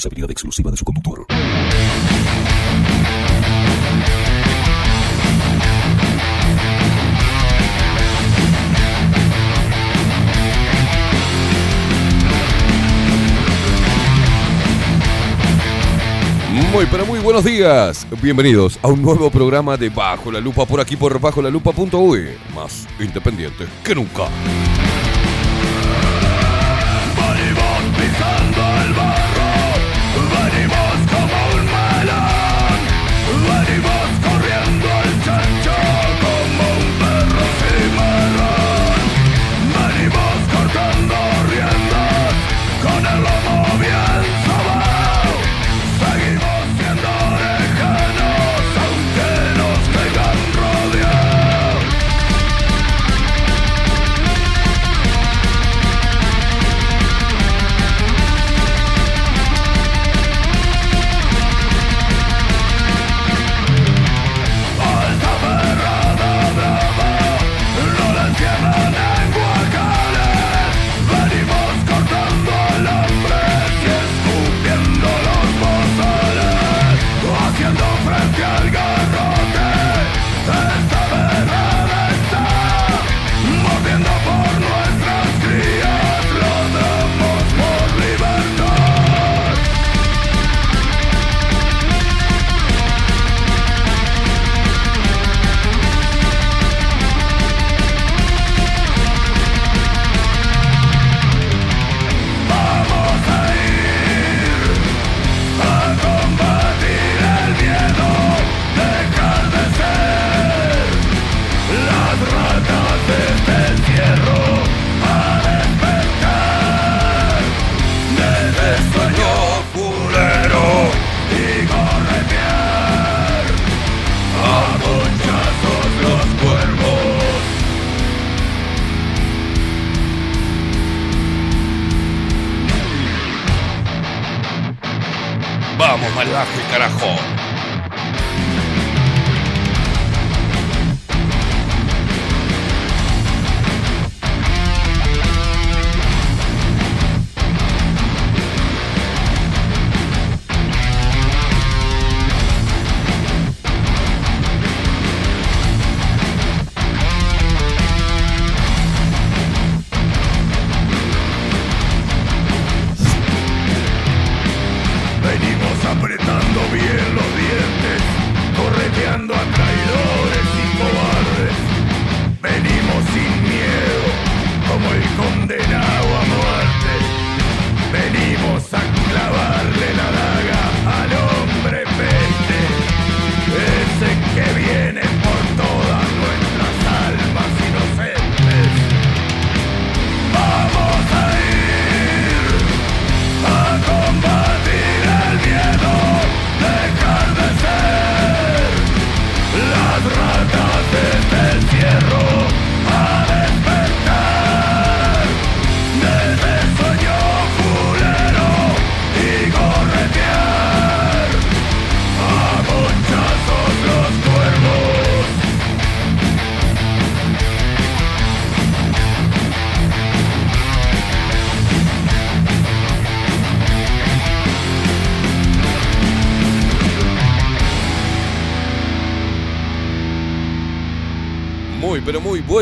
responsabilidad exclusiva de su conductor. Muy, pero muy buenos días. Bienvenidos a un nuevo programa de Bajo la Lupa por aquí por Bajo la Lupa.uy. Más independiente que nunca.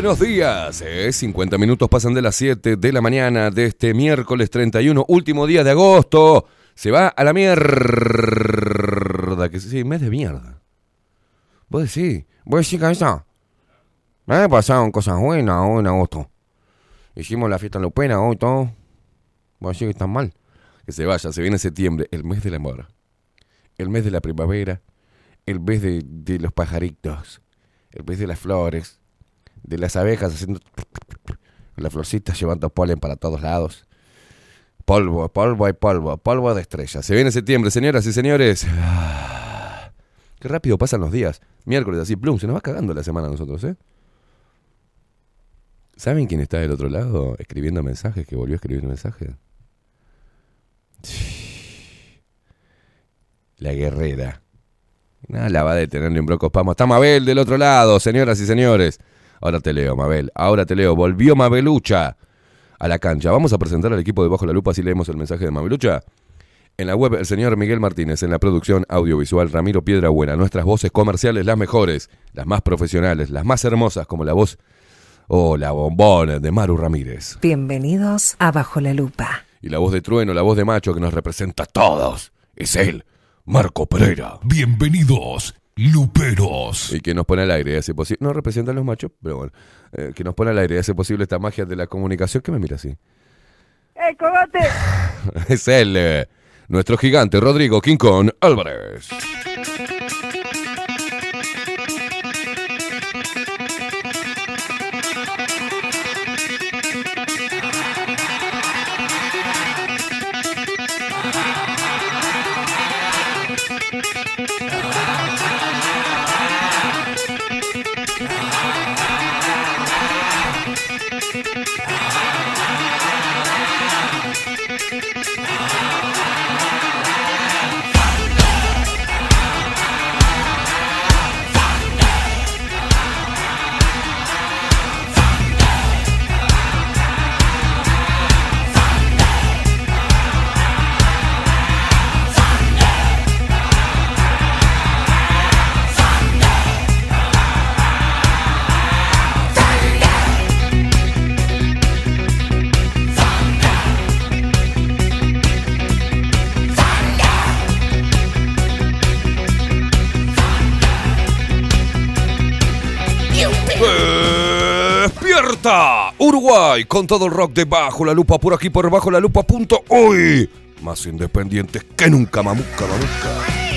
Buenos días. Eh, 50 minutos pasan de las 7 de la mañana de este miércoles 31, último día de agosto. Se va a la mierda. Que sí, mes de mierda. Vos decís, vos decís, cabeza. Me pasaron cosas buenas hoy en agosto. Hicimos la fiesta en Lupena hoy todo. Vos decís que están mal. Que se vaya, se viene septiembre, el mes del amor. El mes de la primavera. El mes de, de los pajaritos. El mes de las flores. De las abejas haciendo... Las florcitas llevando polen para todos lados. Polvo, polvo y polvo, polvo de estrellas. Se viene septiembre, señoras y señores. Ah, Qué rápido pasan los días. Miércoles, así, plum, se nos va cagando la semana a nosotros, ¿eh? ¿Saben quién está del otro lado escribiendo mensajes, que volvió a escribir mensajes? La guerrera. Nada la va a detener ni un broco espamo. Está Mabel del otro lado, señoras y señores. Ahora te leo, Mabel. Ahora te leo. Volvió Mabelucha a la cancha. Vamos a presentar al equipo de Bajo la Lupa si leemos el mensaje de Mabelucha. En la web, el señor Miguel Martínez. En la producción audiovisual, Ramiro Piedrabuena. Nuestras voces comerciales, las mejores, las más profesionales, las más hermosas, como la voz o la bombona de Maru Ramírez. Bienvenidos a Bajo la Lupa. Y la voz de Trueno, la voz de Macho que nos representa a todos. Es él, Marco Pereira. Bienvenidos, Luperos. Y que nos pone al aire y hace posible. No representa a los machos, pero bueno. eh, que nos pone al aire y hace posible esta magia de la comunicación. ¿Qué me mira así? ¡Eh, cogote! es él, eh, nuestro gigante Rodrigo King Kong Álvarez. Uruguay, con todo el rock de Bajo la Lupa, por aquí por Bajo la Lupa punto hoy. Más independientes que nunca, mamuca, mamuca.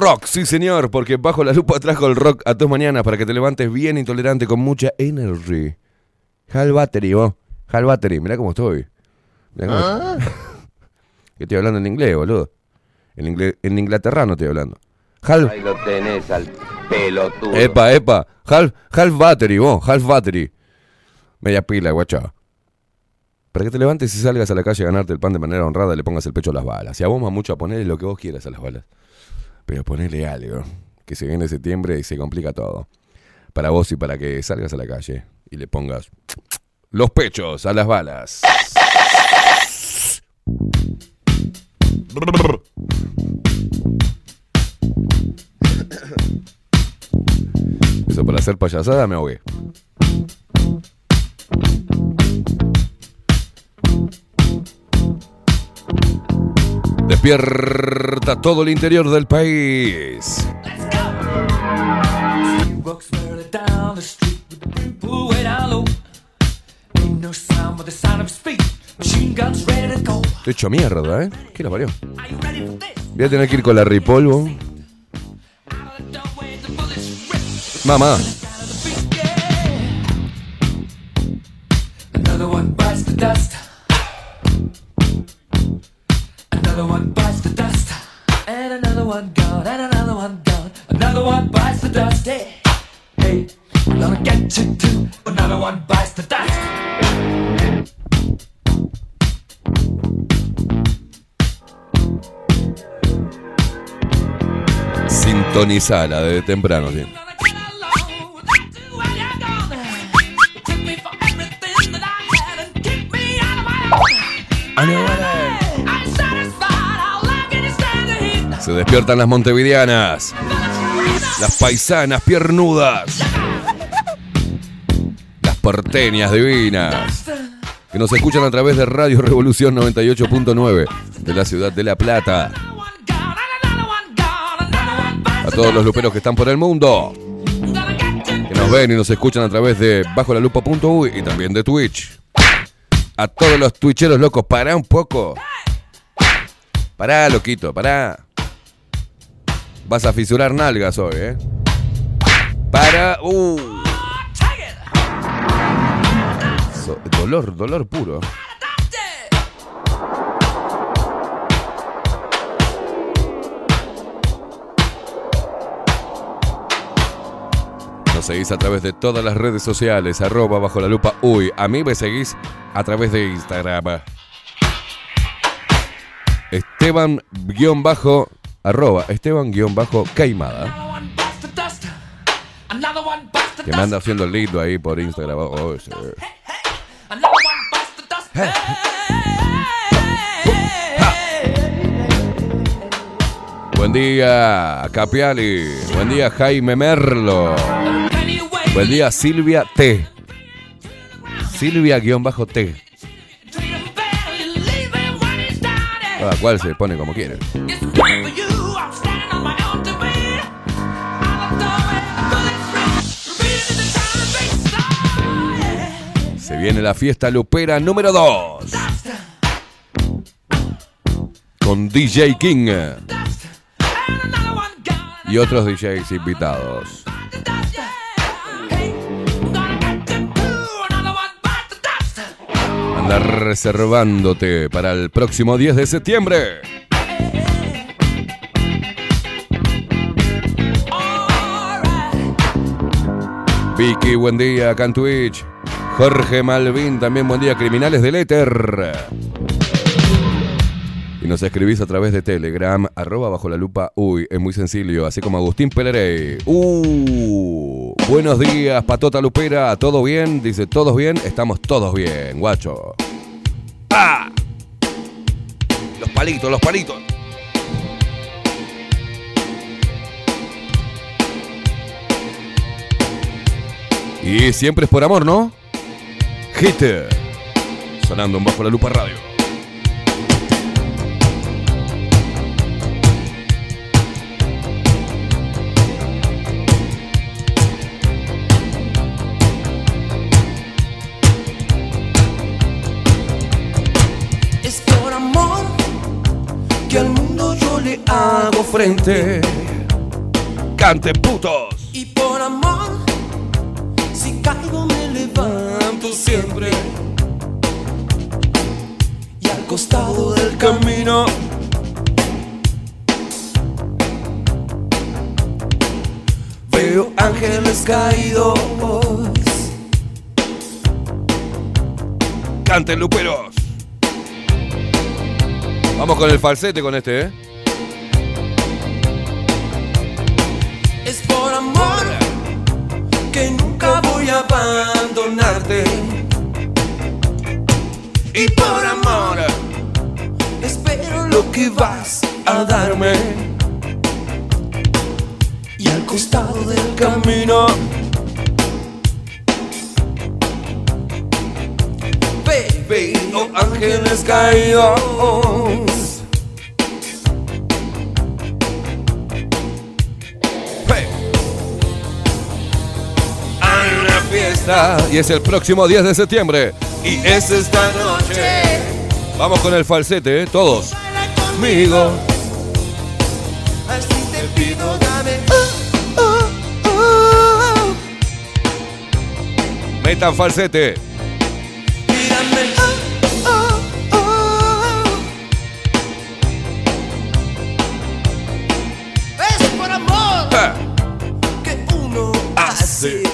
Rock, sí señor, porque Bajo la Lupa trajo el rock a tus mañanas para que te levantes bien intolerante con mucha energy. Hal Battery, vos. Hal Battery, mirá cómo estoy. Mirá cómo- que estoy hablando en inglés, boludo. En, inglés, en inglaterrano estoy hablando. Hal, Ahí lo tenés al pelotudo. Epa, epa. Half, half battery, vos. Half battery. Media pila, guacha. Para que te levantes y salgas a la calle a ganarte el pan de manera honrada y le pongas el pecho a las balas. Y a vos, mucho a ponerle lo que vos quieras a las balas. Pero ponele algo. Que se viene septiembre y se complica todo. Para vos y para que salgas a la calle y le pongas los pechos a las balas. Eso para hacer payasada me ahogué. Feet. Machine guns ready to go. Estoy hecho mierda, ¿eh? ¿Qué la parió? Voy a tener que ir con la ripolvo. Mamá. Another one bites the dust. Another one bites the dust. And another one gone. And another one gone. Another one bites the dust. Hey, hey, gonna get you too. Another one bites the dust. Sintonizala desde temprano, sí. Gonna get along with Despiertan las montevideanas, las paisanas piernudas, las porteñas divinas, que nos escuchan a través de Radio Revolución 98.9 de la ciudad de La Plata. A todos los luperos que están por el mundo, que nos ven y nos escuchan a través de bajo la lupa.uy y también de Twitch. A todos los twitcheros locos, pará un poco. Pará, loquito, pará. Vas a fisurar nalgas hoy, ¿eh? Para. Uh. Dolor, dolor puro. Nos seguís a través de todas las redes sociales, arroba bajo la lupa uy. A mí me seguís a través de Instagram. Esteban guion bajo, arroba Esteban guion bajo Caimada. Que me anda haciendo el lindo ahí por Instagram. Oh, sí. Buen día, Capiali. Buen día, Jaime Merlo. Buen día, Silvia T. Silvia-T. Cada cual se pone como quiere. Se viene la fiesta lupera número 2. Con DJ King y otros DJs invitados. Anda reservándote para el próximo 10 de septiembre. Vicky, buen día acá Twitch. Jorge Malvin, también buen día. Criminales del Éter. Y nos escribís a través de Telegram, arroba bajo la lupa, uy, es muy sencillo, así como Agustín Pelerey. Uh, buenos días, patota lupera, ¿todo bien? Dice, ¿todos bien? Estamos todos bien, guacho. ¡Ah! Los palitos, los palitos. Y siempre es por amor, ¿no? Hit. Sonando en Bajo la Lupa Radio. Es por amor que al mundo yo le hago frente. Cante putos. Y por amor, si caigo me levanto siempre. Y al costado del camino. Veo ángeles caídos. Canten luperos. Vamos con el falsete con este, ¿eh? Es por amor que nunca voy a abandonarte. Y por amor espero lo que vas a darme. Y al costado del camino. Baby, oh ángeles caídos. Y es el próximo 10 de septiembre. Y es esta noche. Vamos con el falsete, ¿eh? Todos. Conmigo. Así te pido, dame. Oh, oh, oh. Metan falsete.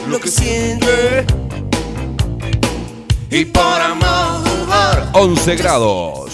Lo que siente. Y por amor, 11 grados.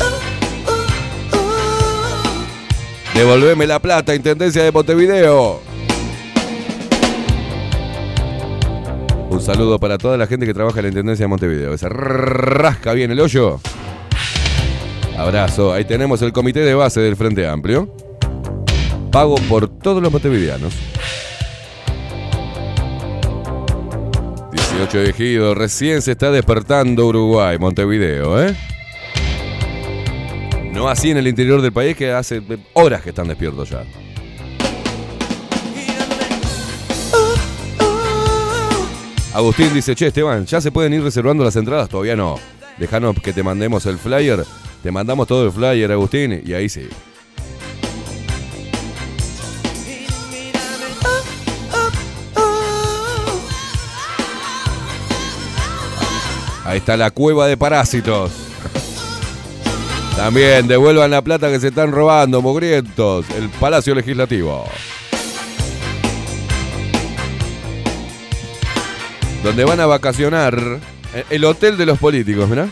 Uh, uh, uh. Devolveme la plata, Intendencia de Montevideo. Un saludo para toda la gente que trabaja en la Intendencia de Montevideo. Se rasca bien el hoyo. Abrazo. Ahí tenemos el comité de base del Frente Amplio. Pago por todos los montevideanos. 18 de Ejido. Recién se está despertando Uruguay, Montevideo, ¿eh? No así en el interior del país que hace horas que están despiertos ya. Agustín dice, che, Esteban, ¿ya se pueden ir reservando las entradas? Todavía no. Dejanos que te mandemos el flyer. Te mandamos todo el flyer, Agustín, y ahí sí. Ahí está la cueva de parásitos. También devuelvan la plata que se están robando, mogrientos. El Palacio Legislativo. Donde van a vacacionar. eh, El hotel de los políticos, ¿verdad?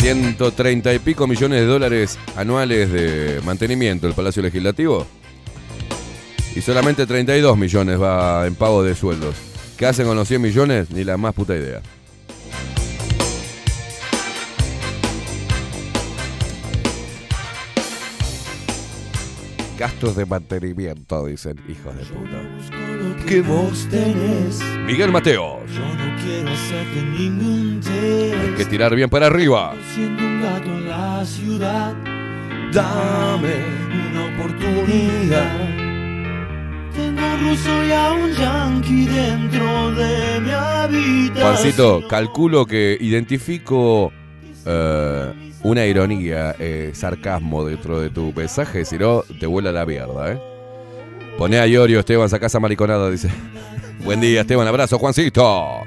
¿130 y pico millones de dólares anuales de mantenimiento del Palacio Legislativo? Y solamente 32 millones va en pago de sueldos. ¿Qué hacen con los 100 millones? Ni la más puta idea. Gastos de mantenimiento, dicen hijos de puta. que vos tenés. Miguel Mateos. Yo no quiero hacerte ningún test. Hay que tirar bien para arriba. Siendo un gato en la ciudad, dame una oportunidad. Tengo un ruso y a un yankee dentro de mi habitación. Juancito, calculo que identifico eh, una ironía, eh, sarcasmo dentro de tu mensaje, si no, te vuela la mierda, ¿eh? Poné a Iorio, Esteban, sacás a mariconada, dice. Buen día, Esteban, abrazo, Juancito.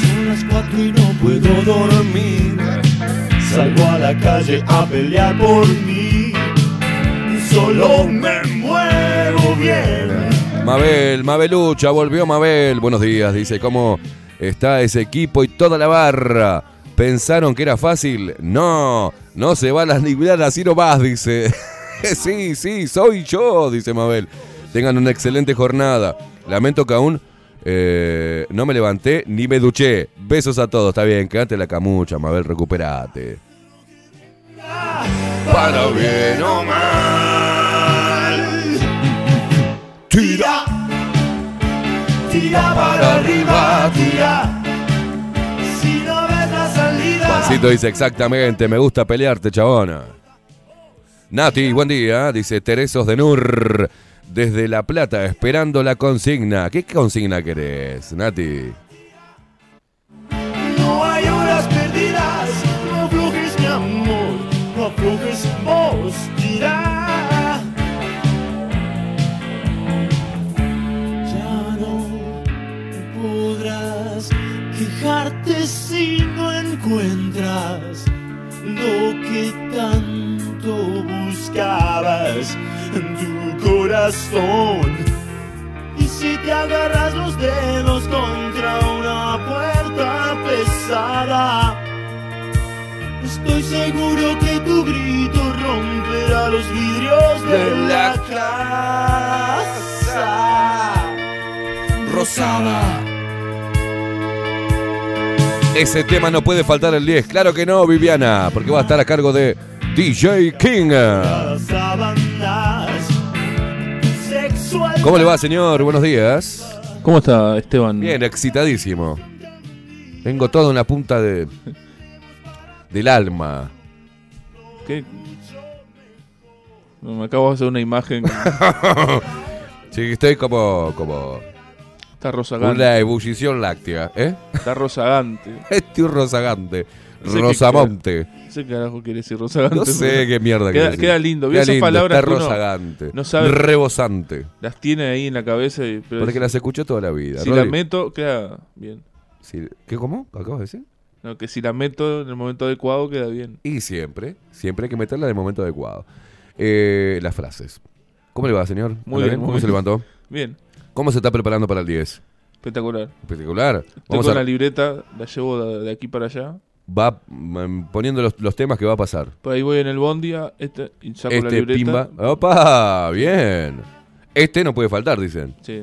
Son las cuatro y no puedo dormir. Salgo a la calle a pelear por mí. Solo me muevo bien. Mabel, Mabelucha, volvió Mabel. Buenos días, dice, ¿cómo está ese equipo y toda la barra? ¿Pensaron que era fácil? No, no se van a librar así nomás, dice. sí, sí, soy yo, dice Mabel. Tengan una excelente jornada. Lamento que aún eh, no me levanté ni me duché. Besos a todos, está bien, quédate la camucha, Mabel, recuperate. Para bien o mal. Tira. Tira para arriba, tira. Juancito dice exactamente, me gusta pelearte, chabona. Nati, buen día, dice Teresos de Nur, desde La Plata, esperando la consigna. ¿Qué consigna querés, Nati? No hay horas perdidas, no aflojes mi amor, no aflojes vos. Ya no podrás quejarte si no encuentras lo que tanto buscabas en tu corazón. Y si te agarras los dedos contra una puerta pesada, estoy seguro que tu grito romperá los vidrios de la casa rosada. Ese tema no puede faltar el 10, claro que no, Viviana, porque va a estar a cargo de DJ King. ¿Cómo le va, señor? Buenos días. ¿Cómo está Esteban? Bien, excitadísimo. Tengo todo en la punta de del alma. ¿Qué? Me acabo de hacer una imagen. Sí, estoy como como Está rozagante. una ebullición láctea, ¿eh? Está rozagante. Estoy rozagante. No sé qué- Rosamonte. No sé qué carajo quiere decir Rosagante. No sé qué mierda Queda, quiere decir. queda lindo. Queda esas lindo, palabras está rozagante. no sabe. Rebosante. Las tiene ahí en la cabeza. y- pero Porque es- las escuchó toda la vida. si la meto, queda bien. Si- ¿Qué, cómo? ¿Acabas de decir? No, que si la meto en el momento adecuado, queda bien. Y siempre, siempre hay que meterla en el momento adecuado. Eh, las frases. ¿Cómo le va, señor? Muy ¿Anda bien, muy ¿Cómo se bien. levantó? Bien, ¿Cómo se está preparando para el 10? espectacular. Espectacular. Vamos con a, la libreta, la llevo de, de aquí para allá. va mm, poniendo los, los temas que va a pasar. Por ahí voy en el bondi a este, y saco la Este libreta. pimba. ¡Opa! Bien. Este no puede faltar, dicen. Sí.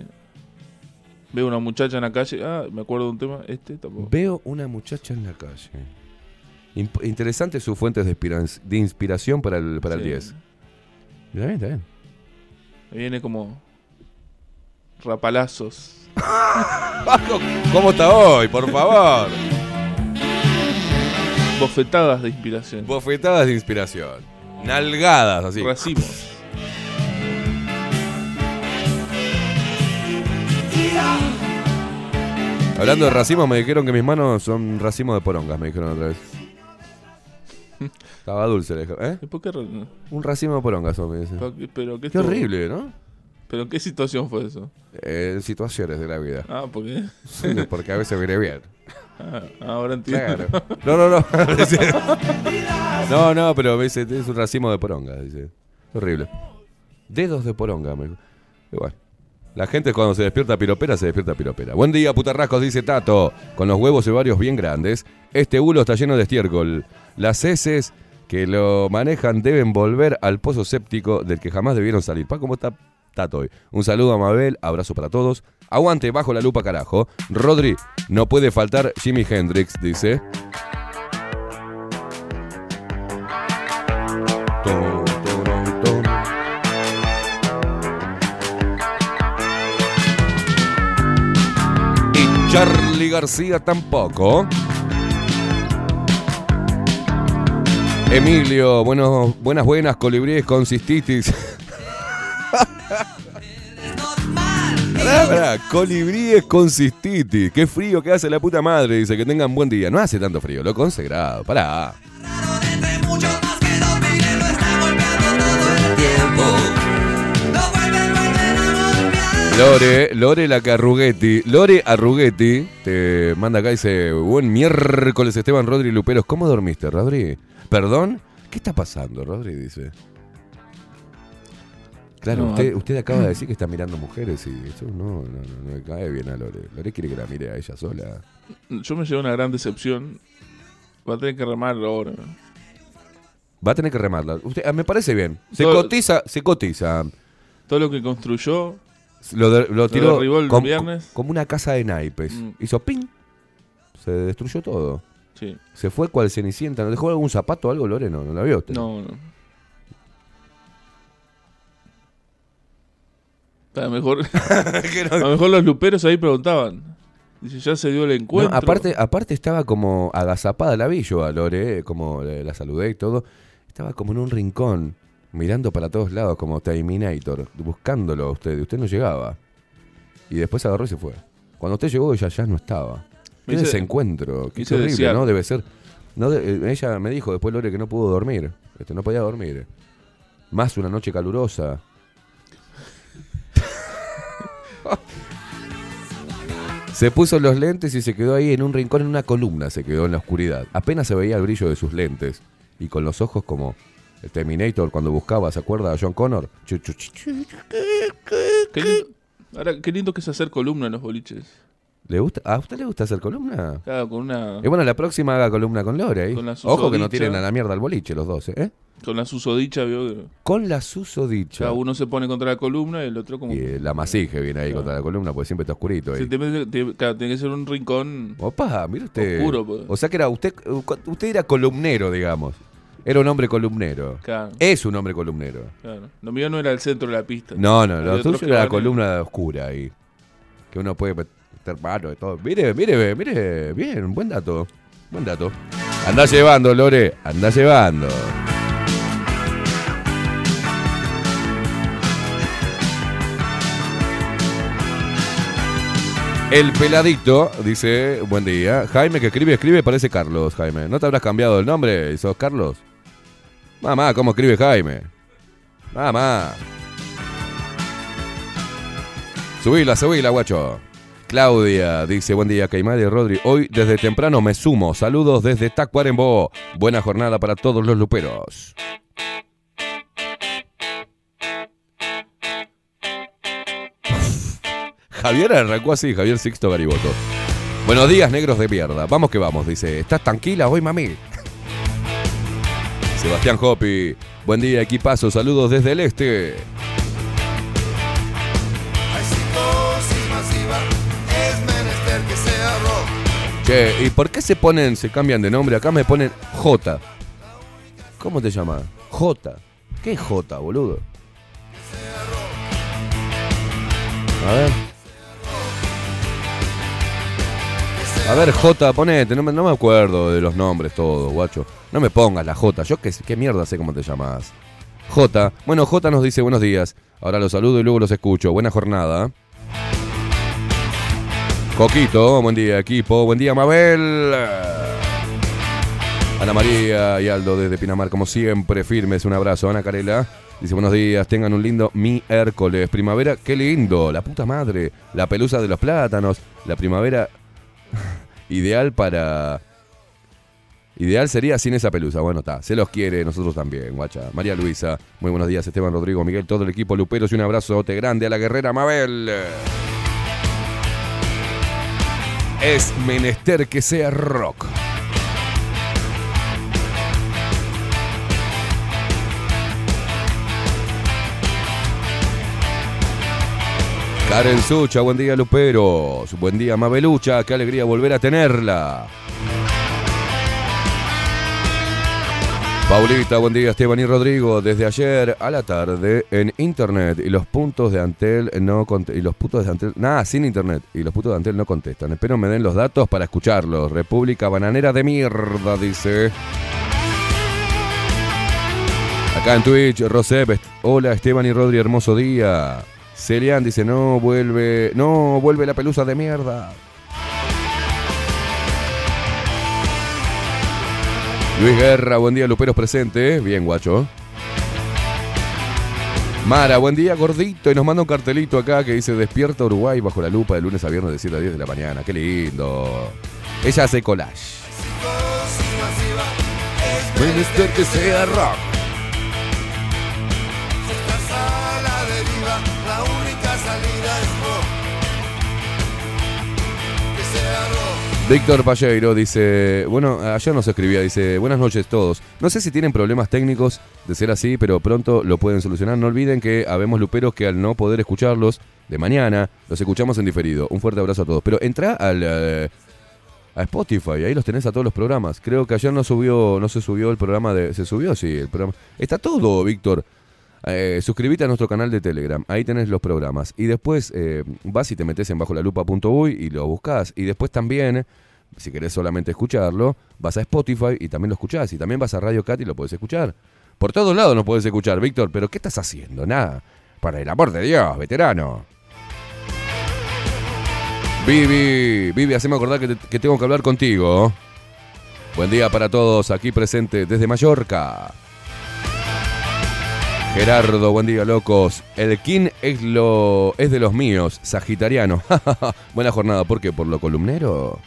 Veo una muchacha en la calle. Ah, me acuerdo de un tema. Este tampoco. Veo una muchacha en la calle. Imp- interesante sus fuentes de, inspiración para el, para el Sí. 10. Está bien, está bien. Viene como rapalazos. Paco, ¿Cómo está hoy? Por favor. Bofetadas de inspiración. Bofetadas de inspiración. Nalgadas, así. Racimos. Hablando de racimos, me dijeron que mis manos son racimos de porongas, me dijeron otra vez. Estaba dulce, ¿eh? ¿Y ¿Por qué? Un racimo de porongas, son, me dicen. qué- Pero qué, horrible, ¿no? ¿Pero en qué situación fue eso? Eh, situaciones de la vida. Ah, porque. Sí, porque a veces viene bien. Ah, ahora entiendo. Claro. No, no, no. No, no, pero dice, es un racimo de poronga, dice. Horrible. Dedos de poronga, me. Igual. La gente cuando se despierta piropera, se despierta piropera. Buen día, putarrascos, dice Tato. Con los huevos ovarios bien grandes. Este bulo está lleno de estiércol. Las heces que lo manejan deben volver al pozo séptico del que jamás debieron salir. Pa, ¿cómo está Un saludo a Mabel, abrazo para todos. Aguante bajo la lupa, carajo. Rodri, no puede faltar Jimi Hendrix, dice. Y Charlie García tampoco. Emilio, buenos, buenas, buenas, colibríes con cistitis. Colibríes con cistitis. Qué frío que hace la puta madre. Dice que tengan buen día. No hace tanto frío, lo consagrado. Pará. Lore, Lore la Carruguetti, Lore Arruguetti, te manda acá y dice, buen miércoles Esteban Rodri Luperos, ¿cómo dormiste, Rodri? ¿Perdón? ¿Qué está pasando, Rodri? Dice. Claro, No, usted, a- usted acaba de decir que está mirando mujeres y eso no, no, no, no le cae bien a Lore. Lore quiere que la mire a ella sola. Yo me llevo una gran decepción. Va a tener que remarlo ahora. Va a tener que remarla. Usted, ah, me parece bien. Se Todo- cotiza, se cotiza. Todo lo que construyó. Lo, de- lo tiró derribó el com- viernes. como una casa de naipes. Mm. Hizo ping. Se destruyó todo. Sí. Se fue cual cenicienta. ¿No dejó algún zapato o algo, Lore? No, no la vio usted. No, no. A lo mejor, a lo mejor los luperos ahí preguntaban. Dice, ya se dio el No, encuentro. aparte, aparte estaba como agazapada, la vi yo a Lore, como la saludé y todo. Estaba como en un rincón, mirando para todos lados, como Terminator, buscándolo a usted. y Usted no llegaba. Y después agarró y se fue. Cuando usted llegó, ella ya no estaba. Qué Me hice- desencuentro. Qué horrible. ¿no? Debe ser. No de- eh, ella me dijo después, Lore, que no pudo dormir. Este, no podía dormir. Más una noche calurosa. Se puso los lentes y se quedó ahí en un rincón, en una columna, se quedó en la oscuridad. Apenas se veía el brillo de sus lentes. Y con los ojos como el Terminator cuando buscaba, ¿se acuerda a John Connor? Qué lindo, ahora, qué lindo que es hacer columna en los boliches. ¿Le gusta? ¿A usted le gusta hacer columna? Claro, con una, Y bueno, la próxima haga columna con Lore ahí. Con la Ojo que no tienen a la mierda al boliche los dos, ¿eh? con la susodicha, vio Con la susodicha. cada uno se pone contra la columna y el otro como... Y eh, la masije viene ahí Claro. contra la columna porque siempre está oscurito ahí. Sí, claro, tiene que ser un rincón... Opa, mire usted. Oscuro, pues. O sea que era usted, usted era columnero, digamos. Era un hombre columnero. Claro, Es un hombre columnero. claro. Lo mío no era el centro de la pista. No, no, Hay lo tuyo era la columna oscura ahí. Que uno puede meter mano y todo. Mire, mire, mire. Bien, buen dato. Buen dato. Anda llevando, Lore. Anda llevando. El peladito dice, buen día. Jaime que escribe, escribe, parece Carlos, Jaime. ¿No te habrás cambiado el nombre sos Carlos? Mamá, ¿cómo escribe Jaime? Mamá. Subila, subila, guacho. Claudia dice, buen día, Caimán y Rodri. Hoy desde temprano me sumo. Saludos desde Tacuarembó. Buena jornada para todos los luperos. Javier arrancó así, Javier Sixto Gariboto. Buenos días, negros de mierda. Vamos que vamos, dice. ¿Estás tranquila hoy, mami? Sebastián Hopi. Buen día, equipazo. Saludos desde el este. Che, ¿y por qué se ponen, se cambian de nombre? Acá me ponen J. ¿Cómo te llamas? J. ¿Qué es J, boludo? A ver. A ver, J, ponete, no me, acuerdo de los nombres todos, guacho. No me pongas la J, yo qué, qué mierda sé cómo te llamas. J, bueno, J nos dice buenos días. Ahora los saludo y luego los escucho. Buena jornada. Coquito, buen día equipo, buen día Mabel. Ana María y Aldo desde Pinamar, como siempre, firmes, un abrazo. Ana Carela dice buenos días, tengan un lindo miércoles. Primavera, qué lindo, la puta madre. La pelusa de los plátanos, la primavera ideal para... Ideal sería sin esa pelusa. Bueno, está. Se los quiere, nosotros también, guacha. María Luisa, muy buenos días. Esteban Rodrigo, Miguel, todo el equipo Luperos y un abrazote grande a la guerrera Mabel. Es menester que sea rock. Karen Sucha, buen día Luperos. Buen día Mabelucha, qué alegría volver a tenerla. Paulita, buen día Esteban y Rodrigo. Desde ayer a la tarde en internet y los puntos de Antel no y los putos de Antel, nada, sin internet y los putos de Antel no contestan. Espero me den los datos para escucharlos. República Bananera de mierda, dice. Acá en Twitch, Rosep, hola Esteban y Rodri, hermoso día. Celian dice, no vuelve, no vuelve la pelusa de mierda. Luis Guerra, buen día, Luperos presente. Bien, guacho. Mara, buen día, gordito. Y nos manda un cartelito acá que dice Despierta Uruguay bajo la lupa de lunes a viernes de 7 a 10 de la mañana. Qué lindo. Ella hace collage. Menester que sea rock. Víctor Palleiro dice, bueno, ayer nos escribía, dice, buenas noches todos. No sé si tienen problemas técnicos de ser así, pero pronto lo pueden solucionar. No olviden que habemos luperos que al no poder escucharlos de mañana, los escuchamos en diferido. Un fuerte abrazo a todos. Pero entra al, eh, a Spotify, ahí los tenés a todos los programas. Creo que ayer no subió, no se subió el programa de... ¿Se subió? Sí, el programa. Está todo, Víctor. Eh, suscríbete a nuestro canal de Telegram, ahí tenés los programas. Y después eh, vas y te metes en bajolalupa.uy y lo buscas. Y después también, si querés solamente escucharlo, vas a Spotify y también lo escuchás. Y también vas a Radio Cat y lo podés escuchar. Por todos lados nos podés escuchar, Víctor. Pero ¿qué estás haciendo? Nada. Para el amor de Dios, veterano. Vivi, Vivi, haceme acordar que, que tengo que hablar contigo. Buen día para todos aquí presentes desde Mallorca. Gerardo, buen día, locos. El es lo es de los míos, sagitariano. Buena jornada, ¿por qué? ¿Por lo columnero?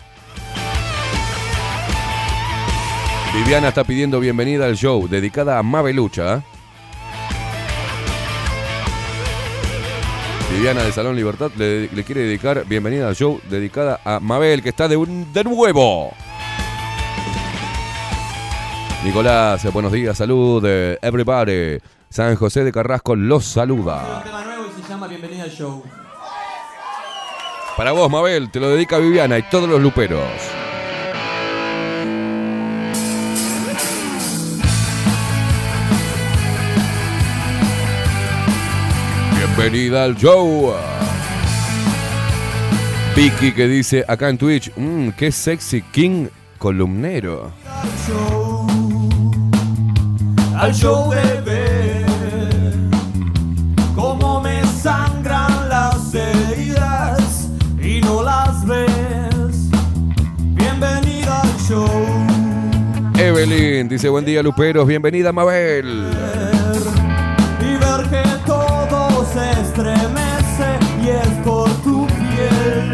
Viviana está pidiendo bienvenida al show, dedicada a Mabelucha. Viviana de Salón Libertad le, quiere dedicar bienvenida al show, dedicada a Mabel, que está de, de nuevo. Nicolás, buenos días, salud, eh, everybody. San José de Carrasco los saluda. tema nuevo y se llama Bienvenida al Show. Para vos, Mabel, te lo dedica Viviana y todos los luperos. Bienvenida al show. Vicky que dice acá en Twitch, mmm, qué sexy king columnero. Al show de ver cómo Mabelín dice buen día Luperos, bienvenida Mabel. y ver que todo se estremece y es por tu piel.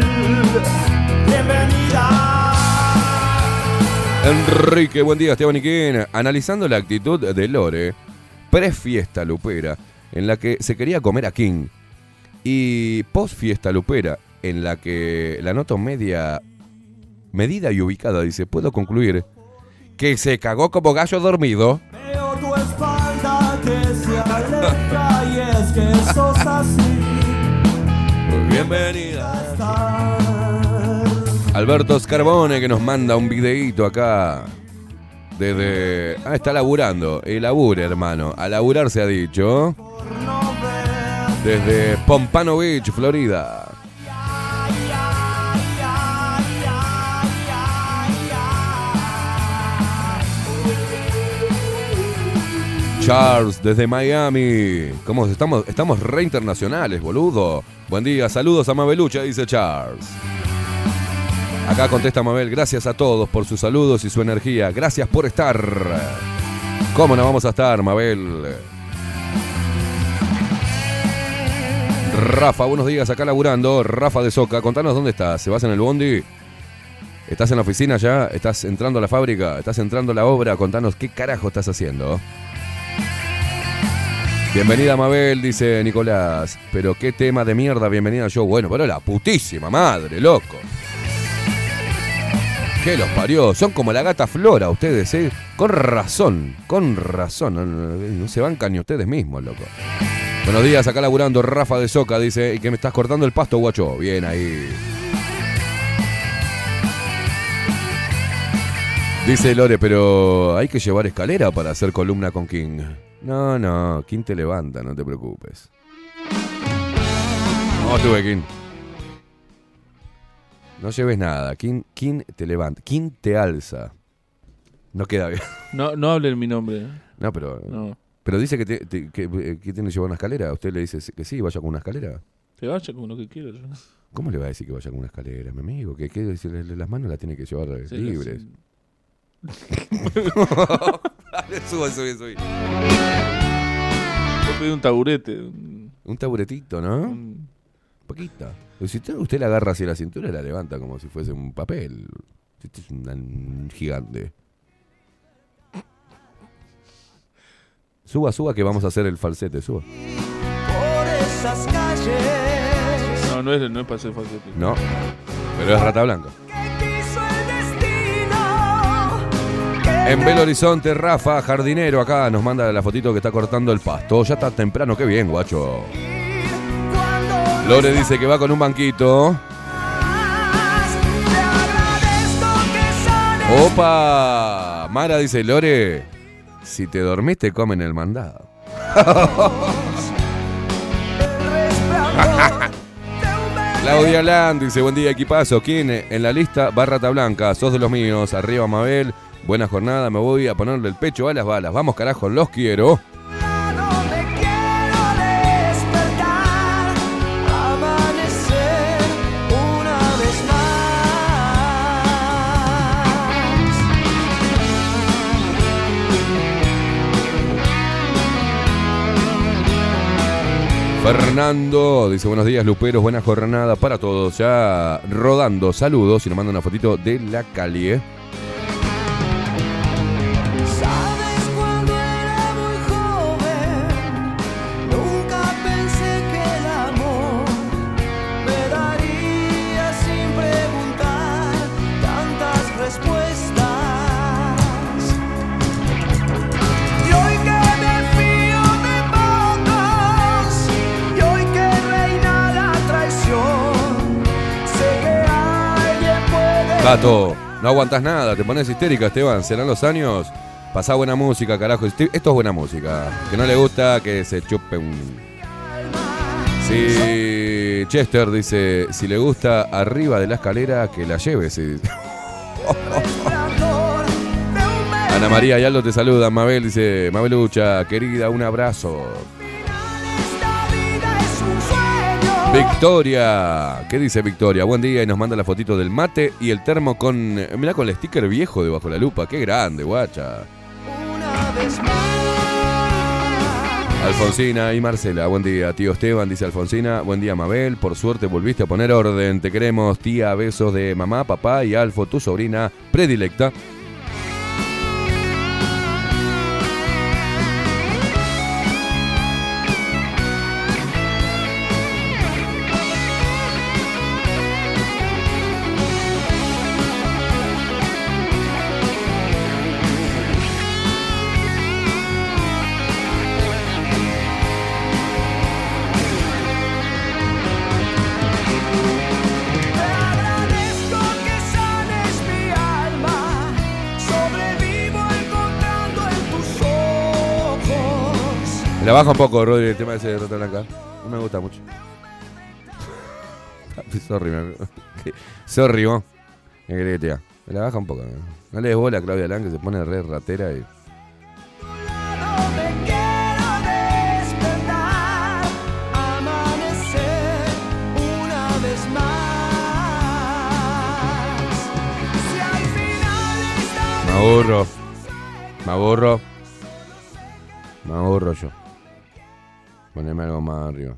Bienvenida. Enrique, buen día Esteban Iquén. Analizando la actitud de Lore, pre-fiesta lupera, en la que se quería comer a King, y post-fiesta lupera, en la que la noto media medida y ubicada, dice, puedo concluir que se cagó como gallo dormido. Veo tu espalda que se aleja y es que sos así. Bienvenida. Alberto Scarbone que nos manda un videíto acá. Desde. Ah, está laburando. El labure, hermano. A laburar se ha dicho. Desde Pompano Beach, Florida. Charles desde Miami. ¿Cómo estamos? Estamos re internacionales, boludo. Buen día, saludos a Mabelucha, dice Charles. Acá contesta Mabel, gracias a todos por sus saludos y su energía. Gracias por estar. ¿Cómo no vamos a estar, Mabel? Rafa, buenos días, acá laburando. Rafa de Soca, contanos dónde estás. ¿Se vas en el bondi? ¿Estás en la oficina ya? ¿Estás entrando a la fábrica? ¿Estás entrando a la obra? Contanos qué carajo estás haciendo. Bienvenida Mabel, dice Nicolás. Pero qué tema de mierda, bienvenida yo. Bueno, pero la putísima madre, loco. ¿Qué los parió? Son como la gata Flora ustedes, ¿eh? Con razón, con razón. No se bancan ni ustedes mismos, loco. Buenos días, acá laburando Rafa de Soca, dice, y que me estás cortando el pasto, guacho. Bien ahí. Dice Lore, pero hay que llevar escalera para hacer columna con King. No, no, King te levanta, no te preocupes. ¿Cómo estuve, King? No lleves nada. King, King te levanta. King te alza. No queda bien. No, no hablen mi nombre. ¿eh? No, pero. No. Pero dice que, te- te- que, eh, que tiene que llevar una escalera. Usted le dice que sí, vaya con una escalera. Que vaya como lo que quiera. yo. ¿Cómo le va a decir que vaya con una escalera, mi amigo? Que, que las manos las tiene que llevar Sí, libres. sí. Sube, sube, sube. Yo pedí un taburete. un- Un taburetito, ¿no? un- poquito. Pero si usted, usted la agarra hacia la cintura, la levanta como si fuese un papel. Este es un, un gigante. Suba, suba que vamos a hacer el falsete, suba. Por esas calles No, no es, no es para hacer falsete. No, pero es rata blanca. En Belo Horizonte, Rafa, jardinero, acá nos manda la fotito que está cortando el pasto. Ya está temprano, qué bien, guacho. Lore dice que va con un banquito. ¡Opa! Mara dice, Lore, si te dormís te comen el mandado. Claudia Land dice, buen día equipazo. ¿Quién en la lista? Barrata Blanca, sos de los míos. Arriba Mabel, buena jornada, me voy a ponerle el pecho a las balas. Vamos carajo, los quiero. Fernando dice, buenos días Luperos, buena jornada para todos. Ya rodando, saludos y nos manda una fotito de la calle. Gato, no aguantas nada, te pones histérica, Esteban. Serán los años. Pasá buena música, carajo. Esto es buena música. Que no le gusta que se chupe un. Sí, Chester dice: si le gusta arriba de la escalera, que la lleve. sí. Ana María y Aldo te saludan. Mabel dice: Mabelucha, querida, un abrazo. Victoria, ¿qué dice Victoria? Buen día y nos manda la fotito del mate y el termo con, mirá con el sticker viejo debajo de la lupa, qué grande, guacha. Una vez más. Alfonsina y Marcela, buen día. Tío Esteban, dice Alfonsina. Buen día, Mabel. Por suerte volviste a poner orden. Te queremos, tía. Besos de mamá, papá y Alfo, tu sobrina predilecta. Baja un poco, Rodri, el tema ese de Rata Blanca. No me gusta mucho. Sorry, me... Sorry, vos. Me la baja un poco. ¿no? No le des bola a Claudia Lang que se pone re ratera y. Me aburro. Me aburro. Me aburro yo. Poneme algo más arriba.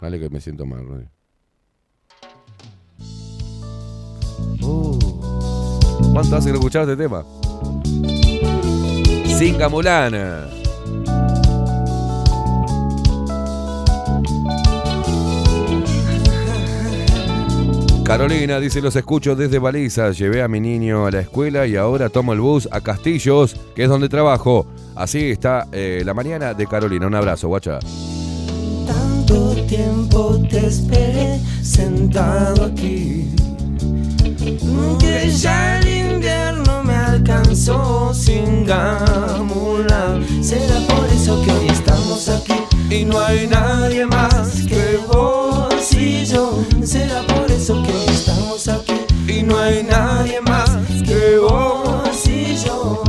Vale que me siento mal, Rodri. Uh. ¿Cuánto hace que no escuchaba este tema? Singa Mulana. Carolina dice, los escucho desde Balizas, llevé a mi niño a la escuela y ahora tomo el bus a Castillos, que es donde trabajo. Así está eh, la mañana de Carolina. Un abrazo, guacha. Tanto tiempo te esperé sentado aquí. Que ya alcanzó sin gamula. Será por eso que hoy estamos aquí y no hay nadie más que vos y yo. Será por eso que hoy estamos aquí y no hay nadie más que vos y yo.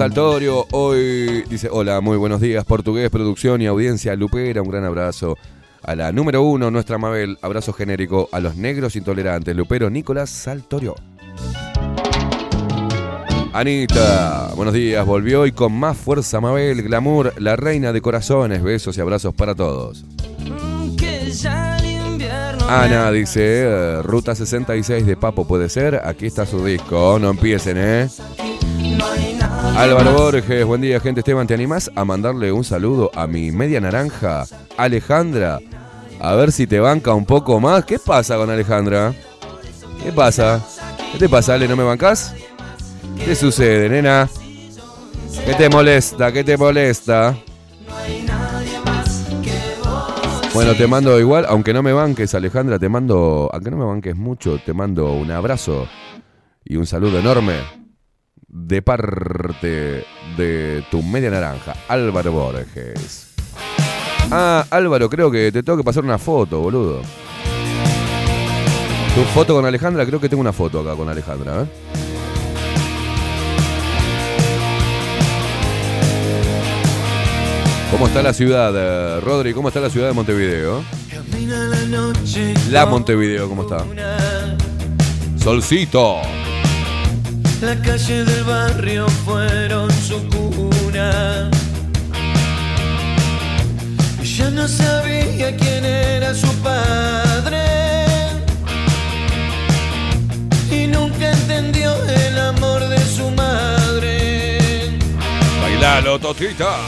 Saltorio, hoy dice, hola, muy buenos días, portugués, producción y audiencia lupera, un gran abrazo a la número uno, nuestra Mabel, abrazo genérico a los negros intolerantes, lupero Nicolás Saltorio. Anita, buenos días, volvió y con más fuerza Mabel, glamour, la reina de corazones, besos y abrazos para todos. Ana dice, eh, Ruta 66 de Papo puede ser, aquí está su disco, no empiecen, ¿eh? Álvaro Borges, buen día, gente. Esteban, ¿te animás a mandarle un saludo a mi media naranja, Alejandra? A ver si te banca un poco más. ¿Qué pasa con Alejandra? ¿Qué pasa? ¿Qué te pasa, Ale? ¿No me bancas? ¿Qué sucede, nena? ¿Qué te molesta? ¿Qué te molesta? Bueno, te mando igual, aunque no me banques, Alejandra, te mando, aunque no me banques mucho, te mando un abrazo y un saludo enorme de parte de tu media naranja, Álvaro Borges. Ah, Álvaro, creo que te tengo que pasar una foto, boludo. ¿Tu foto con Alejandra? Creo que tengo una foto acá con Alejandra, ¿eh? ¿Cómo está la ciudad, eh, Rodri? ¿Cómo está la ciudad de Montevideo? La Montevideo, ¿cómo está? Solcito. La calle del barrio fueron su cuna. Ella no sabía quién era su padre. Y nunca entendió el amor de su madre. Bailalo, Totita.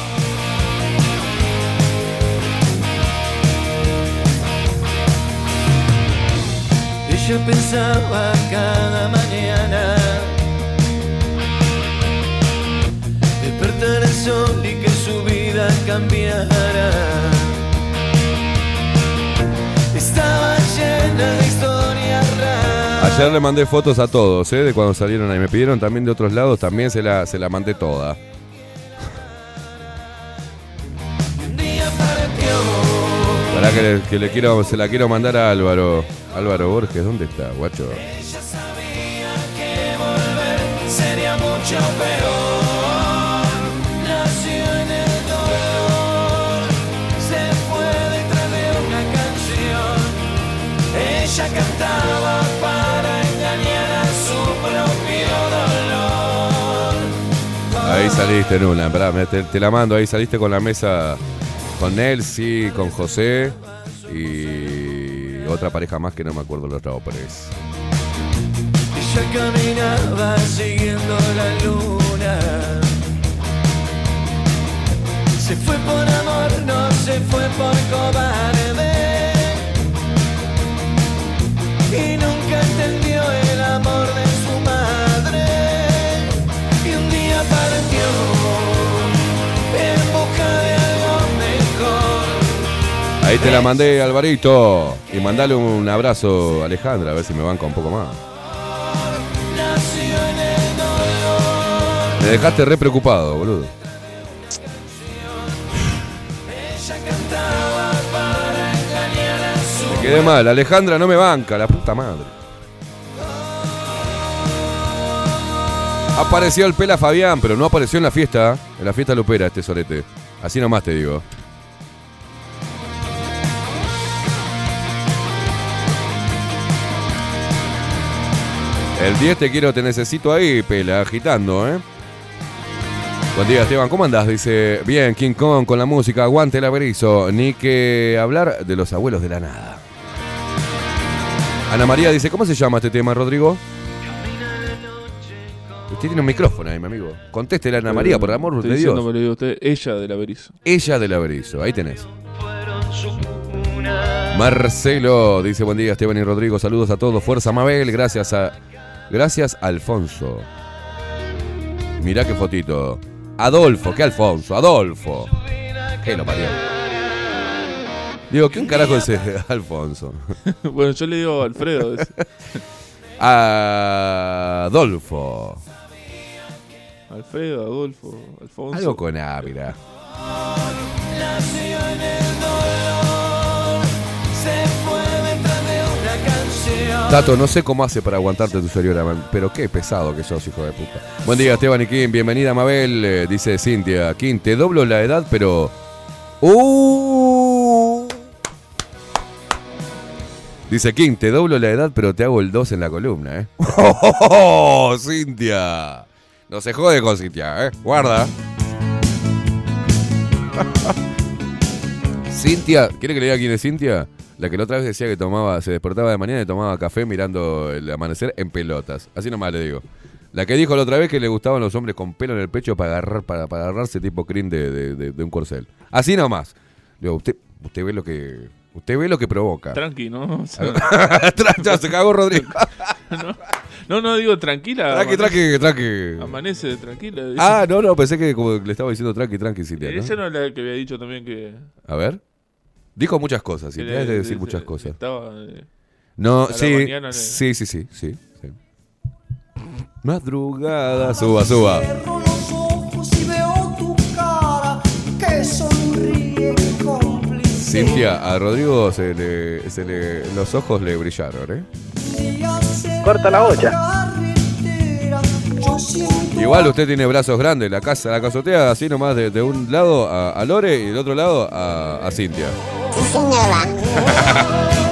Ella pensaba cada mañana el sol y que su vida cambiara. Estaba llena de historias raras. Ayer le mandé fotos a todos, ¿eh? De cuando salieron ahí. Me pidieron también de otros lados, también se la, se la mandé toda. Para que, le, que le quiero, se la quiero mandar a Álvaro. Álvaro Borges, ¿dónde está, guacho? Ella sabía que volver sería mucho peor. Ahí saliste en una, pará, te, te la mando, ahí saliste con la mesa con Nelsi, con José y otra pareja más que no me acuerdo los nombres. Ella caminaba siguiendo la luna. Se fue por amor, no se fue por cobarde. Y nunca Ahí te la mandé, Alvarito. Y mandale un abrazo a Alejandra, a ver si me banca un poco más. Me dejaste re preocupado, boludo. Me quedé mal, Alejandra no me banca, la puta madre. Apareció el Pela Fabián, pero no apareció en la fiesta, en la fiesta lupera este solete. Así nomás te digo. El 10 te quiero, te necesito ahí, Pela, agitando, ¿eh? Buen día, Esteban, ¿cómo andás? Dice, bien, King Kong con la música, aguante el averizo, ni que hablar de los abuelos de la nada. Ana María dice, ¿cómo se llama este tema, Rodrigo? Usted tiene un micrófono ahí, mi amigo. Contéstele a Ana María, por el amor de Dios. me lo digo usted, ella del averizo. Ella del averizo, ahí tenés. Marcelo dice, buen día, Esteban y Rodrigo, saludos a todos, fuerza Mabel, gracias a... Gracias, Alfonso. Mirá qué fotito. Adolfo, ¿qué Alfonso? Adolfo. ¿Qué lo parió? Digo, ¿quién carajo es ese Alfonso? bueno, yo le digo a Alfredo. Adolfo. Alfredo, Adolfo, Alfonso. Algo con A, mirá. Nació en el dolor, se Tato, no sé cómo hace para aguantarte tu señora, pero qué pesado que sos, hijo de puta. Buen día, Esteban y Kim. Bienvenida, Mabel. eh, dice Cintia. Kim, te doblo la edad, pero. ¡Uh! Dice Kim, te doblo la edad, pero te hago el 2 en la columna, ¿eh? ¡Oh, Cintia! No se jode con Cintia, ¿eh? Guarda. Cintia, ¿quiere que le diga quién es Cintia? La que la otra vez decía que tomaba, se despertaba de mañana y tomaba café mirando el amanecer en pelotas. Así nomás le digo. La que dijo la otra vez que le gustaban los hombres con pelo en el pecho para agarrar, para, para agarrarse tipo crin de, de- de- de un corcel. Así nomás. Digo, usted, usted ve lo que. Usted ve lo que provoca. Tranqui, ¿no? Ya se cagó Rodrigo. no, no, digo tranquila. Tranqui, tranqui, tranqui. Amanece tranquila. dice. Ah, no, no, pensé que como le estaba diciendo tranqui, tranqui, Cintia. ¿no? Ella no es la que había dicho también que. A ver. Dijo muchas cosas, le- es de decir muchas cosas. Estaba. eh, No, sí, mañana sí, sí, sí, sí, sí. Madrugada, suba, suba. Cierro los ojos y veo tu cara que sonríe cómplice. Cintia, a Rodrigo se le, se le, los ojos le brillaron, ¿eh? Corta la olla. Igual usted tiene brazos grandes, la casa, la casotea así nomás de, de un lado a, a Lore y del otro lado a, a Cintia.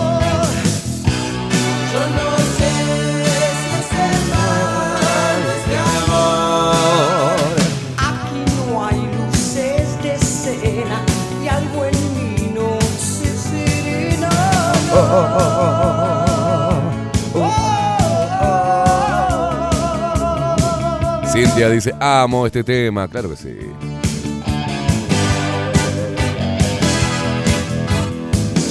Cintia dice, amo este tema. Claro que sí.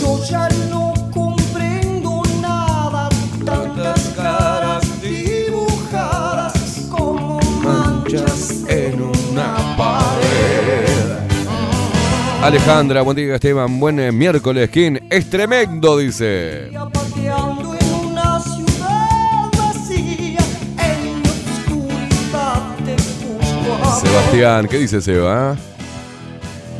Yo ya no comprendo nada, tantas caras dibujadas como manchas en una pared. Alejandra, buen día Esteban, buen eh, miércoles, King. Es tremendo, dice. Sebastián, ¿qué dice Seba?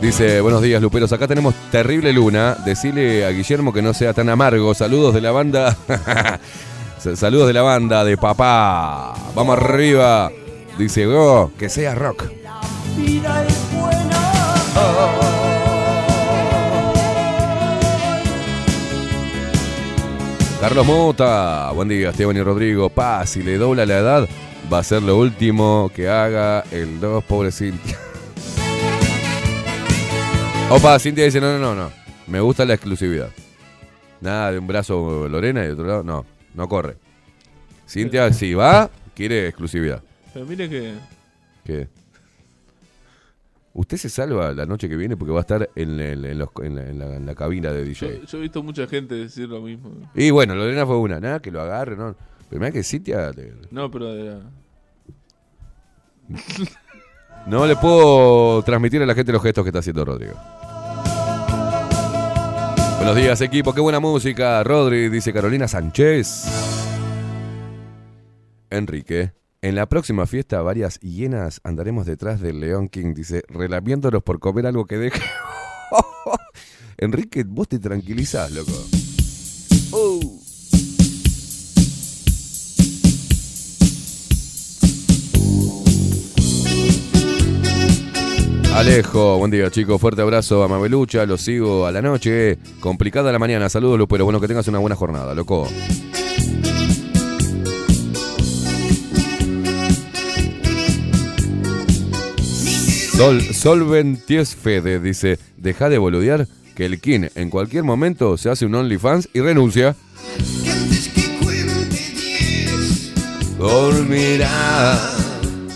Dice, buenos días Luperos, acá tenemos terrible luna. Decile a Guillermo que no sea tan amargo. Saludos de la banda. Sa- Saludos de la banda de papá. Vamos arriba. Dice, go, que sea rock. Carlos Mota, buen día Esteban y Rodrigo. Paz, si le dobla la edad, va a ser lo último que haga el 2, pobre Cintia. Opa, Cintia dice, no, no, no, no. Me gusta la exclusividad. Nada de un brazo Lorena y de otro lado, no, no corre. Cintia, si va, quiere exclusividad. Pero mire que. ¿Qué? Usted se salva la noche que viene porque va a estar en, el- en los- en la, en la- en la cabina de Yo, DJ. yo he visto mucha gente decir lo mismo. Y bueno, Lorena fue una, nada, que lo agarre, ¿no? Pero mira que Cintia... le- No, pero de la- No le puedo transmitir a la gente los gestos que está haciendo Rodrigo. Buenos días, equipo. Qué buena música. Rodri, dice Carolina Sánchez. Enrique. En la próxima fiesta, varias hienas andaremos detrás del León King, dice, relamiéndolos por comer algo que deje. Enrique, vos te tranquilizás, loco. Alejo, buen día chicos, fuerte abrazo a Mabelucha, lo sigo a la noche, complicada la mañana, saludos pero bueno que tengas una buena jornada, loco. Sol, Solventies Fede dice, deja de boludear que el King en cualquier momento se hace un OnlyFans y renuncia. Dormirá.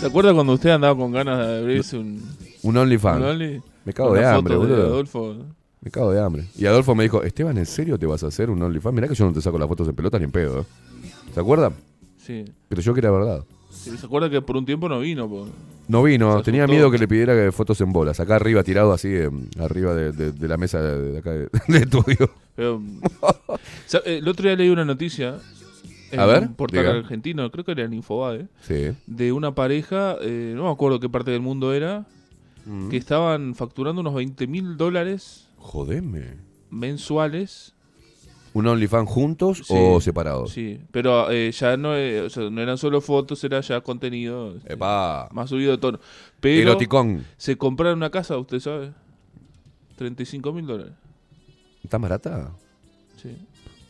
¿Se acuerda cuando usted andaba con ganas de abrirse un. Un OnlyFans. Only? Me cago de hambre, foto de boludo. Adolfo. Me cago de hambre. Y Adolfo me dijo, Esteban, ¿en serio te vas a hacer un OnlyFans? Mirá que yo no te saco las fotos en pelotas ni en pedo. ¿eh". ¿Se acuerda? Sí. Pero yo que era verdad. Sí, ¿Se acuerda que por un tiempo no vino? po? No vino, tenía asustó. miedo que le pidiera que fotos en bolas. Acá arriba, tirado así, eh, arriba de, de- de la mesa de, de acá de- del estudio. Pero, sa- eh, el otro día leí una noticia. En A ver, un portal diga. argentino, creo que era en Infobae. Sí. De una pareja, eh, no me acuerdo qué parte del mundo era, Mm. que estaban facturando unos 20 mil dólares Jodeme. mensuales. ¿Un OnlyFans juntos Sí, o separados? Sí, pero eh, ya no, eh, o sea, no eran solo fotos, era ya contenido este, Epa. más subido de tono. Pero Eroticón. se compraron una casa, usted sabe. 35 mil dólares. ¿Está barata? Sí.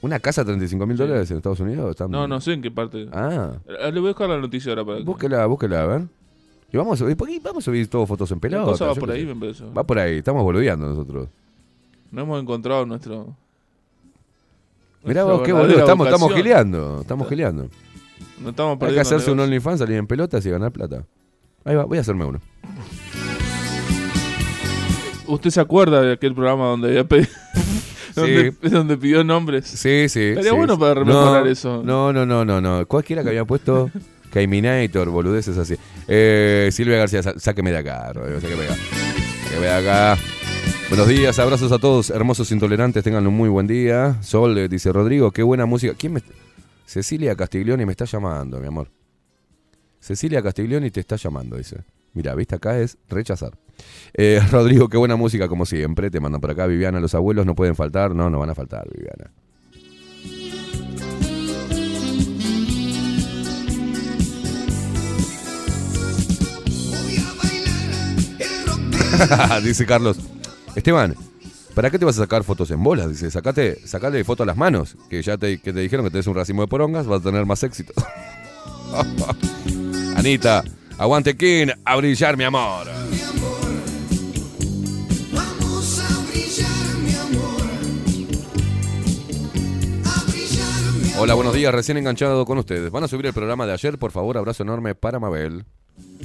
¿Una casa 35 mil dólares en Estados Unidos? No, no sé en qué parte. Ah. Eh, Le voy a buscar la noticia ahora para que- Búsquela, búsquela, a ver. Y vamos a, y vamos a subir todo fotos en pelota. cosa va por ahí, sé. me parece. Va por ahí, estamos boludeando nosotros. No hemos encontrado nuestro. Mirá vos, qué boludo, estamos, estamos gileando, estamos gileando. No estamos Hay que hacerse un. OnlyFans, salir en pelotas y ganar plata. Ahí va, voy a hacerme uno. ¿Usted se acuerda de aquel programa donde había pedido, donde, donde pidió nombres? Sí, sí. Sí, bueno sí. para rememorar no, eso. No, no, no, no, no. Cualquiera que había puesto Kaiminator, boludeces así. Eh, Silvia García, sá- sáqueme de acá, Rodrigo, sáqueme de acá. Sáqueme de acá. Buenos días, abrazos a todos, hermosos intolerantes, tengan un muy buen día. Sol, eh, dice Rodrigo, qué buena música. ¿Quién me Cecilia Castiglioni me está llamando, mi amor. Cecilia Castiglioni te está llamando, dice. Mira, viste, acá es rechazar. Eh, Rodrigo, qué buena música como siempre. Te mandan por acá, Viviana. Los abuelos no pueden faltar. No, no van a faltar, Viviana. dice Carlos. Esteban, ¿para qué te vas a sacar fotos en bolas? Dice, sacate, sacale foto a las manos, que ya te, que te dijeron que tenés un racimo de porongas, vas a tener más éxito. Anita, aguante King, a brillar, mi amor. Hola, buenos días, recién enganchado con ustedes. ¿Van a subir el programa de ayer? Por favor, abrazo enorme para Mabel.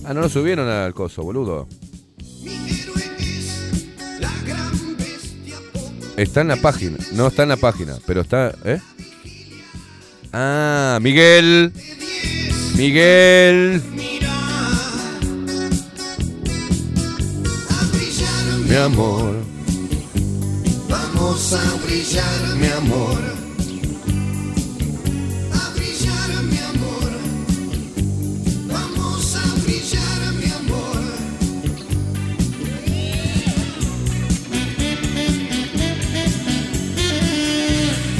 Ah, no lo subieron al coso, boludo. Está en la página. No está en la página, pero está. ¿Eh? Ah, Miguel. Miguel. Mi amor. Vamos a brillar, mi amor.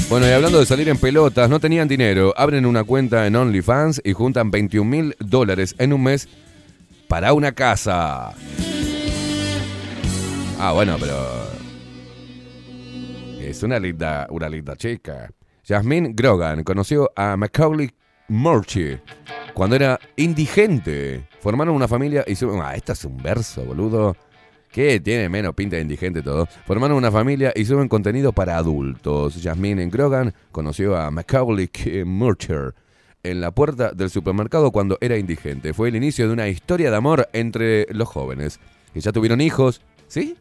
Bueno, y hablando de salir en pelotas, no tenían dinero. Abren una cuenta en OnlyFans y juntan 21 mil dólares en un mes para una casa. Ah, bueno, pero. Es una linda, una linda chica. Jasmine Grogan conoció a Macaulay Murphy cuando era indigente. Formaron una familia y suben. Ah, esto es un verso, boludo. Que tiene menos pinta de indigente todo. Formaron una familia y suben contenido para adultos. Jasmine Grogan conoció a Macaulay Murcher en la puerta del supermercado cuando era indigente. Fue el inicio de una historia de amor entre los jóvenes. Que ya tuvieron hijos, ¿sí?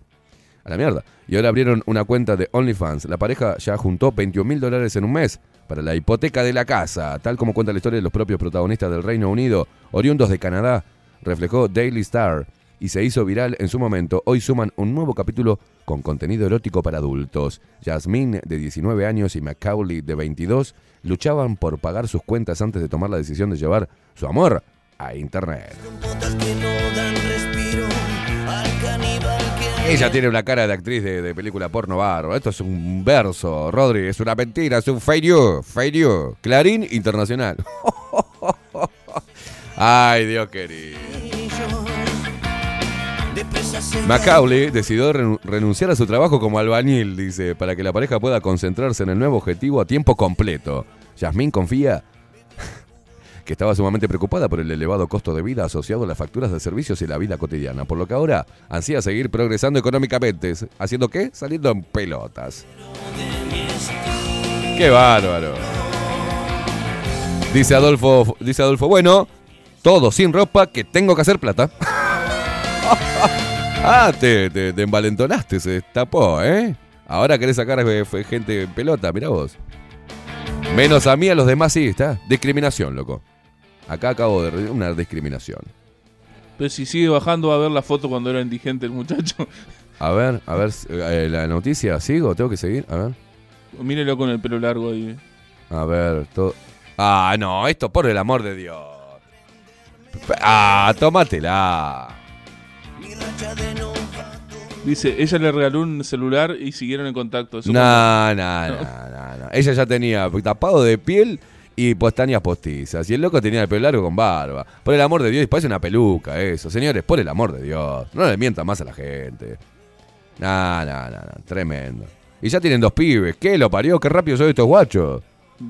A la mierda. Y ahora abrieron una cuenta de OnlyFans. La pareja ya juntó 21 mil dólares en un mes para la hipoteca de la casa. Tal como cuenta la historia de los propios protagonistas del Reino Unido, oriundos de Canadá, reflejó Daily Star y se hizo viral en su momento. Hoy suman un nuevo capítulo con contenido erótico para adultos. Jasmine, de 19 años, y Macaulay, de 22, luchaban por pagar sus cuentas antes de tomar la decisión de llevar su amor a Internet. Ella tiene una cara de actriz de, película porno barro. Esto es un verso, Rodri. Es una mentira, es un. Fake news. Clarín Internacional. Ay, Dios querido. Macaulay decidió renu- renunciar a su trabajo como albañil, dice, para que la pareja pueda concentrarse en el nuevo objetivo a tiempo completo. Yasmín confía que estaba sumamente preocupada por el elevado costo de vida asociado a las facturas de servicios y la vida cotidiana, por lo que ahora ansía seguir progresando económicamente. ¿Haciendo qué? Saliendo en pelotas. ¡Qué bárbaro! Dice Adolfo, dice Adolfo, bueno, todo sin ropa que tengo que hacer plata. ah, te, te, te envalentonaste, se tapó, ¿eh? Ahora querés sacar eh, fue gente en pelota, mira vos. Menos a mí, a los demás sí, está. Discriminación, loco. Acá acabo de... Una discriminación. Pero si sigue bajando va a ver la foto cuando era indigente el muchacho. A ver, a ver, eh, la noticia, ¿sigo? ¿Tengo que seguir? A ver. Mírelo con el pelo largo ahí. A ver, todo... Ah, no, esto por el amor de Dios. Ah, tómatela. Dice, ella le regaló un celular y siguieron en contacto. No, no, no, no. Ella ya tenía tapado de piel y pestañas postizas. Y el loco tenía el pelo largo con barba. Por el amor de Dios, y parece una peluca eso. Señores, por el amor de Dios. No le mientan más a la gente. No, no, no, no. Tremendo. Y ya tienen dos pibes. ¿Qué? ¿Lo parió? ¿Qué rápido son estos guachos?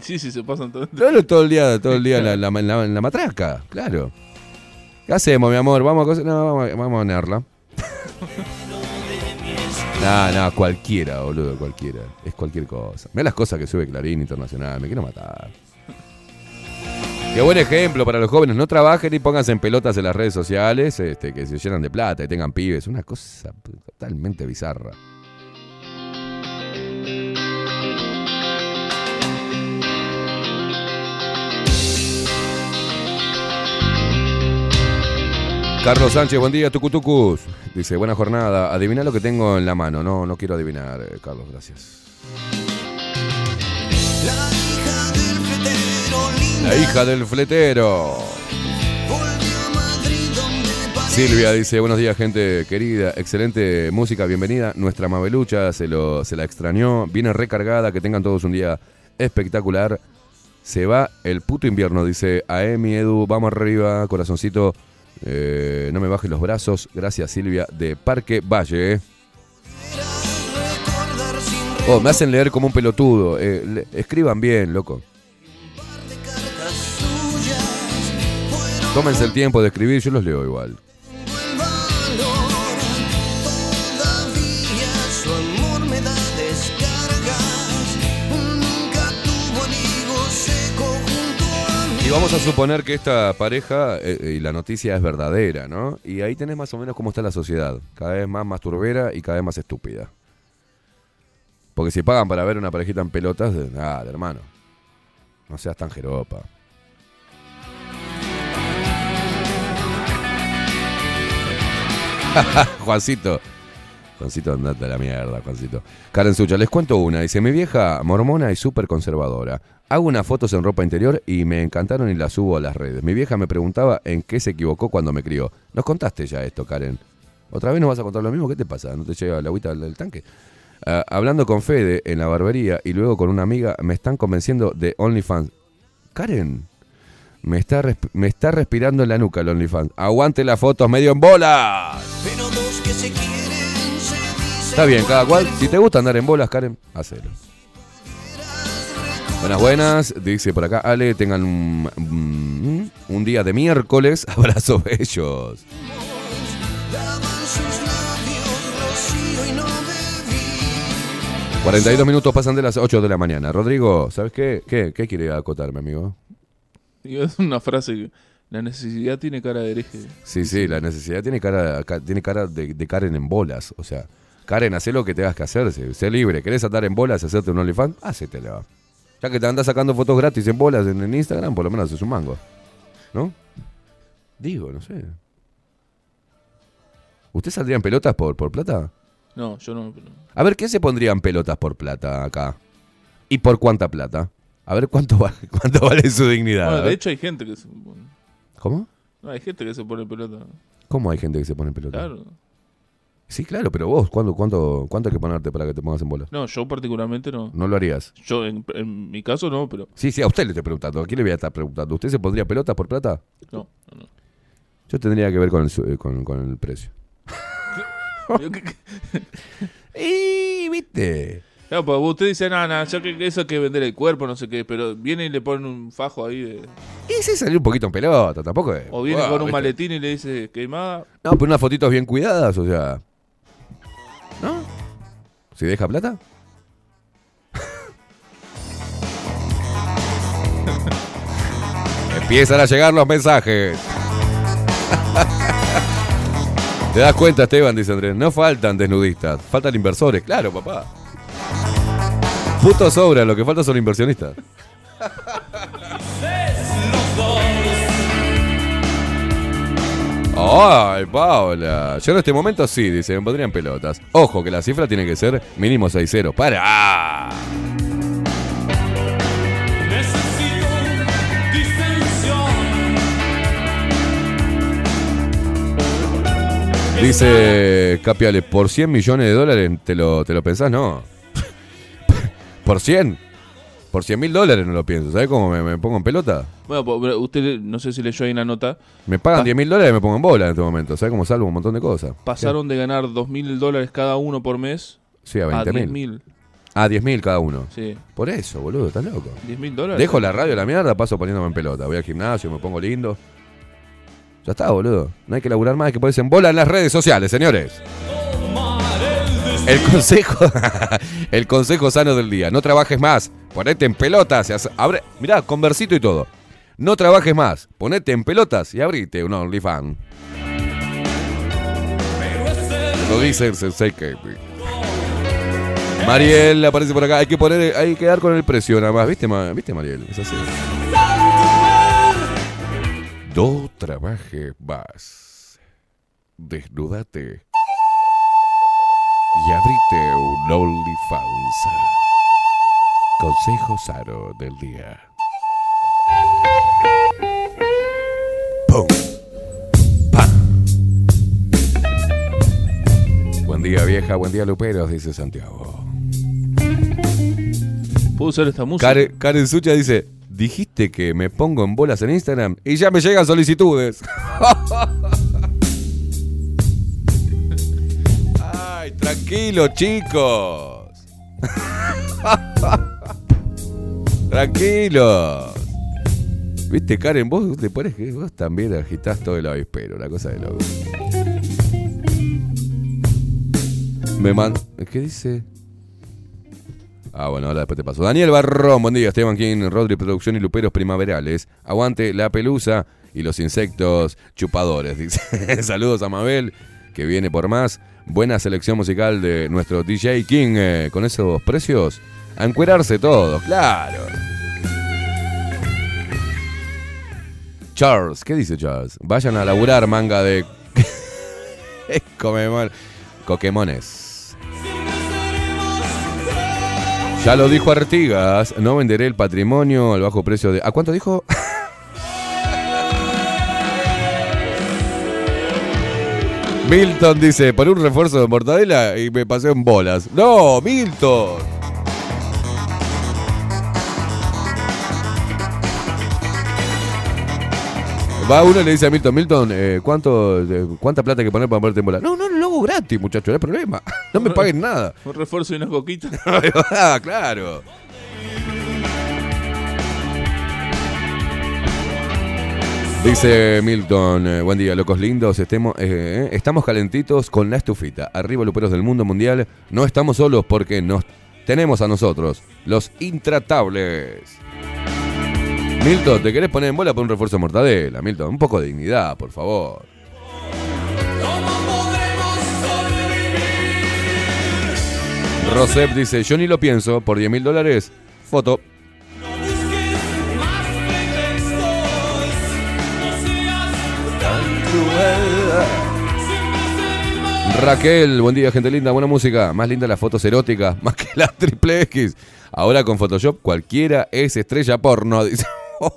Sí, sí, se pasan todo. Claro, todo el día, todo el día en la, la- la matraca. Claro. ¿Qué hacemos, mi amor? ¿Vamos a, no, vamos a, vamos a nearla. No, no, cualquiera, boludo, cualquiera. Es cualquier cosa. Mira las cosas que sube Clarín Internacional, me quiero matar. Qué buen ejemplo para los jóvenes. No trabajen y pónganse en pelotas en las redes sociales, este, que se llenan de plata y tengan pibes. Una cosa totalmente bizarra. Carlos Sánchez, buen día, tucutucus. Dice, buena jornada. Adivina lo que tengo en la mano. No, no quiero adivinar, eh, Carlos, gracias. La hija del fletero. Silvia dice, buenos días gente querida, excelente música, bienvenida. Nuestra Mabelucha se, lo, se la extrañó, viene recargada, que tengan todos un día espectacular. Se va el puto invierno, dice Aemi Edu, vamos arriba, corazoncito, eh, no me bajes los brazos. Gracias Silvia de Parque Valle. Oh, me hacen leer como un pelotudo. eh, escriban bien, loco. Tómense el tiempo de escribir, yo los leo igual. Y vamos a suponer que esta pareja eh, eh, y la noticia es verdadera, ¿no? Y ahí tenés más o menos cómo está la sociedad. Cada vez más masturbera y cada vez más estúpida. Porque si pagan para ver una parejita en pelotas, nada, hermano. No seas tan jeropa. Juancito. Juancito, andate a la mierda, Juancito. Karen Sucha, les cuento una. Dice, mi vieja mormona y súper conservadora. Hago unas fotos en ropa interior y me encantaron y las subo a las redes. Mi vieja me preguntaba en qué se equivocó cuando me crió. Nos contaste ya esto, Karen. ¿Otra vez nos vas a contar lo mismo? ¿Qué te pasa? ¿No te llega la agüita del tanque? Ah, hablando con Fede en la barbería y luego con una amiga, me están convenciendo de OnlyFans. Karen, me está, me está respirando en la nuca el OnlyFans. Aguante las fotos medio en bolas. Está bien, cada cual. Si te gusta andar en bolas, Karen, hacelo. Buenas, buenas. Dice por acá, Ale, tengan un, un- un día de miércoles. Abrazos bellos. labios rocío y no bebí 42 minutos pasan de las 8 de la mañana. Rodrigo, ¿sabes qué? ¿Qué, qué quiere acotarme, amigo? Es una frase que la necesidad tiene cara de hereje. Sí, sí, la necesidad tiene cara, ca- tiene cara de, de Karen en bolas. O sea, Karen, hacé lo que tengas que hacer. Sé, libre. ¿Querés andar en bolas y hacerte un OnlyFans? Hacételo. Ya que te andas sacando fotos gratis en bolas en, en Instagram, por lo menos haces un mango. ¿No? Digo, no sé. ¿Usted saldría en pelotas por, por plata? No, yo no. A ver, ¿qué se pondrían pelotas por plata acá? ¿Y por cuánta plata? A ver cuánto, va- cuánto vale su dignidad. Bueno, de hecho hay gente que se pone. ¿Cómo? No, hay gente que se pone pelota. ¿Cómo hay gente que se pone pelota? Claro. Sí, claro, pero vos, ¿cuánto, cuánto, ¿cuánto hay que ponerte para que te pongas en bolas? No, yo particularmente no. No lo harías. Yo, en, en mi caso, no, pero. Sí, sí, a usted le estoy preguntando. ¿A quién le voy a estar preguntando? ¿Usted se pondría pelotas por plata? No, no, no. Yo tendría que ver con el, su- eh, con, con el precio. Yo que- que- ¡Y viste! Claro, pues usted dice, nada, nada, ya que eso hay que vender el cuerpo, no sé qué, pero viene y le pone un fajo ahí de. Y se salió un poquito en pelota, tampoco es. O viene Buah, con un ¿viste? maletín y le dice queimada. No, pero unas fotitos bien cuidadas, o sea. ¿No? ¿Si deja plata? Empiezan a llegar los mensajes. ¿Te das cuenta, Esteban? Dice Andrés. No faltan desnudistas, faltan inversores. Claro, papá. Puto sobra, lo que falta son inversionistas. Ay, Paula. Yo en este momento sí, dice, me pondrían pelotas. Ojo, que la cifra tiene que ser mínimo 6-0. ¡Para! Dice Capiale, por 100 millones de dólares, ¿te lo, te lo pensás? No. ¿Por 100? Por 100 mil dólares no lo pienso. ¿Sabes cómo me, me pongo en pelota? Bueno, pues, pero usted no sé si leyó ahí en la nota. Me pagan Pa- 10 mil dólares y me pongo en bola en este momento. ¿Sabes cómo salvo un montón de cosas? Pasaron de ganar 2 mil dólares cada uno por mes Sí, a a 20 10 mil. mil. Ah, 10 mil cada uno. Sí, Por eso, boludo, estás loco. 10 mil dólares. Dejo la radio a la mierda, paso poniéndome en pelota. Voy al gimnasio, me pongo lindo. Ya está, boludo. No hay que laburar más, hay que ponerse en bola en las redes sociales, señores. El consejo, el consejo sano del día. No trabajes más, ponete en pelotas. y abre, mirá, con versito y todo. No trabajes más, ponete en pelotas y abrite un OnlyFans. Lo dice el Sensei Kepi. Mariel aparece por acá. Hay que poner, hay que dar con el precio nada más. ¿Viste, Ma- ¿Viste Mariel? Es así. No trabajes más. Desnúdate. Y abrite un OnlyFans. Consejo sano del día. ¡Pum! ¡Pam! Buen día, vieja. Buen día, Luperos, dice Santiago. ¿Puedo usar esta música? Karen, Karen Sucha dice: Dijiste que me pongo en bolas en Instagram y ya me llegan solicitudes. Ay, tranquilo, chicos. Tranquilos. Viste, Karen, vos te pones que vos también agitás todo el avispero, una cosa de loco. Me man... ¿Qué dice? Ah, bueno, ahora después te paso. Daniel Barrón, buen día. Esteban King, Rodri Producción y Luperos Primaverales. Aguante la pelusa y los insectos chupadores. Dice. Saludos a Mabel, que viene por más. Buena selección musical de nuestro DJ King. eh, con esos precios, a encuerarse todos, claro. Charles, ¿qué dice Charles? Vayan a laburar manga de Comemon- Coquemones. Ya lo dijo Artigas, no venderé el patrimonio al bajo precio de... ¿A cuánto dijo? Milton dice, por un refuerzo de mortadela y me pasé en bolas. No, Milton. Va uno y le dice a Milton, Milton, eh, ¿cuánto, eh, ¿cuánta plata hay que poner para ponerte en bola? No, no, lo hago gratis, muchacho, no hay problema. No me paguen nada. Un refuerzo y unas coquitas. ah, claro. Dice Milton, eh, buen día, locos lindos, estemos, eh, eh, estamos calentitos con la estufita. Arriba, luperos del mundo mundial, no estamos solos porque nos tenemos a nosotros, los intratables. Milton, ¿te querés poner en bola por un refuerzo de mortadela? Milton, un poco de dignidad, por favor. Rosep dice, yo ni lo pienso, por 10 mil dólares, foto. Raquel, buen día, gente linda, buena música. Más linda las fotos eróticas, más que la triple X. Ahora con Photoshop cualquiera es estrella porno.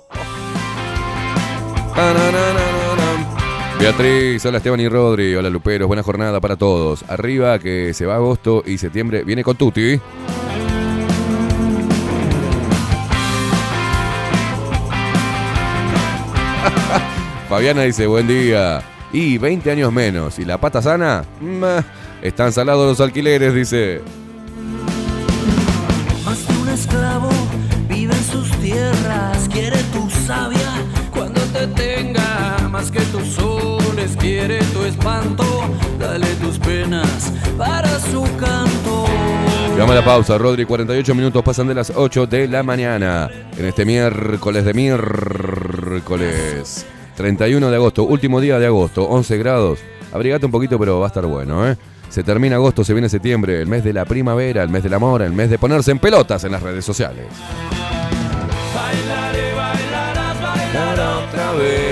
Beatriz, hola Esteban y Rodri, hola Luperos, buena jornada para todos. Arriba que se va agosto y septiembre viene con Tuti. Fabiana dice, buen día. Y 20 años menos. ¿Y la pata sana? Están salados los alquileres, dice. Más de un esclavo tierras, quiere tu savia cuando te tenga, más que tus soles, quiere tu espanto, dale tus penas para su canto. Llama la pausa, Rodri, 48 minutos pasan de las 8 de la mañana. En este miércoles de miércoles. 31 de agosto, último día de agosto, 11 grados. Abrigate un poquito, pero va a estar bueno, ¿eh? Se termina agosto, se viene septiembre, el mes de la primavera, el mes del amor, el mes de ponerse en pelotas en las redes sociales. Bailaré, bailarás, bailarás otra vez.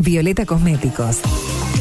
Violeta Cosméticos.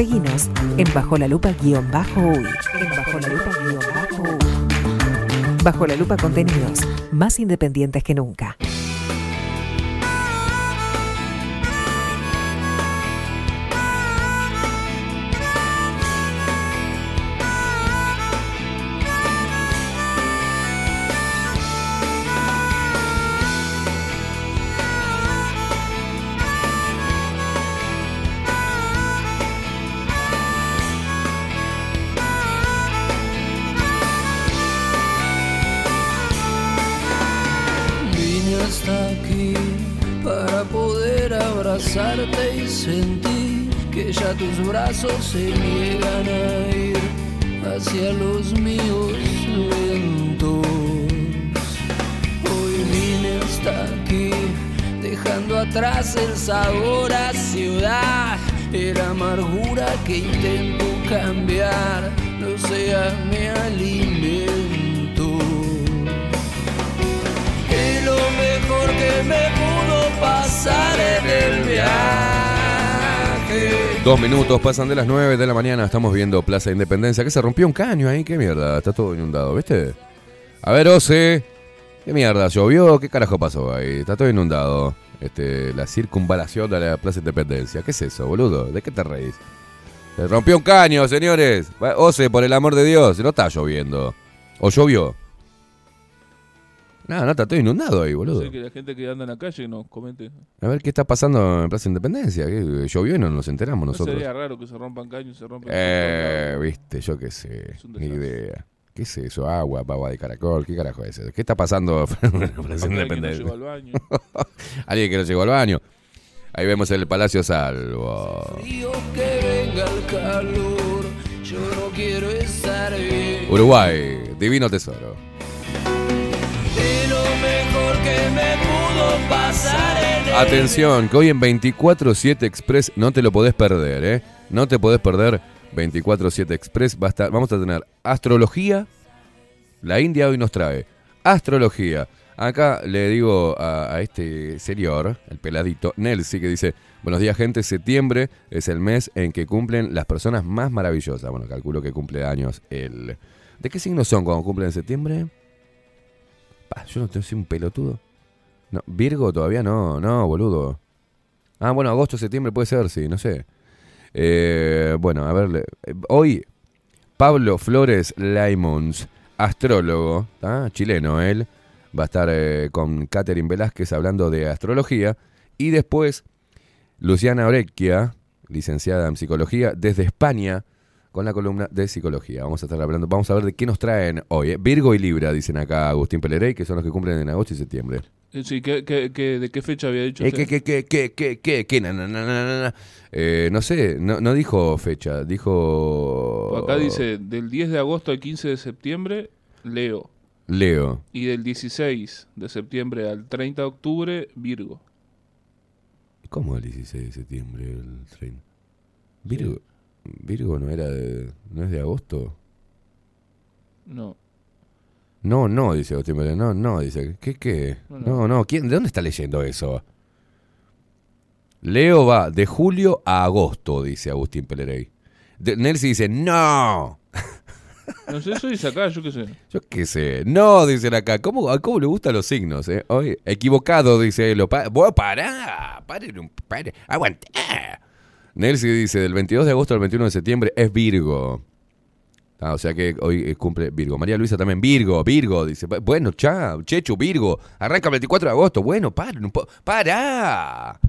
Seguinos en Bajo la Lupa guion bajo uy. En Bajo la. Bajo la Lupa contenidos más independientes que nunca. abrazarte y sentir que ya tus brazos se niegan a ir hacia los míos lentos. Hoy vine hasta aquí, dejando atrás el sabor a ciudad. Era amargura que intento cambiar, no sea mi alimento. Y lo mejor que me puedo pasar en el viaje. Dos minutos pasan de las 9 de la mañana. Estamos viendo Plaza Independencia. Que se rompió un caño ahí. ¿Qué mierda? Está todo inundado, ¿viste? A ver, Ose. ¿Qué mierda? ¿Llovió? ¿Qué carajo pasó ahí? Está todo inundado. Este, la circunvalación de la Plaza Independencia. ¿Qué es eso, boludo? ¿De qué te reís? Se rompió un caño, señores. Ose, por el amor de Dios. No está lloviendo. ¿O llovió? No, no, está todo inundado ahí, boludo. Sé que la gente que anda en la calle nos comente. A ver qué está pasando en Plaza Independencia. Llovió y no nos enteramos No nosotros. sería raro que se rompan caños, se rompan. Eh, viste, yo qué sé, ni idea. ¿Qué es eso? Agua, agua de caracol, ¿qué carajo es eso? ¿Qué está pasando en la Plaza que no Independencia? llegó al baño. Alguien que no llegó al baño. Ahí vemos el Palacio Salvo. Frío que venga el calor, yo no quiero estar bien. Uruguay, divino tesoro. Atención, que hoy en 24-7 Express no te lo podés perder, ¿eh? No te podés perder 24-7 Express. Vamos a tener astrología. La India hoy nos trae astrología. Acá le digo a, este señor, el peladito, Nelsi, que dice, buenos días gente, septiembre es el mes en que cumplen las personas más maravillosas. Bueno, calculo que cumple años él. ¿De qué signo son cuando cumplen en septiembre? Yo no tengo soy un pelotudo. No, Virgo todavía no, no, boludo. Ah, bueno, agosto, septiembre puede ser, sí, no sé. Eh, bueno, a ver, eh, hoy Pablo Flores Laimons, astrólogo, chileno él, va a estar eh, con Catherine Velázquez hablando de astrología. Y después Luciana Orecchia, licenciada en psicología, desde España, con la columna de psicología. Vamos a estar hablando, vamos a ver de qué nos traen hoy. ¿eh? Virgo y Libra, dicen acá Agustín Pelerey, que son los que cumplen en agosto y septiembre. Eh, Sí, ¿qué, qué, qué- de qué fecha había dicho? Eh, usted? ¿Qué, qué, qué, qué, qué, qué, qué? Na, na, na. Eh, no sé, no, no dijo fecha, dijo... Acá dice, del 10 de agosto al 15 de septiembre, Leo. Leo. Y del 16 de septiembre al 30 de octubre, Virgo. ¿Cómo el 16 de septiembre? El 30? Virgo, Virgo no era de, no es de agosto. No. No, no, dice Agustín Pelerey. No, no, dice. ¿Qué, qué? No, No, no. no. ¿Quién, ¿De dónde está leyendo eso? Leo va de julio a agosto, dice Agustín Pelerey. De, Nelsi dice, no. No sé, eso dice acá, yo qué sé. Yo qué sé. No, dicen acá. ¿Cómo, a cómo le gustan los signos? Eh? Hoy, equivocado, dice él. Pa vos pará. Paren. Paren. Aguantá. Nelsi dice: del 22 de agosto al 21 de septiembre es Virgo. Ah, o sea que hoy eh, cumple Virgo. María Luisa también, Virgo, Virgo. Dice: bueno, chao, Chechu, Virgo. Arranca el 24 de agosto. Bueno, poco. ¡Para!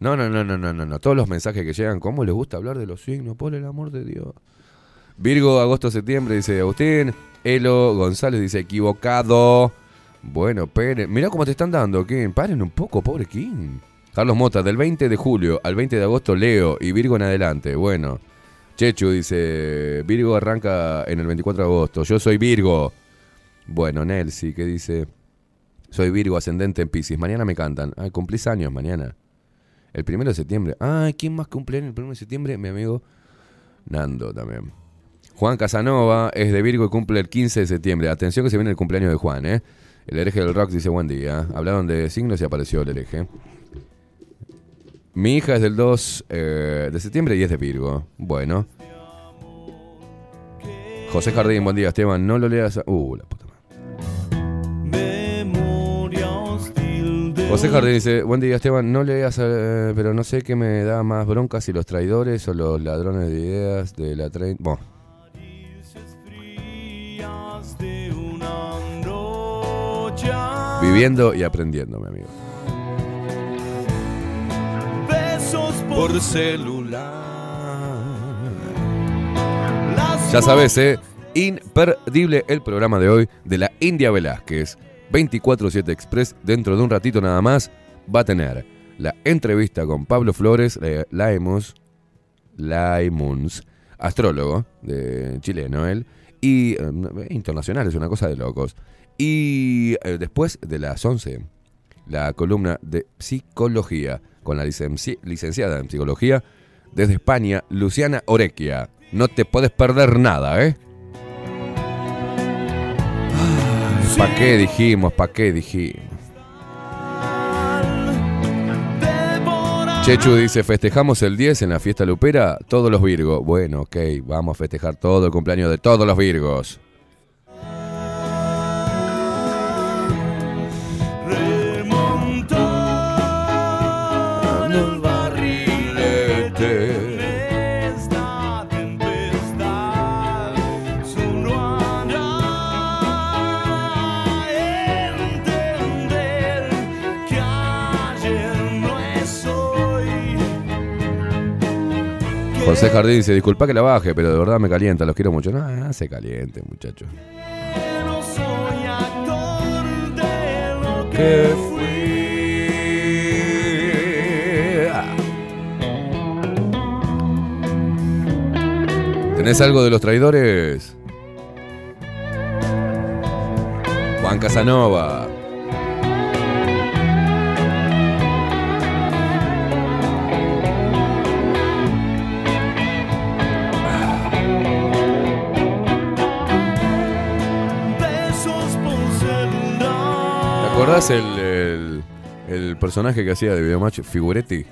No, no, no, no, no, no, no. Todos los mensajes que llegan, ¿cómo les gusta hablar de los signos? Por el amor de Dios. Virgo, agosto, septiembre, dice Agustín. Elo González dice equivocado. Bueno, peren. Mirá cómo te están dando, Kim. Paren un poco, pobre Kim. Carlos Mota, del 20 de julio al 20 de agosto, Leo y Virgo en adelante. Bueno. Chechu dice, Virgo arranca en el 24 de agosto. Yo soy Virgo. Bueno, Nelsi, ¿qué dice? Soy Virgo, ascendente en Pisces. Mañana me cantan. Ay, cumplís años mañana. El primero de septiembre. Ay, ¿quién más cumple en el primero de septiembre? Mi amigo Nando también. Juan Casanova es de Virgo y cumple el 15 de septiembre. Atención que se viene el cumpleaños de Juan, ¿eh? El hereje del rock dice buen día. Hablaron de signos y apareció el hereje. Mi hija es del 2 eh, de septiembre y es de Virgo. Bueno. José Jardín, buen día, Esteban. No lo leas. a- Uh, la puta de José Jardín dice, buen día Esteban, no leas, eh, pero no sé qué me da más bronca si los traidores o los ladrones de ideas de la 30... Bueno, viviendo y aprendiendo, mi amigo. Por celular. Ya sabes, ¿eh? Imperdible el programa de hoy de la India Velázquez. 24-7 Express, dentro de un ratito nada más, va a tener la entrevista con Pablo Flores eh, Laimons, Laimons, astrólogo de chileno él, y eh, internacional, es una cosa de locos. Y eh, después de las 11, la columna de psicología con la licenci- licenciada en psicología desde España, Luciana Orequia. No te puedes perder nada, ¿eh? ¿Para qué dijimos? ¿Para qué dijimos? Chechu dice, festejamos el 10 en la fiesta lupera, todos los Virgos. Bueno, ok, vamos a festejar todo el cumpleaños de todos los Virgos. José Jardín dice, disculpa que la baje, pero de verdad me calienta, los quiero mucho. No, no se caliente, muchachos. Que fui. ¿Tenés algo de los traidores? Juan Casanova. Acordás el, el, personaje que hacía de Videomatch, Figuretti?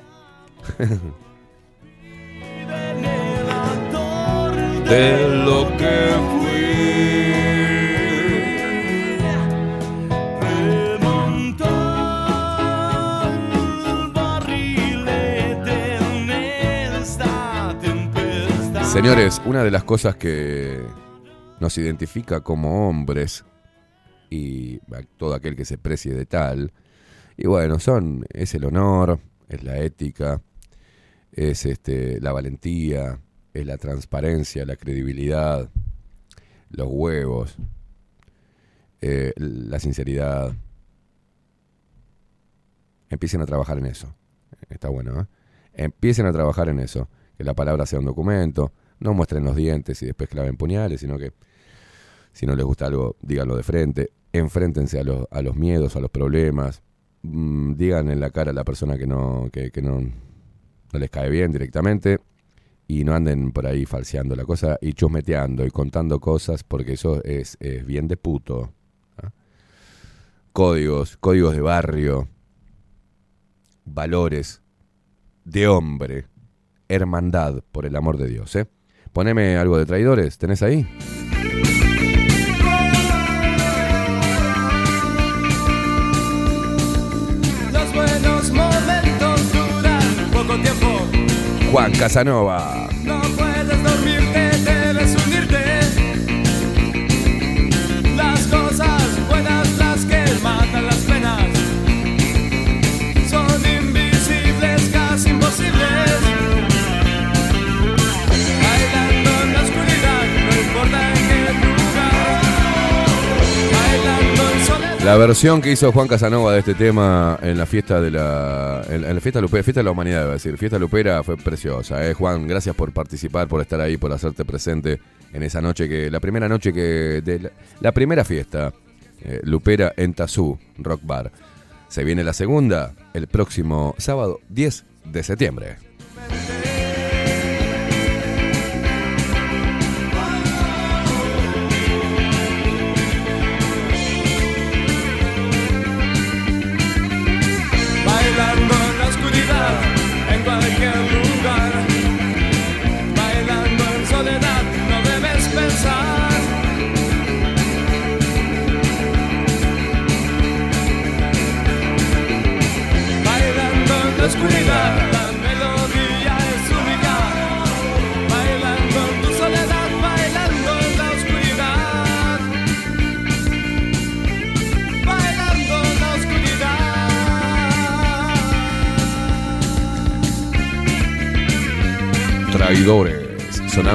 de lo que Señores, una de las cosas que nos identifica como hombres y todo aquel que se precie de tal, y bueno, son es el honor, es la ética, es este la valentía, es la transparencia, la credibilidad, los huevos, eh, la sinceridad. Empiecen a trabajar en eso. Está bueno, ¿eh? Empiecen a trabajar en eso. Que la palabra sea un documento. No muestren los dientes y después claven puñales, sino que si no les gusta algo, díganlo de frente. Enfréntense a los, a los miedos, a los problemas. Mm, digan en la cara a la persona que no, que, no les cae bien directamente. Y no anden por ahí falseando la cosa y chusmeteando y contando cosas porque eso es, es bien de puto. ¿ah? Códigos, códigos de barrio, valores de hombre, hermandad, por el amor de Dios. ¿eh? Poneme algo de traidores, ¿tenés ahí? Juan Casanova. La versión que hizo Juan Casanova de este tema en la fiesta de la. En, la fiesta lupera, fiesta de la humanidad, decir. Fiesta lupera fue preciosa, ¿eh? Juan, gracias por participar, por estar ahí, por hacerte presente en esa noche que. La primera noche que. De la, la primera fiesta eh, lupera en Tazú, Rock Bar. Se viene la segunda el próximo sábado 10 de septiembre.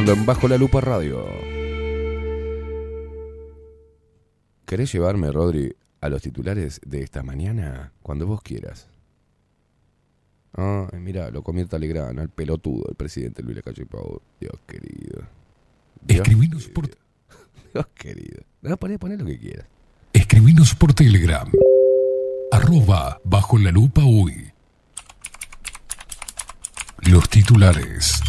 Sonando en Bajo la Lupa Radio. ¿Querés llevarme, Rodri, a los titulares de esta mañana? Cuando vos quieras. Ah, mira, lo comienza Legrand, al pelotudo, el presidente Luis Lacalle Pau. Dios querido. Dios Escribinos por, Dios querido. No, poné, poné lo que quieras. escribinos por Telegram. arroba bajo la lupa uy. Los titulares.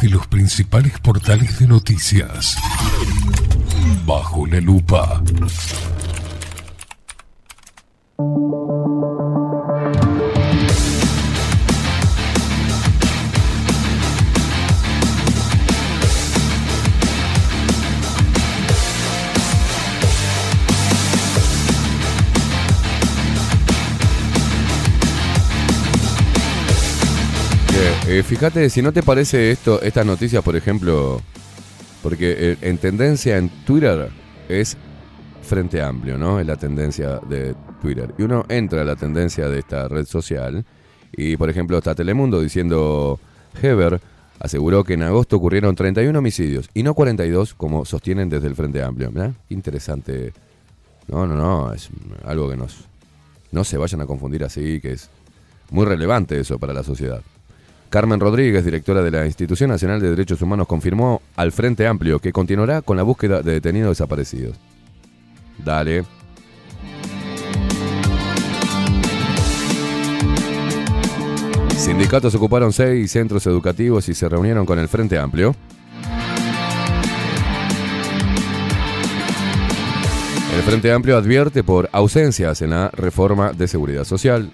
De los principales portales de noticias. Bajo la lupa. Eh, fíjate, si no te parece esto, estas noticias, por ejemplo, porque eh, en tendencia en Twitter es Frente Amplio, ¿no? Es la tendencia de Twitter. Y uno entra a la tendencia de esta red social y, por ejemplo, está Telemundo diciendo, Heber aseguró que en agosto ocurrieron 31 homicidios y no 42 como sostienen desde el Frente Amplio. Interesante. No, no, no, es algo que. No se vayan a confundir así, que es muy relevante eso para la sociedad. Carmen Rodríguez, directora de la Institución Nacional de Derechos Humanos, confirmó al Frente Amplio que continuará con la búsqueda de detenidos desaparecidos. Dale. Sindicatos ocuparon seis centros educativos y se reunieron con el Frente Amplio. El Frente Amplio advierte por ausencias en la reforma de seguridad social.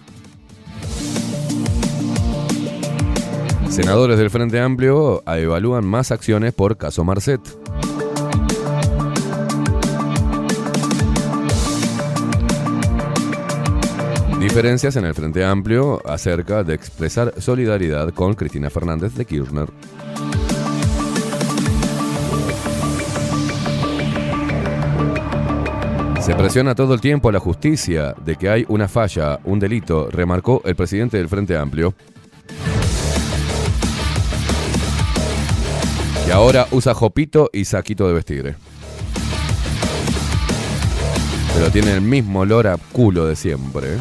Senadores del Frente Amplio evalúan más acciones por caso Marcet. Diferencias en el Frente Amplio acerca de expresar solidaridad con Cristina Fernández de Kirchner. Se presiona todo el tiempo a la justicia de que hay una falla, un delito, remarcó el presidente del Frente Amplio. Y ahora usa jopito y saquito de vestir. Pero tiene el mismo olor a culo de siempre.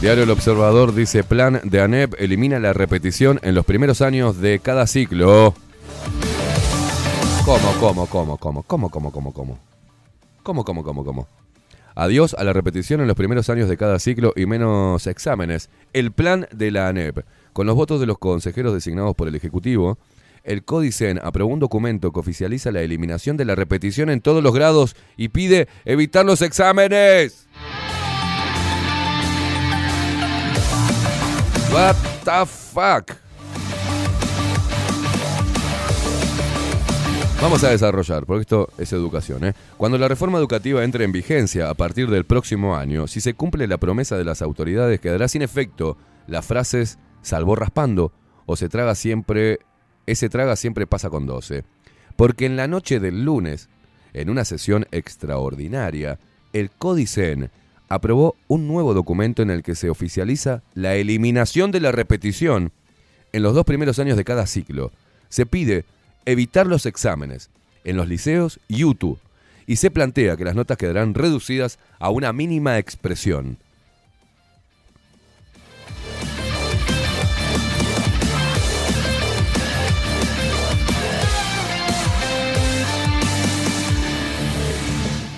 Diario El Observador dice, plan de ANEP elimina la repetición en los primeros años de cada ciclo. ¿Cómo, cómo, cómo, cómo, cómo, cómo, cómo, cómo? ¿Cómo, cómo, cómo, cómo? Adiós a la repetición en los primeros años de cada ciclo y menos exámenes. El plan de la ANEP. Con los votos de los consejeros designados por el Ejecutivo, el Códicen aprobó un documento que oficializa la eliminación de la repetición en todos los grados y pide evitar los exámenes. What the fuck? Vamos a desarrollar, porque esto es educación. ¿eh? Cuando la reforma educativa entre en vigencia a partir del próximo año, si se cumple la promesa de las autoridades, quedará sin efecto las frases salvó raspando o se traga siempre, ese traga siempre pasa con 12. Porque en la noche del lunes, en una sesión extraordinaria, el Códicen aprobó un nuevo documento en el que se oficializa la eliminación de la repetición en los dos primeros años de cada ciclo. Se pide evitar los exámenes en los liceos y UTU y se plantea que las notas quedarán reducidas a una mínima expresión.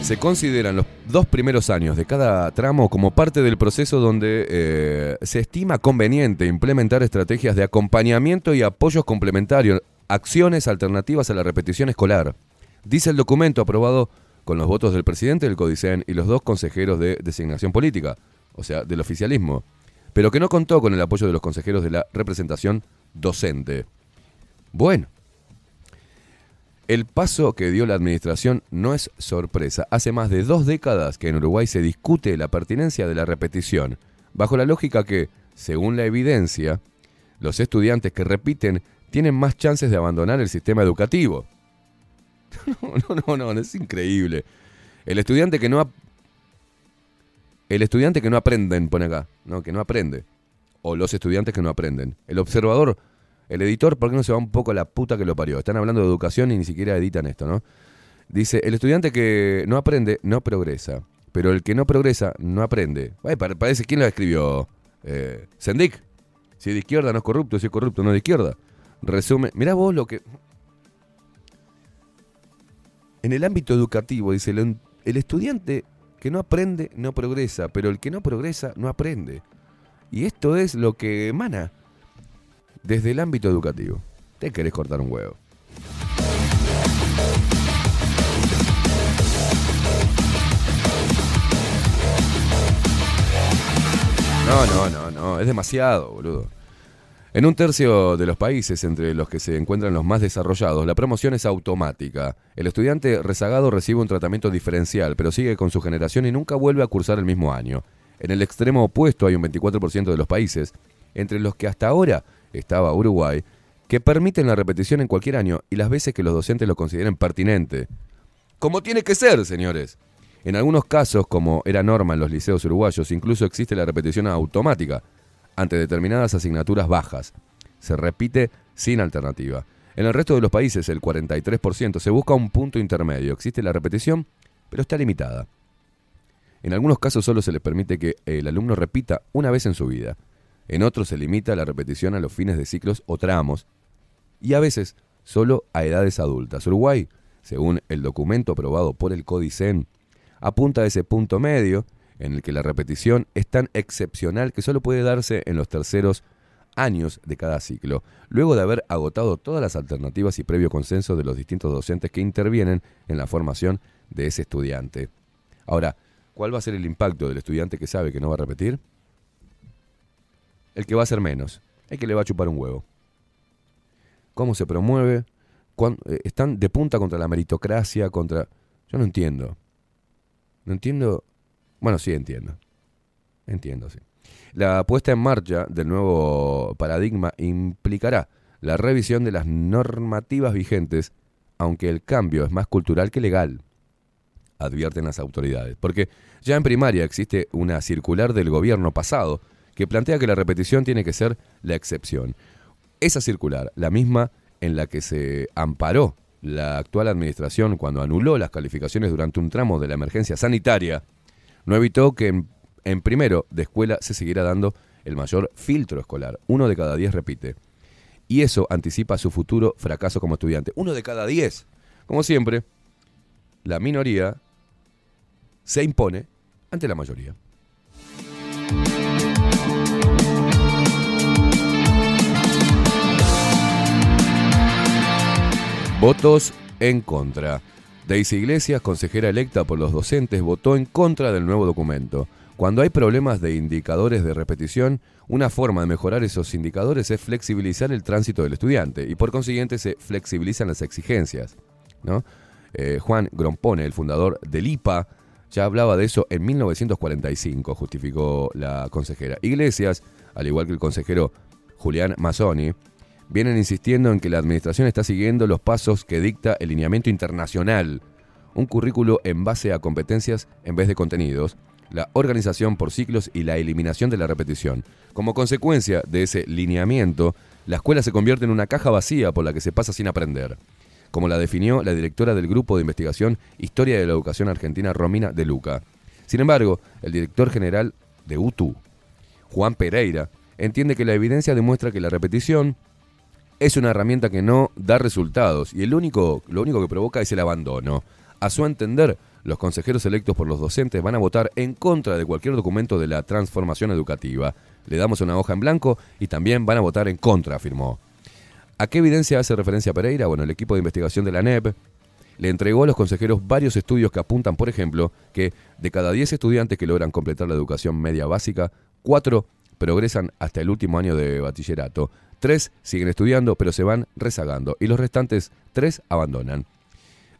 Se consideran los dos primeros años de cada tramo como parte del proceso donde eh, se estima conveniente implementar estrategias de acompañamiento y apoyos complementarios, acciones alternativas a la repetición escolar. Dice el documento aprobado con los votos del presidente del Codicen y los dos consejeros de designación política, o sea, del oficialismo, pero que no contó con el apoyo de los consejeros de la representación docente. Bueno, el paso que dio la administración no es sorpresa. Hace más de dos décadas que en Uruguay se discute la pertinencia de la repetición, bajo la lógica que, según la evidencia, los estudiantes que repiten tienen más chances de abandonar el sistema educativo. No, no, no, no, es increíble. El estudiante que no ap- el estudiante que no aprenden, pone acá, no, que no aprende. O los estudiantes que no aprenden. El observador, el editor, ¿por qué no se va un poco la puta que lo parió? Están hablando de educación y ni siquiera editan esto, ¿no? Dice, el estudiante que no aprende no progresa, pero el que no progresa no aprende. Parece, ¿quién lo escribió? Eh, Sendik, si de izquierda no es corrupto, si es corrupto no es de izquierda. Resume, mirá vos lo que... En el ámbito educativo, dice, el, el estudiante que no aprende no progresa, pero el que no progresa no aprende. Y esto es lo que emana desde el ámbito educativo. Te querés cortar un huevo. No, no, no, no, es demasiado, boludo. En un tercio de los países entre los que se encuentran los más desarrollados, la promoción es automática. El estudiante rezagado recibe un tratamiento diferencial, pero sigue con su generación y nunca vuelve a cursar el mismo año. En el extremo opuesto hay un 24% de los países, entre los que hasta ahora estaba Uruguay, que permiten la repetición en cualquier año y las veces que los docentes lo consideren pertinente. Como tiene que ser, señores. En algunos casos, como era norma en los liceos uruguayos, incluso existe la repetición automática ante determinadas asignaturas bajas. Se repite sin alternativa. En el resto de los países, el 43%, se busca un punto intermedio. Existe la repetición, pero está limitada. En algunos casos solo se le permite que el alumno repita una vez en su vida. En otros se limita la repetición a los fines de ciclos o tramos. Y a veces solo a edades adultas. Uruguay, según el documento aprobado por el Codicen, apunta a ese punto medio en el que la repetición es tan excepcional que solo puede darse en los terceros años de cada ciclo, luego de haber agotado todas las alternativas y previo consenso de los distintos docentes que intervienen en la formación de ese estudiante. Ahora, ¿cuál va a ser el impacto del estudiante que sabe que no va a repetir? El que va a ser menos, el que le va a chupar un huevo. ¿Cómo se promueve? Eh, están de punta contra la meritocracia, contra... Yo no entiendo. No entiendo. Bueno, sí entiendo. Entiendo, sí. La puesta en marcha del nuevo paradigma implicará la revisión de las normativas vigentes, aunque el cambio es más cultural que legal, advierten las autoridades. Porque ya en primaria existe una circular del gobierno pasado que plantea que la repetición tiene que ser la excepción. Esa circular, la misma en la que se amparó la actual administración cuando anuló las calificaciones durante un tramo de la emergencia sanitaria, no evitó que en, primero de escuela se siguiera dando el mayor filtro escolar. Uno de cada diez repite. Y eso anticipa su futuro fracaso como estudiante. Uno de cada diez. Como siempre, la minoría se impone ante la mayoría. Votos en contra. Daisy Iglesias, consejera electa por los docentes, votó en contra del nuevo documento. Cuando hay problemas de indicadores de repetición, una forma de mejorar esos indicadores es flexibilizar el tránsito del estudiante y por consiguiente se flexibilizan las exigencias. Eh, Juan Grompone, el fundador del IPA, ya hablaba de eso en 1945, justificó la consejera. Iglesias, al igual que el consejero Julián Mazzoni, vienen insistiendo en que la administración está siguiendo los pasos que dicta el lineamiento internacional, un currículo en base a competencias en vez de contenidos, la organización por ciclos y la eliminación de la repetición. Como consecuencia de ese lineamiento, la escuela se convierte en una caja vacía por la que se pasa sin aprender, como la definió la directora del Grupo de Investigación Historia de la Educación Argentina, Romina De Luca. Sin embargo, el director general de UTU, Juan Pereira, entiende que la evidencia demuestra que la repetición es una herramienta que no da resultados y el único, lo único que provoca es el abandono. A su entender, los consejeros electos por los docentes van a votar en contra de cualquier documento de la transformación educativa. Le damos una hoja en blanco y también van a votar en contra, afirmó. ¿A qué evidencia hace referencia Pereira? Bueno, el equipo de investigación de la NEP le entregó a los consejeros varios estudios que apuntan, por ejemplo, que de cada 10 estudiantes que logran completar la educación media básica, 4 progresan hasta el último año de bachillerato, 3 siguen estudiando pero se van rezagando y los restantes 3 abandonan.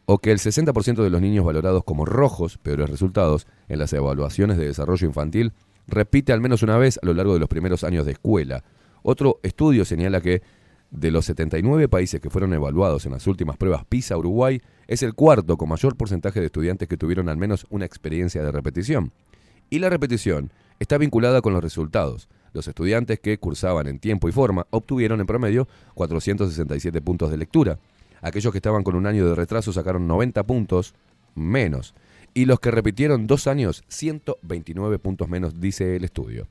O que el 60% de los niños valorados como rojos, peores resultados, en las evaluaciones de desarrollo infantil, repite al menos una vez a lo largo de los primeros años de escuela. Otro estudio señala que de los 79 países que fueron evaluados en las últimas pruebas PISA, Uruguay es el cuarto con mayor porcentaje de estudiantes que tuvieron al menos una experiencia de repetición. Y la repetición está vinculada con los resultados. Los estudiantes que cursaban en tiempo y forma obtuvieron en promedio 467 puntos de lectura. Aquellos que estaban con un año de retraso sacaron 90 puntos menos. Y los que repitieron dos años, 129 puntos menos, dice el estudio.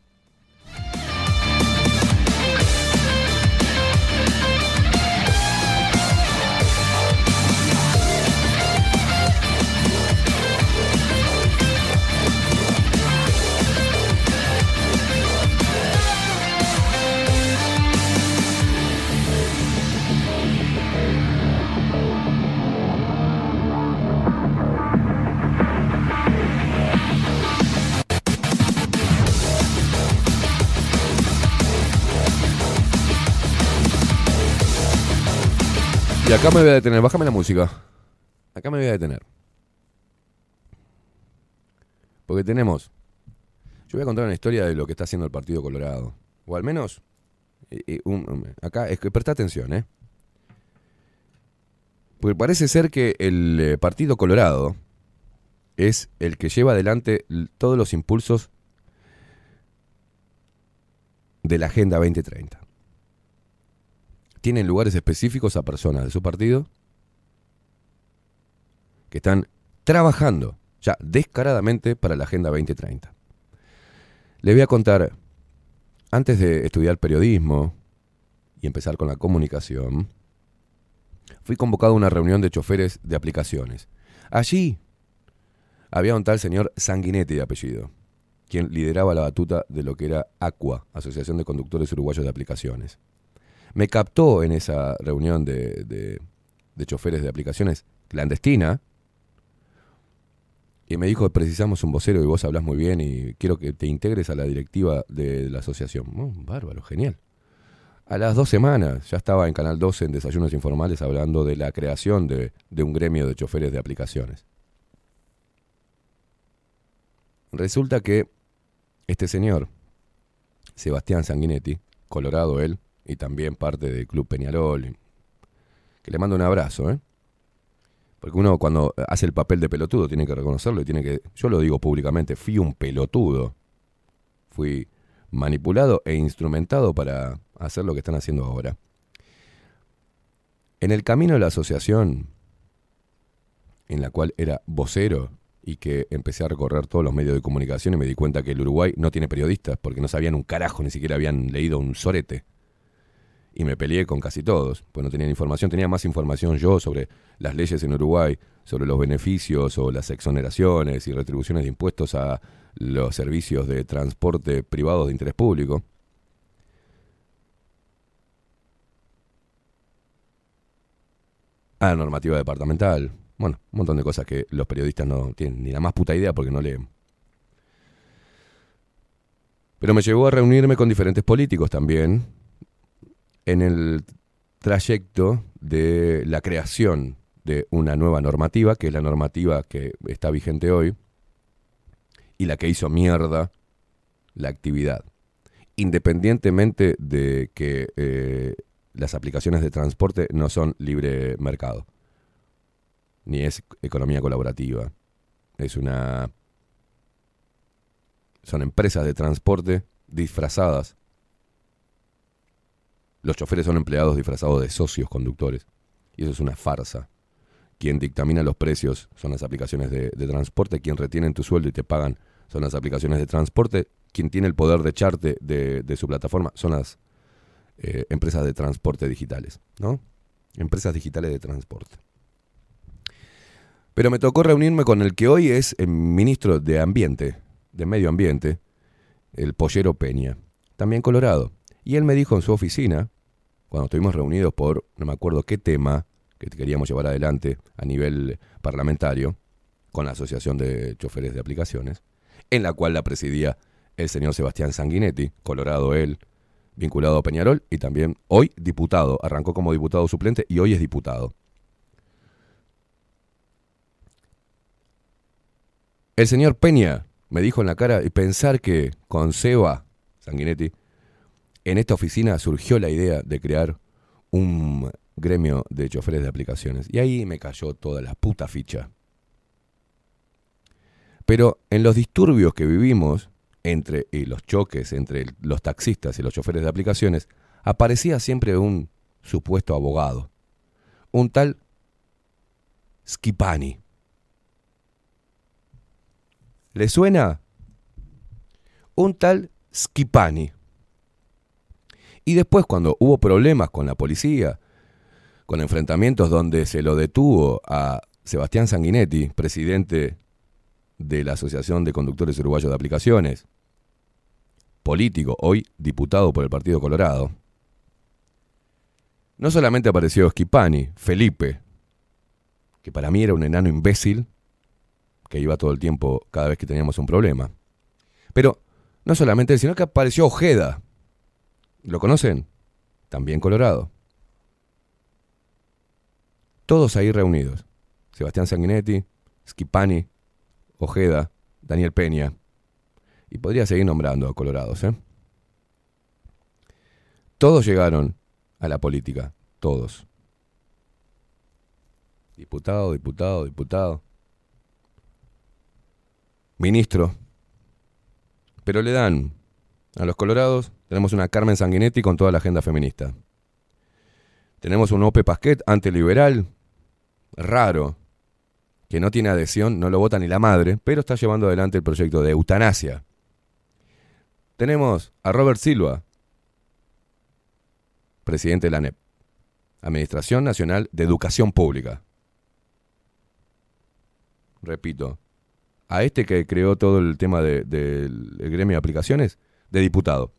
Acá me voy a detener, bájame la música. Acá me voy a detener. Porque tenemos. Yo voy a contar una historia de lo que está haciendo el Partido Colorado. O al menos. eh, eh, un- acá, es que presta atención, ¿eh? Porque parece ser que el eh, Partido Colorado es el que lleva adelante todos los impulsos de la Agenda 2030. Tienen lugares específicos a personas de su partido que están trabajando ya descaradamente para la Agenda 2030. Les voy a contar, antes de estudiar periodismo y empezar con la comunicación, fui convocado a una reunión de choferes de aplicaciones. Allí había un tal señor Sanguinetti de apellido, quien lideraba la batuta de lo que era ACUA, Asociación de Conductores Uruguayos de Aplicaciones. Me captó en esa reunión de, choferes de aplicaciones clandestina y me dijo, precisamos un vocero y vos hablas muy bien y quiero que te integres a la directiva de la asociación. Oh, bárbaro, genial. A las dos semanas ya estaba en Canal 12 en Desayunos Informales hablando de la creación de un gremio de choferes de aplicaciones. Resulta que este señor, Sebastián Sanguinetti, colorado él, y también parte del Club Peñarol, que le mando un abrazo, ¿eh? Porque uno cuando hace el papel de pelotudo tiene que reconocerlo y tiene que, yo lo digo públicamente, fui un pelotudo. Fui manipulado e instrumentado para hacer lo que están haciendo ahora. En el camino de la asociación, en la cual era vocero y que empecé a recorrer todos los medios de comunicación y me di cuenta que el Uruguay no tiene periodistas porque no sabían un carajo, ni siquiera habían leído un sorete. Y me peleé con casi todos, pues no tenían información, tenía más información yo sobre las leyes en Uruguay, sobre los beneficios o las exoneraciones y retribuciones de impuestos a los servicios de transporte privados de interés público. a la normativa departamental. Bueno, un montón de cosas que los periodistas no tienen ni la más puta idea porque no leen. Pero me llevó a reunirme con diferentes políticos también en el trayecto de la creación de una nueva normativa, que es la normativa que está vigente hoy, y la que hizo mierda la actividad. Independientemente de que eh, las aplicaciones de transporte no son libre mercado, ni es economía colaborativa. Es una. Son empresas de transporte disfrazadas. Los choferes son empleados disfrazados de socios conductores. Y eso es una farsa. Quien dictamina los precios son las aplicaciones de, transporte. Quien retiene tu sueldo y te pagan son las aplicaciones de transporte. Quien tiene el poder de echarte de, de su plataforma son las eh, empresas de transporte digitales, ¿no? Empresas digitales de transporte. Pero me tocó reunirme con el que hoy es el ministro de Ambiente, de Medio Ambiente, el Pollero Peña, también colorado. Y él me dijo en su oficina, cuando estuvimos reunidos por no me acuerdo qué tema que queríamos llevar adelante a nivel parlamentario, con la Asociación de Choferes de Aplicaciones, en la cual la presidía el señor Sebastián Sanguinetti, colorado él, vinculado a Peñarol y también hoy diputado. Arrancó como diputado suplente y hoy es diputado. El señor Peña me dijo en la cara y pensar que con Seba Sanguinetti en esta oficina surgió la idea de crear un gremio de choferes de aplicaciones. Y ahí me cayó toda la puta ficha. Pero en los disturbios que vivimos, entre y los choques entre los taxistas y los choferes de aplicaciones, aparecía siempre un supuesto abogado, un tal Skipani. ¿Le suena? Un tal Skipani. Y después cuando hubo problemas con la policía, con enfrentamientos donde se lo detuvo a Sebastián Sanguinetti, presidente de la Asociación de Conductores Uruguayos de Aplicaciones, político, hoy diputado por el Partido Colorado, no solamente apareció Schipani, Felipe, que para mí era un enano imbécil, que iba todo el tiempo cada vez que teníamos un problema, pero no solamente él, sino que apareció Ojeda. ¿Lo conocen? También Colorado. Todos ahí reunidos. Sebastián Sanguinetti, Schipani, Ojeda, Daniel Peña. Y podría seguir nombrando a colorados, ¿eh? Todos llegaron a la política, todos. Diputado, diputado, diputado. Ministro. Pero le dan a los colorados, tenemos una Carmen Sanguinetti con toda la agenda feminista. Tenemos un Ope Pasquet antiliberal, raro, que no tiene adhesión, no lo vota ni la madre, pero está llevando adelante el proyecto de eutanasia. Tenemos a Robert Silva, presidente de la ANEP, Administración Nacional de Educación Pública. Repito, a este que creó todo el tema de- del gremio de aplicaciones, de diputado.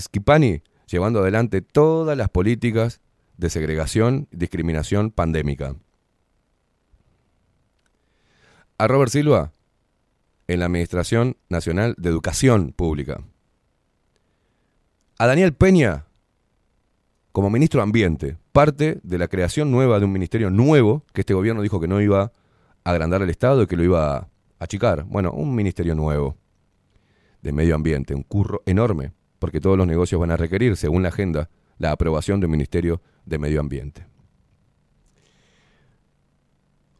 Schipani llevando adelante todas las políticas de segregación, discriminación pandémica. A Robert Silva en la Administración Nacional de Educación Pública. A Daniel Peña como ministro de Ambiente, parte de la creación nueva de un ministerio nuevo que este gobierno dijo que no iba a agrandar el Estado y que lo iba a achicar. Bueno, un ministerio nuevo de medio ambiente, un curro enorme, porque todos los negocios van a requerir, según la agenda, la aprobación de un ministerio de medio ambiente.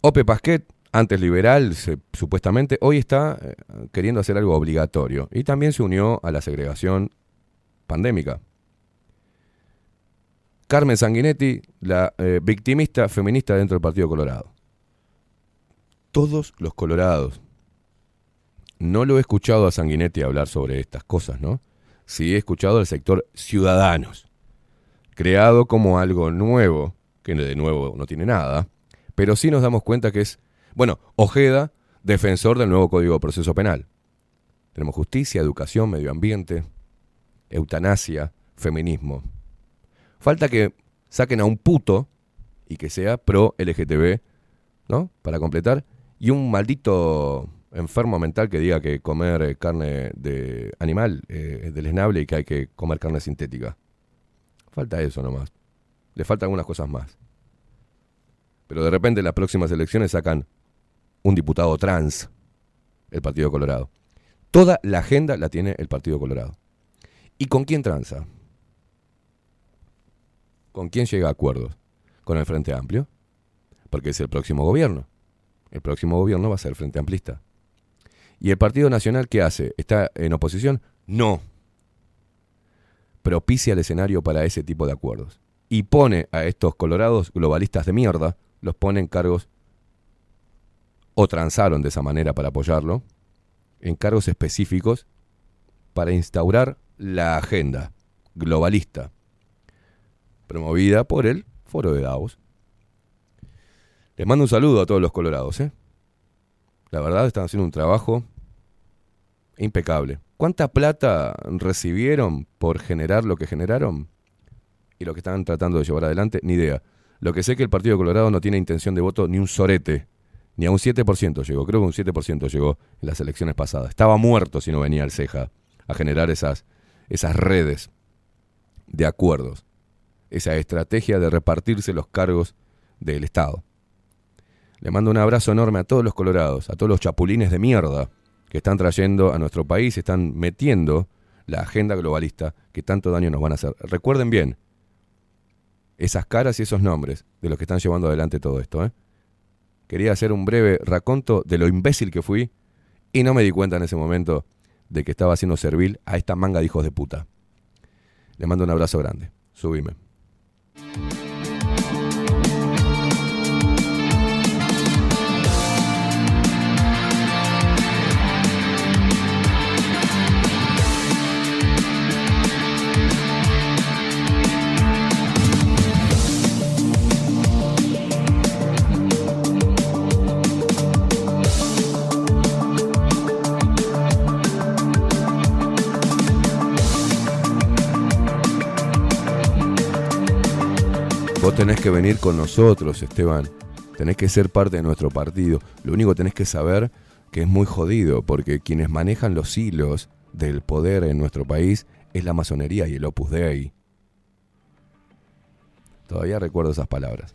Ope Pasquet, antes liberal, se- supuestamente, hoy está eh, queriendo hacer algo obligatorio y también se unió a la segregación pandémica. Carmen Sanguinetti, la eh, victimista feminista dentro del Partido Colorado. Todos los colorados. No lo he escuchado a Sanguinetti hablar sobre estas cosas, ¿no? Sí he escuchado al sector ciudadanos, creado como algo nuevo, que de nuevo no tiene nada, pero sí nos damos cuenta que es, bueno, Ojeda, defensor del nuevo Código de Proceso Penal. Tenemos justicia, educación, medio ambiente, eutanasia, feminismo. Falta que saquen a un puto y que sea pro LGTB, ¿no? Para completar. Y un maldito enfermo mental que diga que comer eh, carne de animal eh, es deleznable y que hay que comer carne sintética. Falta eso nomás. Le faltan algunas cosas más. Pero de repente en las próximas elecciones sacan un diputado trans, el Partido Colorado. Toda la agenda la tiene el Partido Colorado. ¿Y con quién tranza? ¿Con quién llega a acuerdos? ¿Con el Frente Amplio? Porque es el próximo gobierno. El próximo gobierno va a ser Frente Amplista. ¿Y el Partido Nacional qué hace? ¿Está en oposición? No. Propicia el escenario para ese tipo de acuerdos. Y pone a estos colorados globalistas de mierda, los pone en cargos, o transaron de esa manera para apoyarlo, en cargos específicos para instaurar la agenda globalista promovida por el Foro de Davos. Les mando un saludo a todos los colorados, ¿eh? La verdad están haciendo un trabajo impecable. ¿Cuánta plata recibieron por generar lo que generaron? Y lo que están tratando de llevar adelante, ni idea. Lo que sé que el Partido Colorado no tiene intención de voto ni un sorete, ni a un 7% llegó. Creo que un 7% llegó en las elecciones pasadas. Estaba muerto si no venía el CEJA a generar esas, esas redes de acuerdos esa estrategia de repartirse los cargos del Estado. Le mando un abrazo enorme a todos los colorados, a todos los chapulines de mierda que están trayendo a nuestro país, están metiendo la agenda globalista que tanto daño nos van a hacer. Recuerden bien esas caras y esos nombres de los que están llevando adelante todo esto. ¿eh? Quería hacer un breve raconto de lo imbécil que fui y no me di cuenta en ese momento de que estaba haciendo servil a esta manga de hijos de puta. Le mando un abrazo grande. Subime. Vos tenés que venir con nosotros, Esteban. Tenés que ser parte de nuestro partido. Lo único que tenés que saber que es muy jodido, porque quienes manejan los hilos del poder en nuestro país es la masonería y el Opus Dei. Todavía recuerdo esas palabras.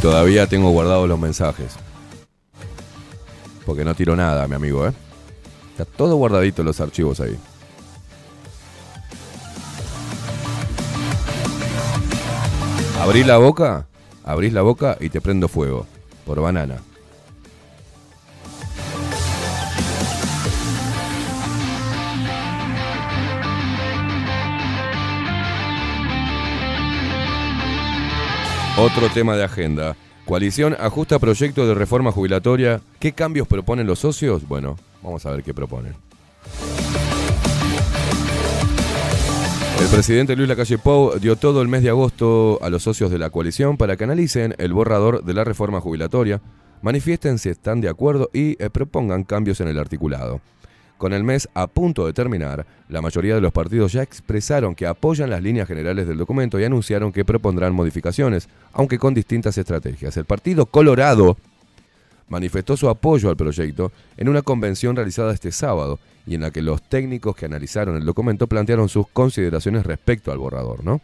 Todavía tengo guardados los mensajes. Porque no tiro nada, mi amigo, ¿eh? Está todo guardadito los archivos ahí. Abrís la boca, abrís la boca y te prendo fuego. Por banana. Otro tema de agenda. Coalición ajusta proyecto de reforma jubilatoria. ¿Qué cambios proponen los socios? Bueno, vamos a ver qué proponen. El presidente Luis Lacalle Pou dio todo el mes de agosto a los socios de la coalición para que analicen el borrador de la reforma jubilatoria, manifiesten si están de acuerdo y eh, propongan cambios en el articulado. Con el mes a punto de terminar, la mayoría de los partidos ya expresaron que apoyan las líneas generales del documento y anunciaron que propondrán modificaciones, aunque con distintas estrategias. El Partido Colorado manifestó su apoyo al proyecto en una convención realizada este sábado y en la que los técnicos que analizaron el documento plantearon sus consideraciones respecto al borrador, ¿no?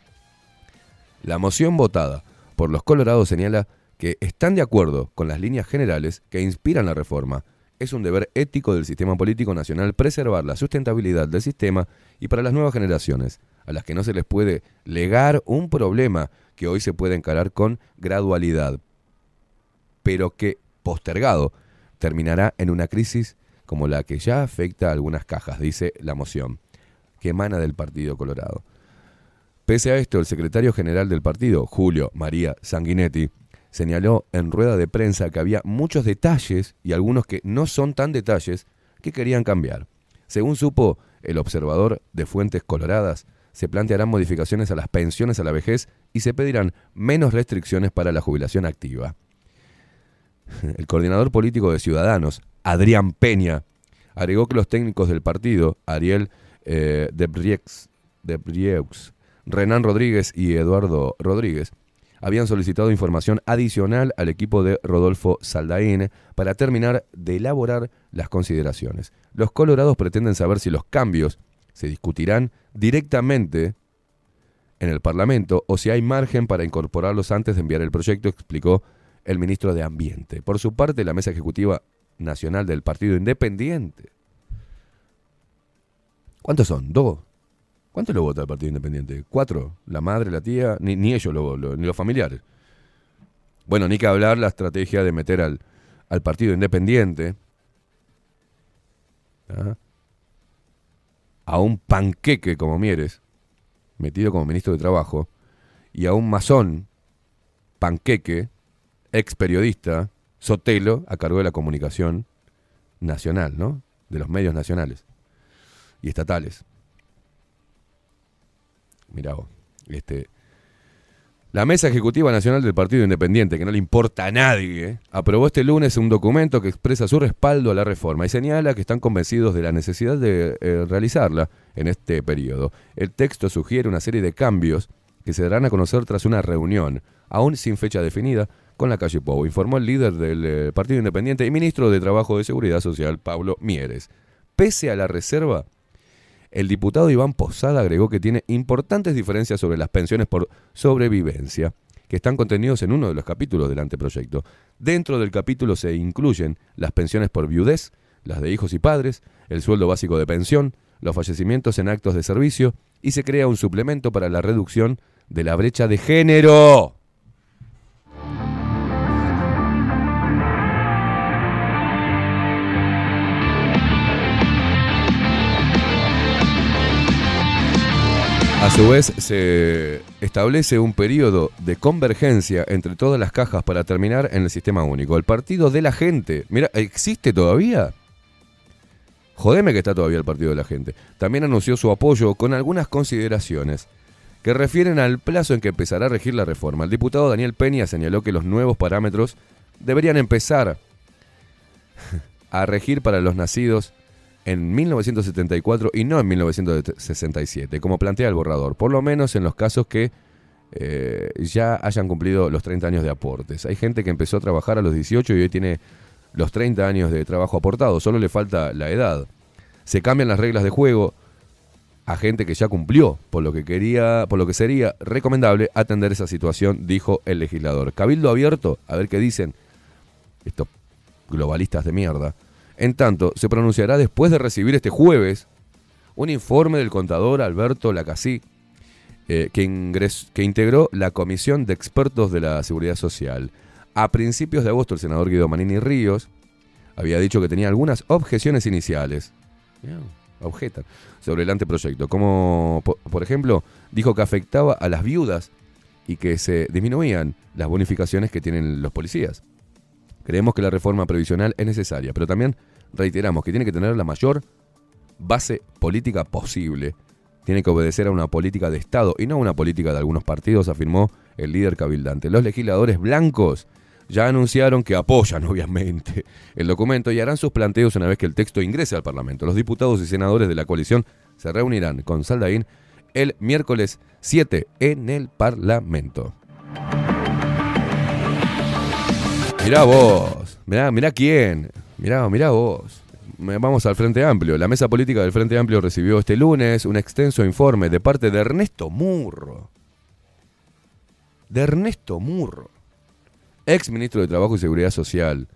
La moción votada por los colorados señala que están de acuerdo con las líneas generales que inspiran la reforma. Es un deber ético del sistema político nacional preservar la sustentabilidad del sistema y para las nuevas generaciones, a las que no se les puede legar un problema que hoy se puede encarar con gradualidad, pero que, postergado, terminará en una crisis como la que ya afecta a algunas cajas, dice la moción, que emana del Partido Colorado. Pese a esto, el secretario general del partido, Julio María Sanguinetti, señaló en rueda de prensa que había muchos detalles y algunos que no son tan detalles que querían cambiar. Según supo el observador de Fuentes Coloradas, se plantearán modificaciones a las pensiones a la vejez y se pedirán menos restricciones para la jubilación activa. El coordinador político de Ciudadanos, Adrián Peña, agregó que los técnicos del partido, Ariel eh, Debrieux, Debrieux, Renan Rodríguez y Eduardo Rodríguez, habían solicitado información adicional al equipo de Rodolfo Saldaín para terminar de elaborar las consideraciones. Los colorados pretenden saber si los cambios se discutirán directamente en el Parlamento o si hay margen para incorporarlos antes de enviar el proyecto, explicó el ministro de Ambiente. Por su parte, la Mesa Ejecutiva Nacional del Partido Independiente. ¿Cuántos son? ¿Dos? ¿Cuánto lo vota el Partido Independiente? ¿Cuatro? ¿La madre, la tía? Ni, ellos, lo, lo- ni los familiares. Bueno, ni que hablar la estrategia de meter al, al Partido Independiente ¿ah? a un panqueque como Mieres, metido como ministro de Trabajo, y a un masón, panqueque, ex periodista, Sotelo, a cargo de la comunicación nacional, ¿no? De los medios nacionales y estatales. Mirá vos, este, la Mesa Ejecutiva Nacional del Partido Independiente, que no le importa a nadie, ¿eh? aprobó este lunes un documento que expresa su respaldo a la reforma y señala que están convencidos de la necesidad de eh, realizarla en este periodo. El texto sugiere una serie de cambios que se darán a conocer tras una reunión, aún sin fecha definida, con la calle Pou, informó el líder del eh, Partido Independiente y ministro de Trabajo y Seguridad Social, Pablo Mieres. Pese a la reserva, el diputado Iván Posada agregó que tiene importantes diferencias sobre las pensiones por sobrevivencia, que están contenidos en uno de los capítulos del anteproyecto. Dentro del capítulo se incluyen las pensiones por viudez, las de hijos y padres, el sueldo básico de pensión, los fallecimientos en actos de servicio y se crea un suplemento para la reducción de la brecha de género. A su vez, se establece un periodo de convergencia entre todas las cajas para terminar en el sistema único. El Partido de la Gente, mira, ¿existe todavía? Jodeme que está todavía el Partido de la Gente. También anunció su apoyo con algunas consideraciones que refieren al plazo en que empezará a regir la reforma. El diputado Daniel Peña señaló que los nuevos parámetros deberían empezar a regir para los nacidos en 1974 y no en 1967, como plantea el borrador, por lo menos en los casos que eh, ya hayan cumplido los 30 años de aportes. Hay gente que empezó a trabajar a los 18 y hoy tiene los 30 años de trabajo aportado, solo le falta la edad. Se cambian las reglas de juego a gente que ya cumplió, por lo que quería, por lo que sería recomendable atender esa situación, dijo el legislador. Cabildo abierto, a ver qué dicen estos globalistas de mierda. En tanto, se pronunciará después de recibir este jueves un informe del contador Alberto Lacasí, eh, que, ingres- que integró la Comisión de Expertos de la Seguridad Social. A principios de agosto, el senador Guido Manini Ríos había dicho que tenía algunas objeciones iniciales. Sobre el anteproyecto. Como, po- por ejemplo, dijo que afectaba a las viudas y que se disminuían las bonificaciones que tienen los policías. Creemos que la reforma previsional es necesaria, pero también reiteramos que tiene que tener la mayor base política posible. Tiene que obedecer a una política de Estado y no a una política de algunos partidos, afirmó el líder cabildante. Los legisladores blancos ya anunciaron que apoyan, obviamente, el documento y harán sus planteos una vez que el texto ingrese al Parlamento. Los diputados y senadores de la coalición se reunirán con Saldaín el miércoles 7 en el Parlamento. Mirá vos, mirá, mirá quién, mirá, mirá vos. Vamos al Frente Amplio. La mesa política del Frente Amplio recibió este lunes un extenso informe de parte de Ernesto Murro. De Ernesto Murro, ex ministro de Trabajo y Seguridad Social,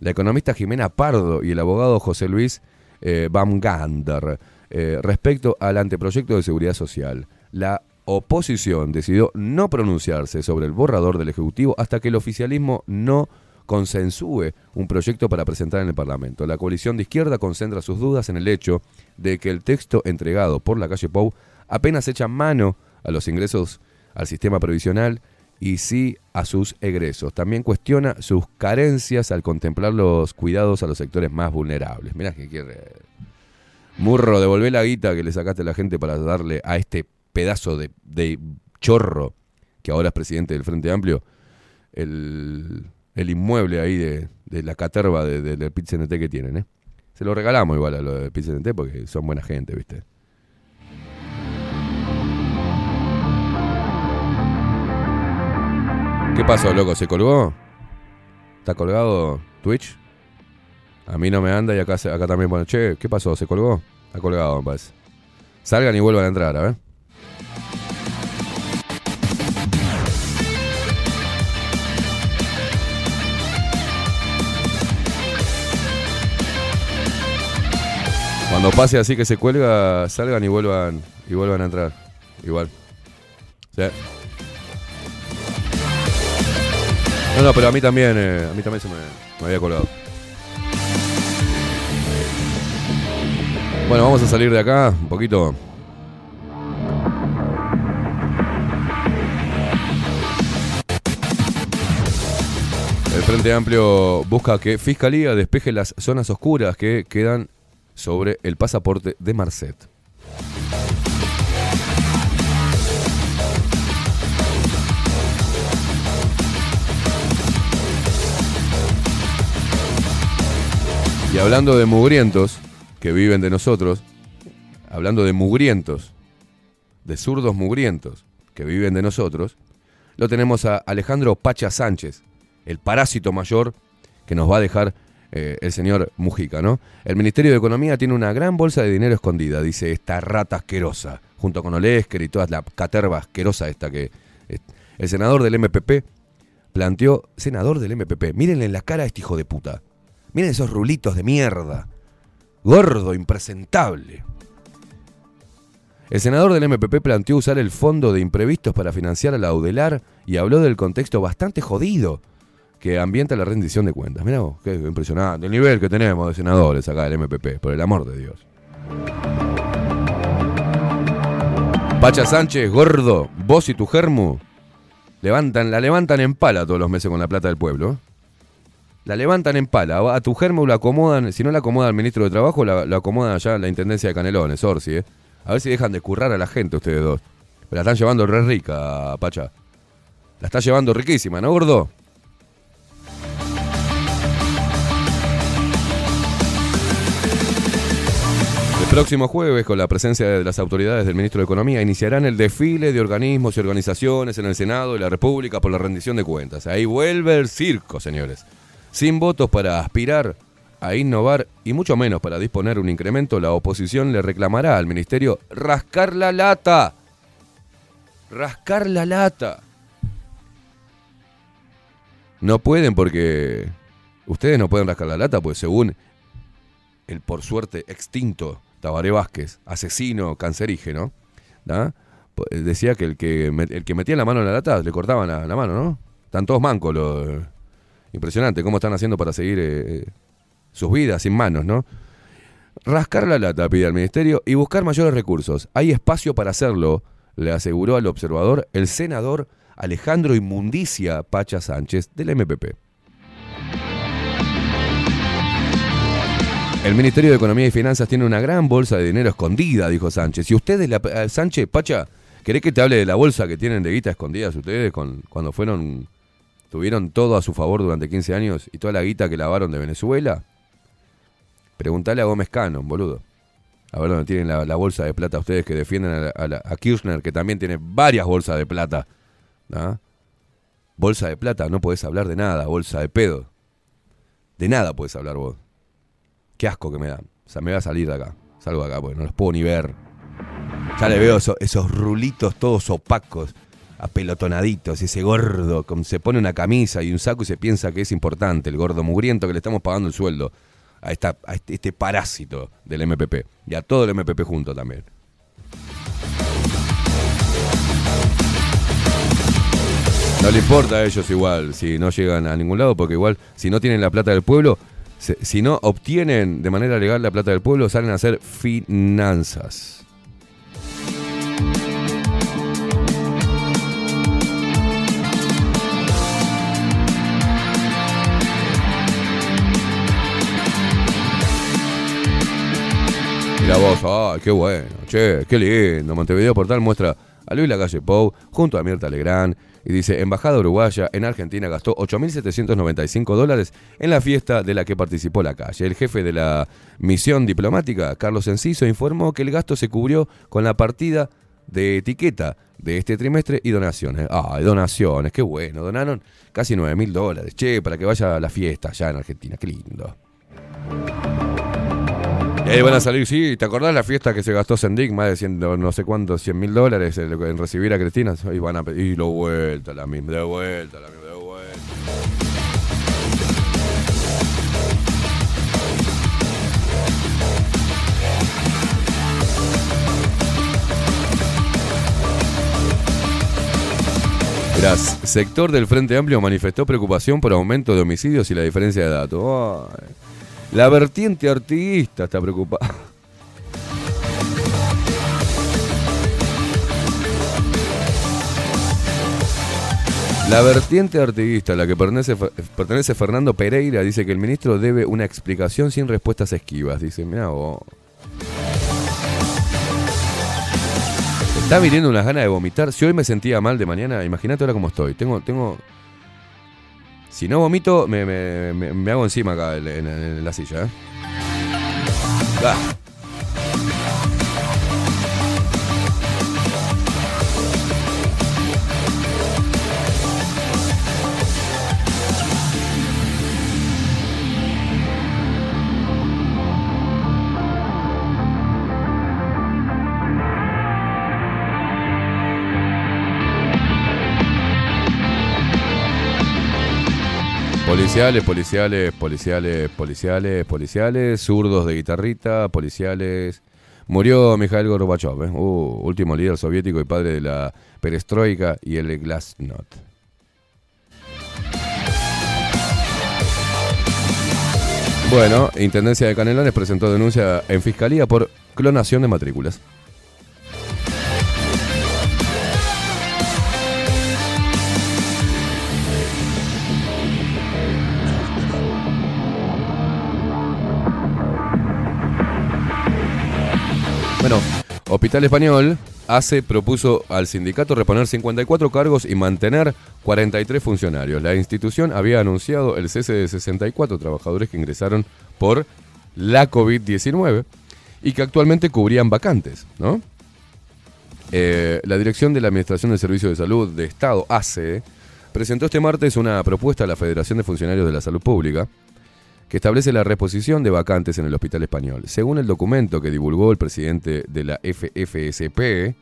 la economista Jimena Pardo y el abogado José Luis eh, Baumgander eh, respecto al anteproyecto de seguridad social. La oposición decidió no pronunciarse sobre el borrador del Ejecutivo hasta que el oficialismo no consensúe un proyecto para presentar en el Parlamento. La coalición de izquierda concentra sus dudas en el hecho de que el texto entregado por la calle Pou apenas echa mano a los ingresos al sistema previsional y sí a sus egresos. También cuestiona sus carencias al contemplar los cuidados a los sectores más vulnerables. Mirá que quiere... Murro, devolvé la guita que le sacaste a la gente para darle a este pedazo de, de chorro que ahora es presidente del Frente Amplio el, el inmueble ahí de, de la caterva de- de- del pit que tienen. ¿eh? Se lo regalamos igual a los del pit porque son buena gente, ¿viste? ¿Qué pasó, loco? ¿Se colgó? ¿Está colgado Twitch? A mí no me anda y acá, acá también, bueno, che, ¿qué pasó? ¿Se colgó? Está colgado, me. Salgan y vuelvan a entrar, a ver. Cuando pase así que se cuelga, salgan y vuelvan y vuelvan a entrar. Igual. No, no, pero a mí también, eh, a mí también se me, me había colgado. Bueno, vamos a salir de acá un poquito. El Frente Amplio busca que Fiscalía despeje las zonas oscuras que quedan sobre el pasaporte de Marcet. Y hablando de mugrientos que viven de nosotros, hablando de mugrientos, de zurdos mugrientos que viven de nosotros, lo tenemos a Alejandro Pacha Sánchez, el parásito mayor que nos va a dejar eh, el señor Mujica, ¿no? El Ministerio de Economía tiene una gran bolsa de dinero escondida, dice esta rata asquerosa, junto con Olesker y toda la caterva asquerosa esta que... el senador del MPP planteó, senador del MPP, mírenle en la cara a este hijo de puta. Miren esos rulitos de mierda. Gordo, impresentable. El senador del MPP planteó usar el fondo de imprevistos para financiar a la Audelar y habló del contexto bastante jodido que ambienta la rendición de cuentas. Mirá vos, qué impresionante el nivel que tenemos de senadores acá del MPP, por el amor de Dios. Pacha Sánchez, gordo, vos y tu germu levantan, la levantan en pala todos los meses con la plata del pueblo. La levantan en pala. A tu germu la acomodan, si no la acomoda el ministro de Trabajo, la, la acomoda allá la Intendencia de Canelones, Orsi, ¿eh? A ver si dejan de currar a la gente ustedes dos. Pero la están llevando re rica, Pacha. La está llevando riquísima, ¿no, gordo? Próximo jueves, con la presencia de las autoridades del ministro de Economía, iniciarán el desfile de organismos y organizaciones en el Senado de la República por la rendición de cuentas. Ahí vuelve el circo, señores. Sin votos para aspirar a innovar y mucho menos para disponer un incremento, la oposición le reclamará al ministerio rascar la lata. Rascar la lata. No pueden porque ustedes no pueden rascar la lata, pues según el por suerte extinto Tabaré Vázquez, asesino cancerígeno, eh, decía que el que, el que metía la mano en la lata le cortaban la, mano, ¿no? Están todos mancos. Impresionante cómo están haciendo para seguir eh, sus vidas sin manos, ¿no? Rascar la lata, pide al ministerio, y buscar mayores recursos. Hay espacio para hacerlo, le aseguró al observador el senador Alejandro Inmundicia Pacha Sánchez del MPP. El Ministerio de Economía y Finanzas tiene una gran bolsa de dinero escondida, dijo Sánchez. Si ustedes, la, eh, Sánchez, Pacha, ¿querés que te hable de la bolsa que tienen de guita escondidas ustedes cuando fueron, tuvieron todo a su favor durante 15 años y toda la guita que lavaron de Venezuela? Preguntale a Gómez Cano, boludo. A ver dónde tienen la, bolsa de plata ustedes que defienden a la- a Kirchner, que también tiene varias bolsas de plata. ¿Ah? Bolsa de plata, no podés hablar de nada, bolsa de pedo. De nada podés hablar vos. Qué asco que me da. O sea, me voy a salir de acá. Salgo de acá porque no los puedo ni ver. Ya le veo eso- esos rulitos todos opacos, apelotonaditos, ese gordo, como se pone una camisa y un saco y se piensa que es importante, el gordo mugriento que le estamos pagando el sueldo a este, este parásito del MPP. Y a todo el MPP junto también. No le importa a ellos igual si no llegan a ningún lado, porque igual si no tienen la plata del pueblo, si no obtienen de manera legal la plata del pueblo, salen a hacer finanzas. Mira vos, ay, qué bueno, che, qué lindo. Montevideo Portal muestra a Luis Lacalle Pou junto a Mirta Legrand y dice, Embajada Uruguaya en Argentina gastó 8.795 dólares en la fiesta de la que participó la calle. El jefe de la misión diplomática, Carlos Enciso, informó que el gasto se cubrió con la partida de etiqueta de este trimestre y donaciones. Ah, donaciones, qué bueno. Donaron casi 9.000 dólares. Che, para que vaya a la fiesta allá en Argentina, qué lindo. Y ahí van a salir, sí, ¿te acordás la fiesta que se gastó Sendik? Más de 100, no sé cuántos, 100 mil dólares en, en recibir a Cristina. Y van a pedir lo vuelta, la misma, de vuelta, la misma, de vuelta. Sector del Frente Amplio manifestó preocupación por aumento de homicidios y la diferencia de datos. Ay, la vertiente artiguista está preocupada. La vertiente artiguista a la que pertenece, pertenece Fernando Pereira dice que el ministro debe una explicación sin respuestas esquivas. Dice, mira vos. Está viniendo unas ganas de vomitar. Si hoy me sentía mal de mañana, imagínate ahora cómo estoy. Tengo, tengo. Si no vomito, me, me- me- hago encima acá en, la silla. ¿eh? Policiales, policiales, policiales, policiales, policiales, zurdos de guitarrita, policiales. Murió Mikhail Gorbachev, ¿eh? Uh, último líder soviético y padre de la perestroika y el glasnost. Bueno, Intendencia de Canelones presentó denuncia en Fiscalía por clonación de matrículas. Bueno, Hospital Español hace propuso al sindicato reponer 54 cargos y mantener 43 funcionarios. La institución había anunciado el cese de 64 trabajadores que ingresaron por la COVID-19 y que actualmente cubrían vacantes, ¿no? Eh, la Dirección de la Administración del Servicio de Salud de Estado, ACE, presentó este martes una propuesta a la Federación de Funcionarios de la Salud Pública que establece la reposición de vacantes en el Hospital Español. Según el documento que divulgó el presidente de la FFSP,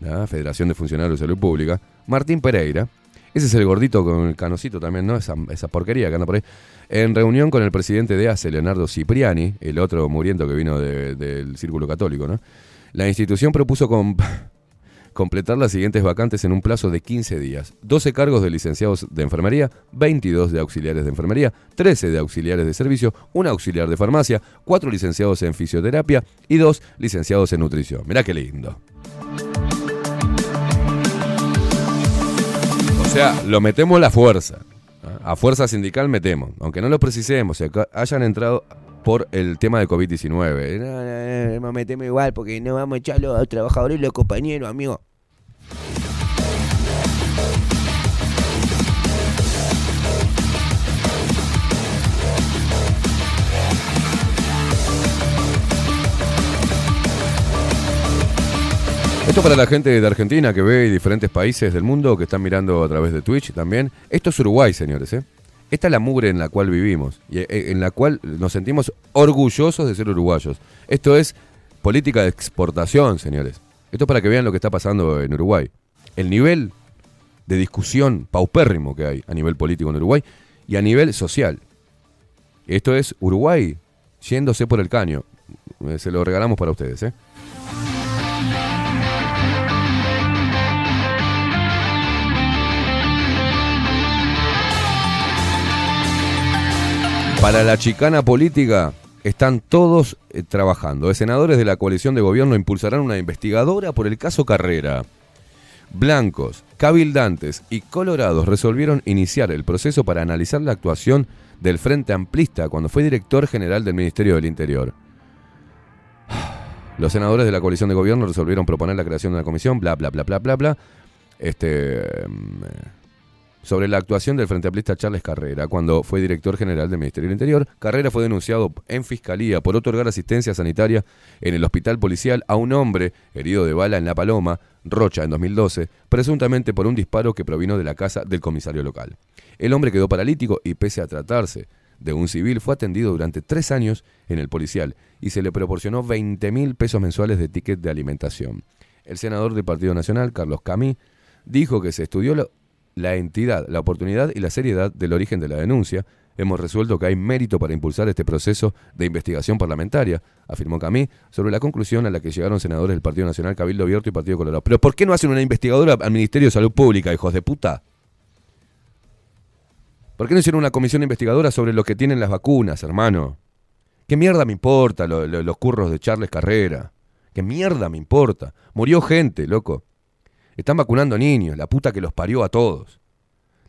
la Federación de Funcionarios de Salud Pública, Martín Pereira, ese es el gordito con el canocito también, ¿no? Esa, porquería que anda por ahí. En reunión con el presidente de ACE, Leonardo Cipriani, el otro muriendo que vino de- del Círculo Católico, ¿no? La institución propuso com- completar las siguientes vacantes en un plazo de 15 días. 12 cargos de licenciados de enfermería, 22 de auxiliares de enfermería, 13 de auxiliares de servicio, un auxiliar de farmacia, 4 licenciados en fisioterapia y 2 licenciados en nutrición. Mirá qué lindo. O sea, lo metemos a la fuerza. A fuerza sindical metemos. Aunque no lo precisemos, o sea, que hayan entrado por el tema de COVID-19. No, no, no, no, metemos igual porque no vamos a echar a los trabajadores y los compañeros, amigo. Esto para la gente de Argentina que ve y diferentes países del mundo que están mirando a través de Twitch también. Esto es Uruguay, señores. ¿eh? Esta es la mugre en la cual vivimos y eh, en la cual nos sentimos orgullosos de ser uruguayos. Esto es política de exportación, señores. Esto es para que vean lo que está pasando en Uruguay. El nivel de discusión paupérrimo que hay a nivel político en Uruguay y a nivel social. Esto es Uruguay yéndose por el caño. Eh, Se lo regalamos para ustedes, ¿eh? Para la chicana política están todos eh, trabajando. Los senadores de la coalición de gobierno impulsarán una investigadora por el caso Carrera. Blancos, cabildantes y colorados resolvieron iniciar el proceso para analizar la actuación del Frente Amplista cuando fue director general del Ministerio del Interior. Los senadores de la coalición de gobierno resolvieron proponer la creación de una comisión, bla, bla, bla, bla, bla, bla. Este, mm, sobre la actuación del Frente Amplista Charles Carrera cuando fue director general del Ministerio del Interior. Carrera fue denunciado en fiscalía por otorgar asistencia sanitaria en el hospital policial a un hombre herido de bala en La Paloma, Rocha, en 2012, presuntamente por un disparo que provino de la casa del comisario local. El hombre quedó paralítico y pese a tratarse de un civil fue atendido durante tres años en el policial y se le proporcionó 20 mil pesos mensuales de ticket de alimentación. El senador del Partido Nacional, Carlos Camí, dijo que se estudió la entidad, la oportunidad y la seriedad del origen de la denuncia. Hemos resuelto que hay mérito para impulsar este proceso de investigación parlamentaria, afirmó Camí, sobre la conclusión a la que llegaron senadores del Partido Nacional, Cabildo Abierto y Partido Colorado. Pero ¿por qué no hacen una investigadora al Ministerio de Salud Pública, hijos de puta? ¿Por qué no hicieron una comisión investigadora sobre lo que tienen las vacunas, hermano? ¿Qué mierda me importa lo- lo- los curros de Charles Carrera? ¿Qué mierda me importa? Murió gente, loco. Están vacunando niños, la puta que los parió a todos.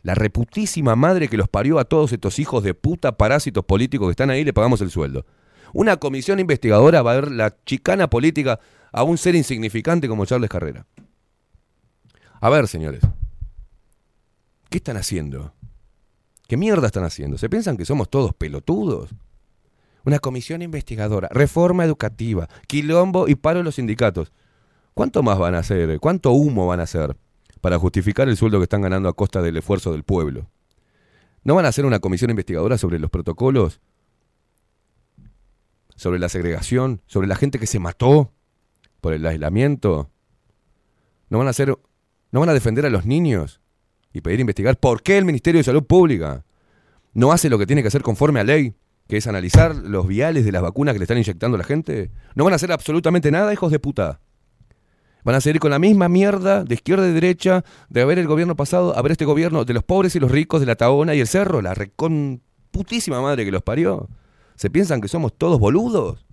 La reputísima madre que los parió a todos estos hijos de puta parásitos políticos que están ahí, le pagamos el sueldo. Una comisión investigadora va a ver la chicana política a un ser insignificante como Charles Carrera. A ver, señores. ¿Qué están haciendo? ¿Qué mierda están haciendo? ¿Se piensan que somos todos pelotudos? Una comisión investigadora, reforma educativa, quilombo y paro de los sindicatos. ¿Cuánto más van a hacer? ¿Cuánto humo van a hacer para justificar el sueldo que están ganando a costa del esfuerzo del pueblo? ¿No van a hacer una comisión investigadora sobre los protocolos? ¿Sobre la segregación? ¿Sobre la gente que se mató por el aislamiento? ¿No van a hacer no van a defender a los niños y pedir investigar por qué el Ministerio de Salud Pública no hace lo que tiene que hacer conforme a ley, que es analizar los viales de las vacunas que le están inyectando a la gente? ¿No van a hacer absolutamente nada, hijos de puta? Van a seguir con la misma mierda de izquierda y derecha, de haber el gobierno pasado, a ver este gobierno de los pobres y los ricos, de la Tabona y el Cerro, la recon putísima madre que los parió. ¿Se piensan que somos todos boludos?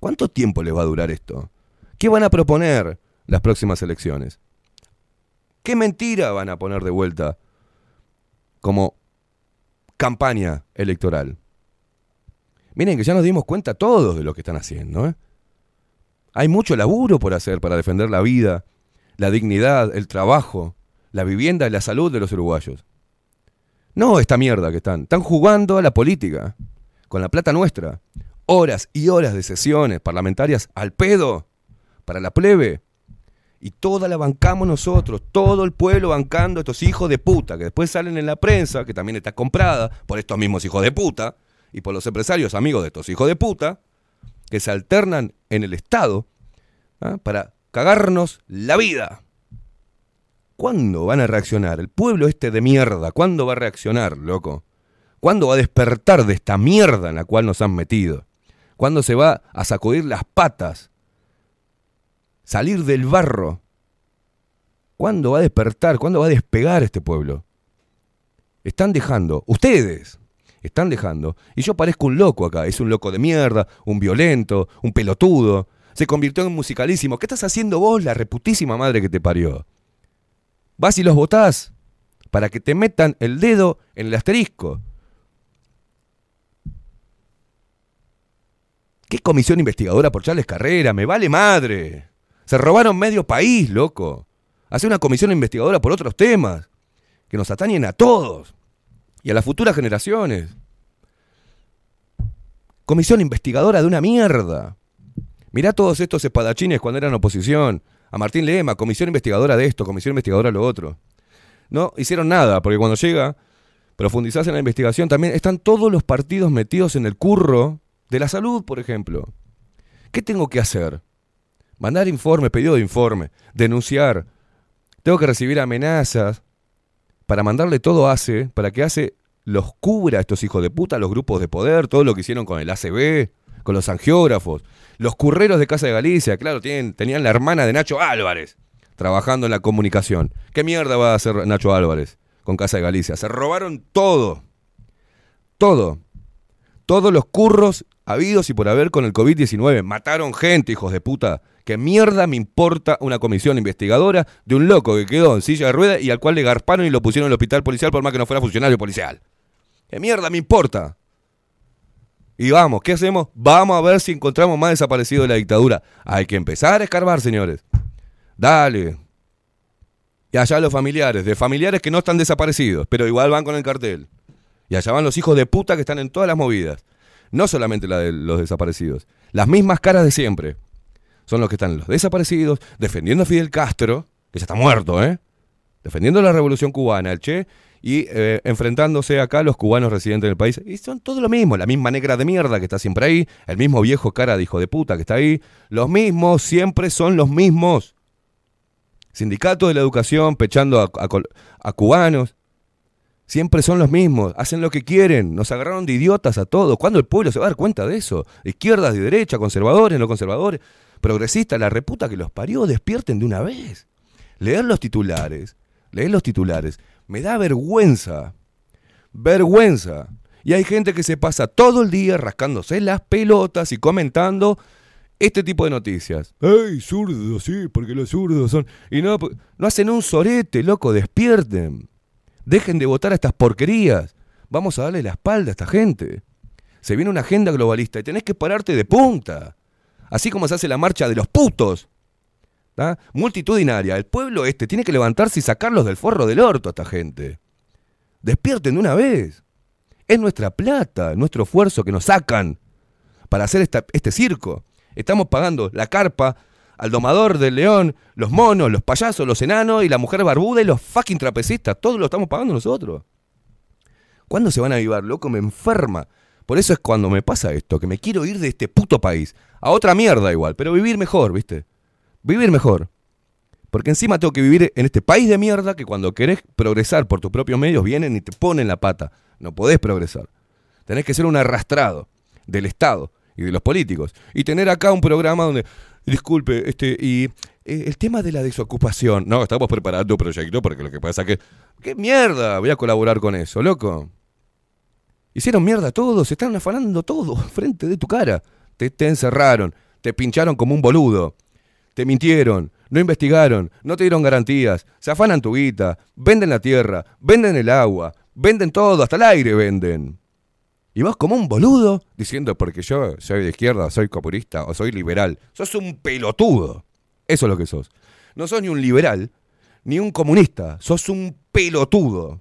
¿Cuánto tiempo les va a durar esto? ¿Qué van a proponer las próximas elecciones? ¿Qué mentira van a poner de vuelta como campaña electoral? Miren que ya nos dimos cuenta todos de lo que están haciendo, ¿eh? Hay mucho laburo por hacer para defender la vida, la dignidad, el trabajo, la vivienda y la salud de los uruguayos. No esta mierda que están. Están jugando a la política, con la plata nuestra. Horas y horas de sesiones parlamentarias al pedo, para la plebe. Y toda la bancamos nosotros, todo el pueblo bancando a estos hijos de puta, que después salen en la prensa, que también está comprada por estos mismos hijos de puta, y por los empresarios amigos de estos hijos de puta, que se alternan en el Estado ¿ah? para cagarnos la vida. ¿Cuándo van a reaccionar? El pueblo este de mierda, ¿cuándo va a reaccionar, loco? ¿Cuándo va a despertar de esta mierda en la cual nos han metido? ¿Cuándo se va a sacudir las patas? Salir del barro. ¿Cuándo va a despertar? ¿Cuándo va a despegar este pueblo? Están dejando, ustedes están dejando, y yo parezco un loco acá, es un loco de mierda, un violento, un pelotudo, se convirtió en musicalísimo. ¿Qué estás haciendo vos, la reputísima madre que te parió? Vas y los votás para que te metan el dedo en el asterisco. ¿Qué comisión investigadora por Charles Carrera? Me vale madre. Se robaron medio país, loco. Hace una comisión investigadora por otros temas que nos atañen a todos y a las futuras generaciones. Comisión investigadora de una mierda. Mirá todos estos espadachines cuando eran oposición. A Martín Lema, comisión investigadora de esto, comisión investigadora de lo otro. No hicieron nada, porque cuando llega, profundizás en la investigación, también están todos los partidos metidos en el curro de la salud, por ejemplo. ¿Qué tengo que hacer? Mandar informe, pedido de informe, denunciar. Tengo que recibir amenazas para mandarle todo a ACE, para que ACE los cubra a estos hijos de puta, los grupos de poder, todo lo que hicieron con el ACB, con los angiógrafos, los curreros de Casa de Galicia, claro, tienen, tenían la hermana de Nacho Álvarez trabajando en la comunicación. ¿Qué mierda va a hacer Nacho Álvarez con Casa de Galicia? Se robaron todo. Todo. Todos los curros habidos y por haber con el COVID-19. Mataron gente, hijos de puta. ¿Qué mierda me importa una comisión investigadora de un loco que quedó en silla de ruedas y al cual le garparon y lo pusieron en el hospital policial por más que no fuera funcionario policial? ¿Qué mierda me importa? Y vamos, ¿qué hacemos? Vamos a ver si encontramos más desaparecidos de la dictadura. Hay que empezar a escarbar, señores. Dale. Y allá los familiares, de familiares que no están desaparecidos, pero igual van con el cartel. Y allá van los hijos de puta que están en todas las movidas. No solamente la de los desaparecidos. Las mismas caras de siempre. Son los que están los desaparecidos, defendiendo a Fidel Castro, que ya está muerto, ¿eh? Defendiendo la revolución cubana, el Che, y eh, enfrentándose acá a los cubanos residentes del país. Y son todo lo mismo, la misma negra de mierda que está siempre ahí, el mismo viejo cara de hijo de puta que está ahí. Los mismos, siempre son los mismos. Sindicato de la educación pechando a cubanos. Siempre son los mismos, hacen lo que quieren, nos agarraron de idiotas a todos. ¿Cuándo el pueblo se va a dar cuenta de eso? Izquierdas, de derecha, conservadores, no conservadores, progresistas, la reputa que los parió, despierten de una vez. Leer los titulares, leer los titulares, me da vergüenza. Vergüenza. Y hay gente que se pasa todo el día rascándose las pelotas y comentando este tipo de noticias. ¡Ey, zurdos! Sí, porque los zurdos son. Y no, no hacen un sorete, loco, despierten. Dejen de votar a estas porquerías. Vamos a darle la espalda a esta gente. Se viene una agenda globalista y tenés que pararte de punta. Así como se hace la marcha de los putos. Multitudinaria. El pueblo este tiene que levantarse y sacarlos del forro del orto a esta gente. Despierten de una vez. Es nuestra plata, nuestro esfuerzo que nos sacan para hacer este circo. Estamos pagando la carpa al domador del león, los monos, los payasos, los enanos y la mujer barbuda y los fucking trapecistas. Todo lo estamos pagando nosotros. ¿Cuándo se van a avivar, loco? Me enferma. Por eso es cuando me pasa esto, que me quiero ir de este puto país. A otra mierda igual, pero vivir mejor, ¿viste? Vivir mejor. Porque encima tengo que vivir en este país de mierda que cuando querés progresar por tus propios medios vienen y te ponen la pata. No podés progresar. Tenés que ser un arrastrado del Estado y de los políticos. Y tener acá un programa donde Disculpe, este, y eh, el tema de la desocupación. No, estamos preparando un proyecto porque lo que pasa es que. ¿Qué mierda? Voy a colaborar con eso, loco. Hicieron mierda todos, se están afanando todo frente de tu cara. Te, te encerraron, te pincharon como un boludo. Te mintieron, no investigaron, no te dieron garantías, se afanan tu guita, venden la tierra, venden el agua, venden todo, hasta el aire venden. Y vos como un boludo diciendo porque yo soy de izquierda, soy comunista o soy liberal. Sos un pelotudo. Eso es lo que sos. No sos ni un liberal, ni un comunista. Sos un pelotudo.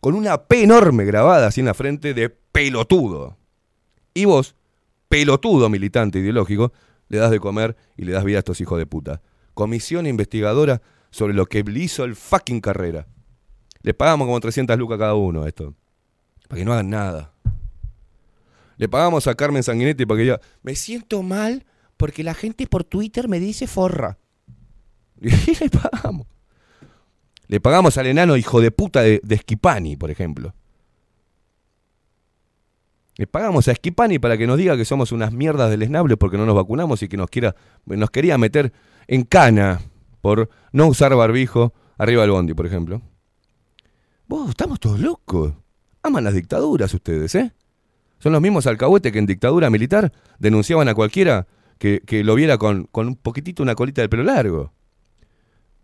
Con una P enorme grabada así en la frente de pelotudo. Y vos, pelotudo militante ideológico, le das de comer y le das vida a estos hijos de puta. Comisión investigadora sobre lo que hizo el fucking carrera. Les pagamos como 300 lucas cada uno esto. Para que no hagan nada. Le pagamos a Carmen Sanguinetti para que diga, me siento mal porque la gente por Twitter me dice forra. Y le pagamos. Le pagamos al enano hijo de puta de, de Schipani, por ejemplo. Le pagamos a Schipani para que nos diga que somos unas mierdas del esnable porque no nos vacunamos y que nos, quiera, nos quería meter en cana por no usar barbijo arriba del bondi, por ejemplo. Vos, estamos todos locos. Aman las dictaduras ustedes, ¿eh? Son los mismos alcahuetes que en dictadura militar denunciaban a cualquiera que, lo viera con, un poquitito una colita de pelo largo.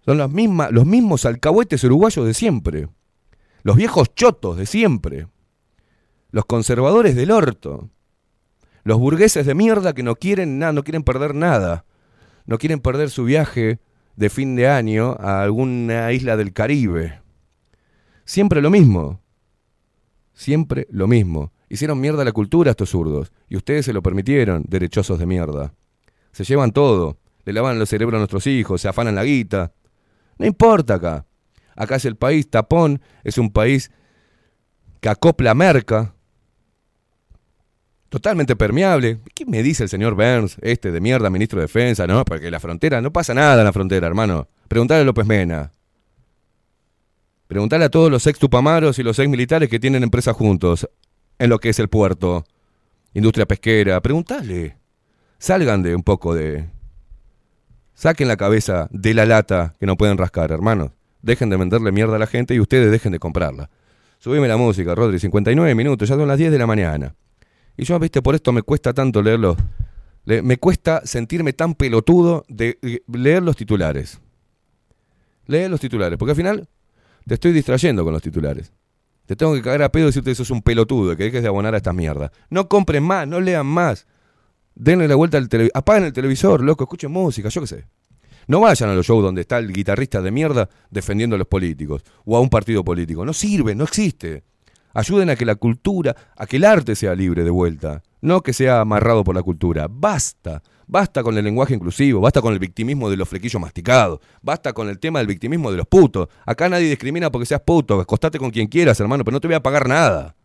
Son las mismas, los mismos alcahuetes uruguayos de siempre. Los viejos chotos de siempre. Los conservadores del orto. Los burgueses de mierda que no quieren nada, no quieren perder nada. No quieren perder su viaje de fin de año a alguna isla del Caribe. Siempre lo mismo. Siempre lo mismo. Hicieron mierda la cultura estos zurdos. Y ustedes se lo permitieron, derechosos de mierda. Se llevan todo. Le lavan los cerebros a nuestros hijos, se afanan la guita. No importa acá. Acá es el país tapón, es un país que acopla merca. Totalmente permeable. ¿Qué me dice el señor Burns, este de mierda, ministro de Defensa? No, porque la frontera, no pasa nada en la frontera, hermano. Preguntale a López Mena. Preguntale a todos los ex tupamaros y los ex militares que tienen empresas juntos en lo que es el puerto, industria pesquera. Preguntale. Salgan de un poco de. Saquen la cabeza de la lata que no pueden rascar, hermanos. Dejen de venderle mierda a la gente y ustedes dejen de comprarla. Subime la música, Rodri, 59 minutos, ya son las 10 de la mañana. Y yo, viste, por esto me cuesta tanto leerlo. Le- me cuesta sentirme tan pelotudo de eh, leer los titulares. Leer los titulares, porque al final te estoy distrayendo con los titulares. Te tengo que cagar a pedo y decirte que sos un pelotudo, que dejes de abonar a estas mierdas. No compren más, no lean más. Denle la vuelta al televisor. Apaguen el televisor, loco, escuchen música, yo qué sé. No vayan a los shows donde está el guitarrista de mierda defendiendo a los políticos o a un partido político. No sirve, no existe. Ayuden a que la cultura, a que el arte sea libre de vuelta, no que sea amarrado por la cultura. Basta, basta con el lenguaje inclusivo, basta con el victimismo de los flequillos masticados, basta con el tema del victimismo de los putos. Acá nadie discrimina porque seas puto, acostate con quien quieras, hermano, pero no te voy a pagar nada.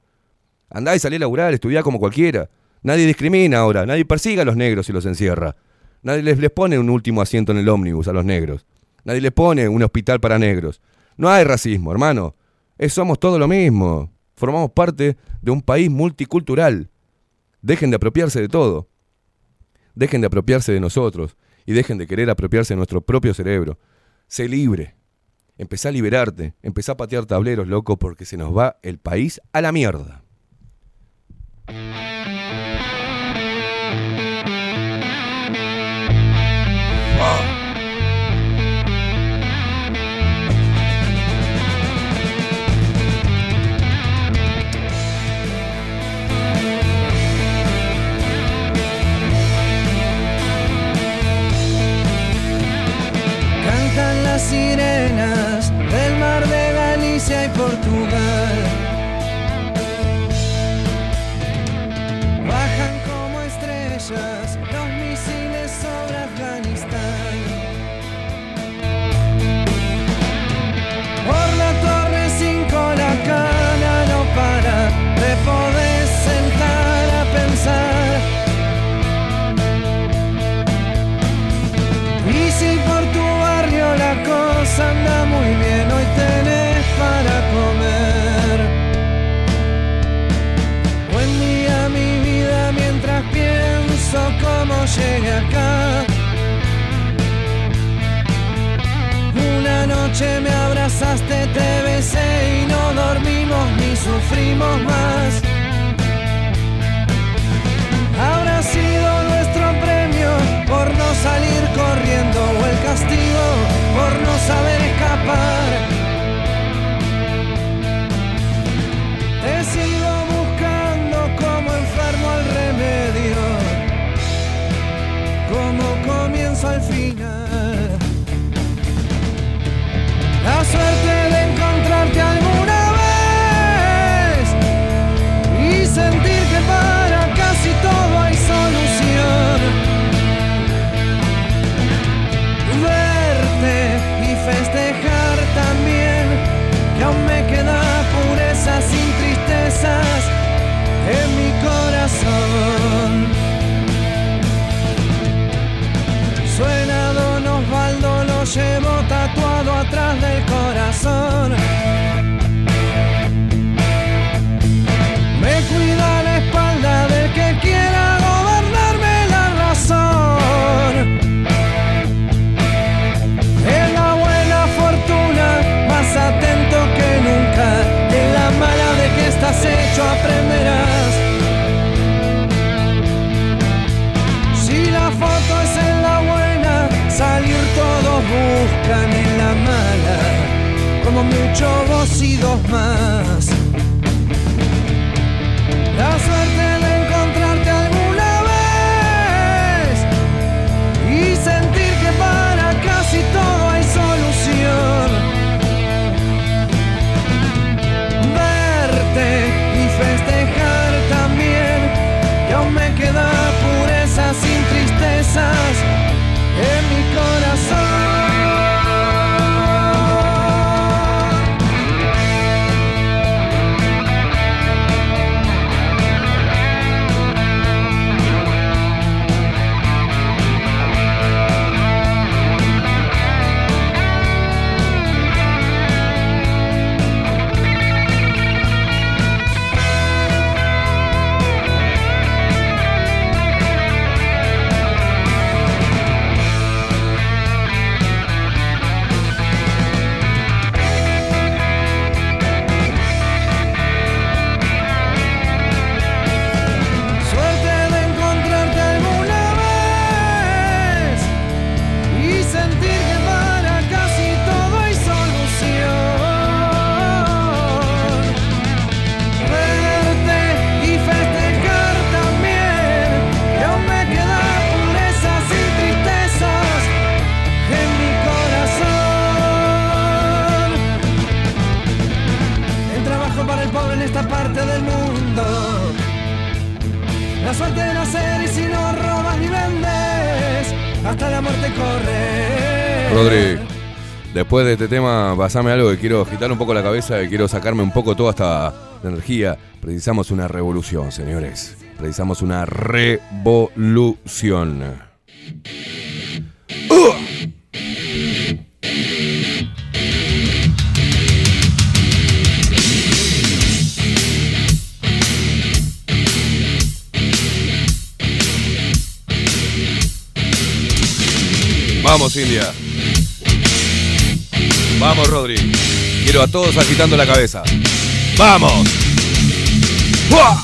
Andá y salí a laburar, estudiá como cualquiera. Nadie discrimina ahora, nadie persigue a los negros y los encierra. Nadie les, pone un último asiento en el ómnibus a los negros. Nadie les pone un hospital para negros. No hay racismo, hermano. Es, somos todo lo mismo. Formamos parte de un país multicultural. Dejen de apropiarse de todo. Dejen de apropiarse de nosotros y dejen de querer apropiarse de nuestro propio cerebro. Sé libre. Empezá a liberarte. Empezá a patear tableros, loco, porque se nos va el país a la mierda. Sirenas del mar de Galicia y Portugal. Cómo llegué acá. Una noche me abrazaste, te besé y no dormimos ni sufrimos más. Habrá sido nuestro premio por no salir corriendo o el castigo por no saber escapar. Al final. La suerte de encontrarte alguna vez y sentir que para casi todo hay solución. Verte y festejar también que aún me queda pureza sin tristezas en mi corazón. son. este tema, pasame algo que quiero agitar un poco la cabeza, que quiero sacarme un poco toda esta energía. Precisamos una revolución, señores. Precisamos una revolución. Vamos, India. Vamos, Rodri. Quiero a todos agitando la cabeza. ¡Vamos! ¡Uah!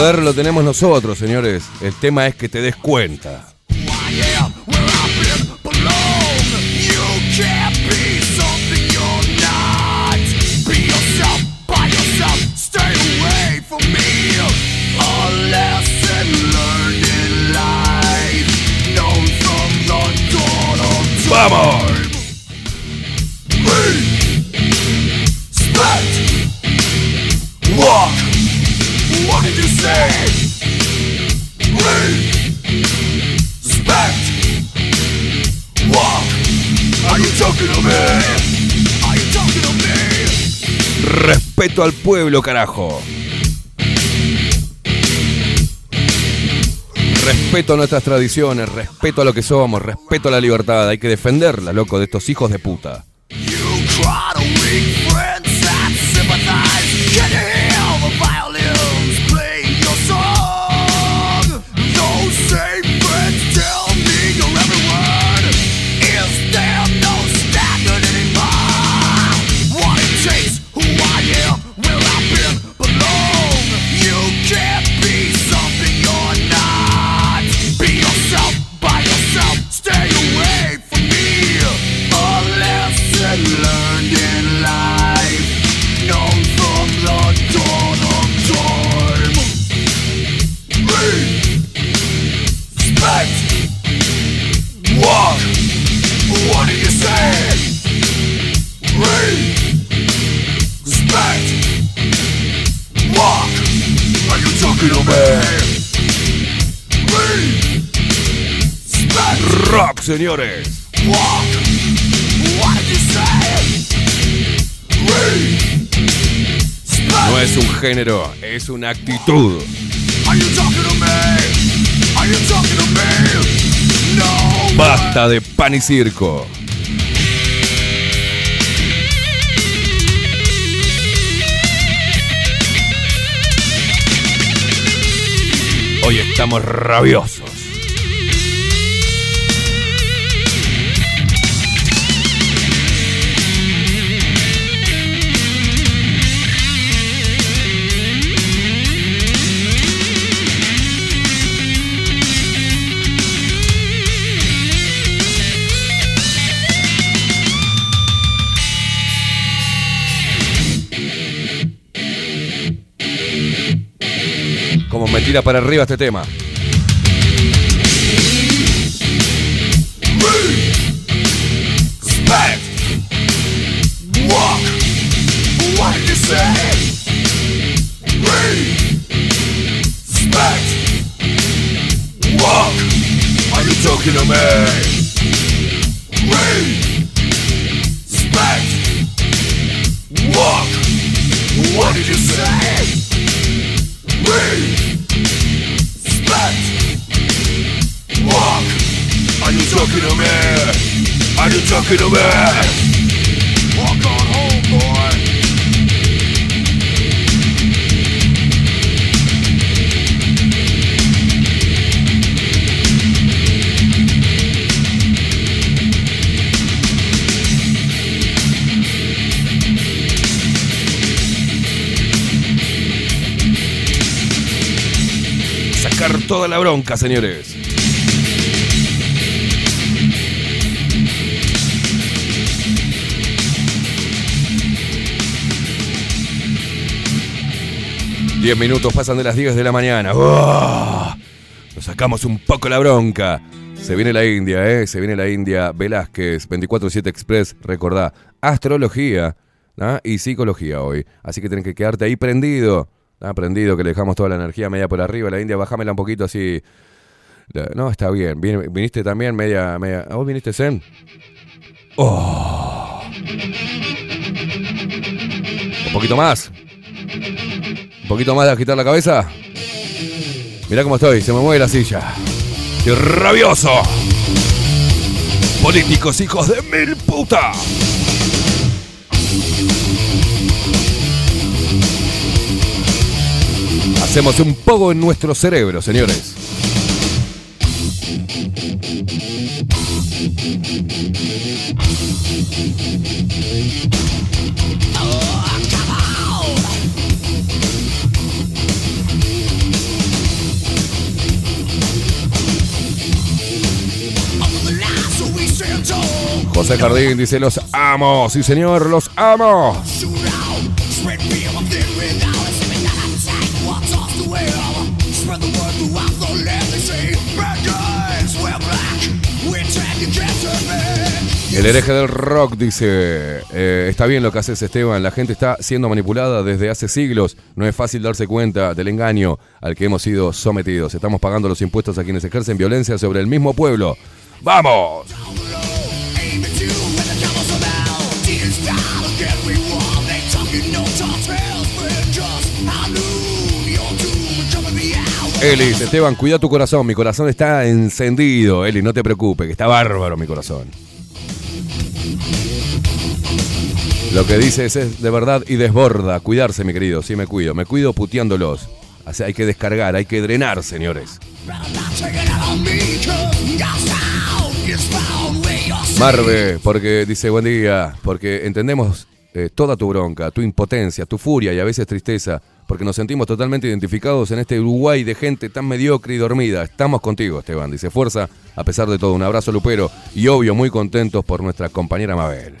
poder lo tenemos nosotros, señores. El tema es que te des cuenta. ¡Vamos! esto al pueblo, carajo. Respeto a nuestras tradiciones, respeto a lo que somos, respeto a la libertad. Hay que defenderla, loco, de estos hijos de puta. señores. No es un género, es una actitud. Basta de pan y circo. Hoy estamos rabiosos. Talking to me? Respect. Walk. What did you say? Talking. Sacar toda la bronca, señores. Diez minutos pasan de las 10 de la mañana. ¡Uah! Nos sacamos un poco la bronca. Se viene la India, ¿eh? Se viene la India. Velázquez, 24-7 Express, recordá. Astrología y psicología hoy. Así que tenés que quedarte ahí prendido. ¿ah? Prendido, que le dejamos toda la energía media por arriba. La India, bájamela un poquito así. No, está bien. Vin- Viniste también media. media... ¿A ¿Vos viniste Zen? Oh. Un poquito más. Poquito más de agitar la cabeza. Mirá cómo estoy, se me mueve la silla. ¡Estoy rabioso! Políticos hijos de mil puta. Hacemos un poco en nuestro cerebro, señores. José Jardín dice, los amo, sí señor, los amo. El hereje del rock dice, eh, está bien lo que haces Esteban, la gente está siendo manipulada desde hace siglos, no es fácil darse cuenta del engaño al que hemos sido sometidos, estamos pagando los impuestos a quienes ejercen violencia sobre el mismo pueblo. ¡Vamos! Elis, Esteban, cuida tu corazón, mi corazón está encendido, Elis, no te preocupes, que está bárbaro mi corazón. Lo que dices es de verdad y desborda. Cuidarse, mi querido. Sí, me cuido. Me cuido puteándolos. Así hay que descargar, hay que drenar, señores. Marve, porque dice buen día, porque entendemos eh, toda tu bronca, tu impotencia, tu furia y a veces tristeza, porque nos sentimos totalmente identificados en este Uruguay de gente tan mediocre y dormida. Estamos contigo, Esteban. Dice fuerza, a pesar de todo. Un abrazo, Lupero. Y obvio, muy contentos por nuestra compañera Mabel.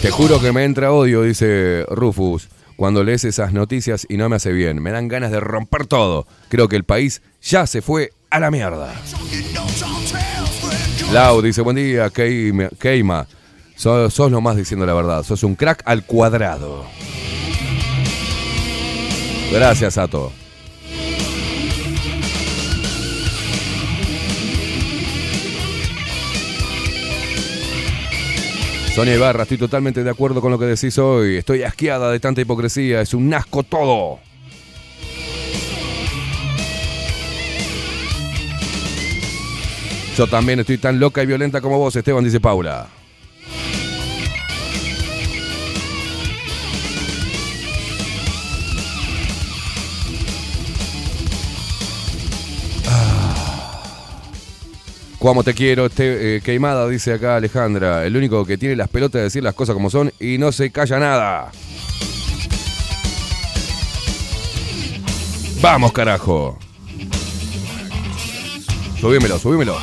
Te juro que me entra odio, dice Rufus, cuando lees esas noticias y no me hace bien. Me dan ganas de romper todo. Creo que el país ya se fue a la mierda. Lau dice, buen día, Keima. Sos, sos lo más diciendo la verdad. Sos un crack al cuadrado. Gracias, Ato. Sonia Ibarra, estoy totalmente de acuerdo con lo que decís hoy. Estoy asqueada de tanta hipocresía. Es un asco todo. Yo también estoy tan loca y violenta como vos, Esteban, dice Paula. Como te quiero, este, eh, queimada, dice acá Alejandra. El único que tiene las pelotas de decir las cosas como son y no se calla nada. Vamos, carajo. Subímelo, subímelo.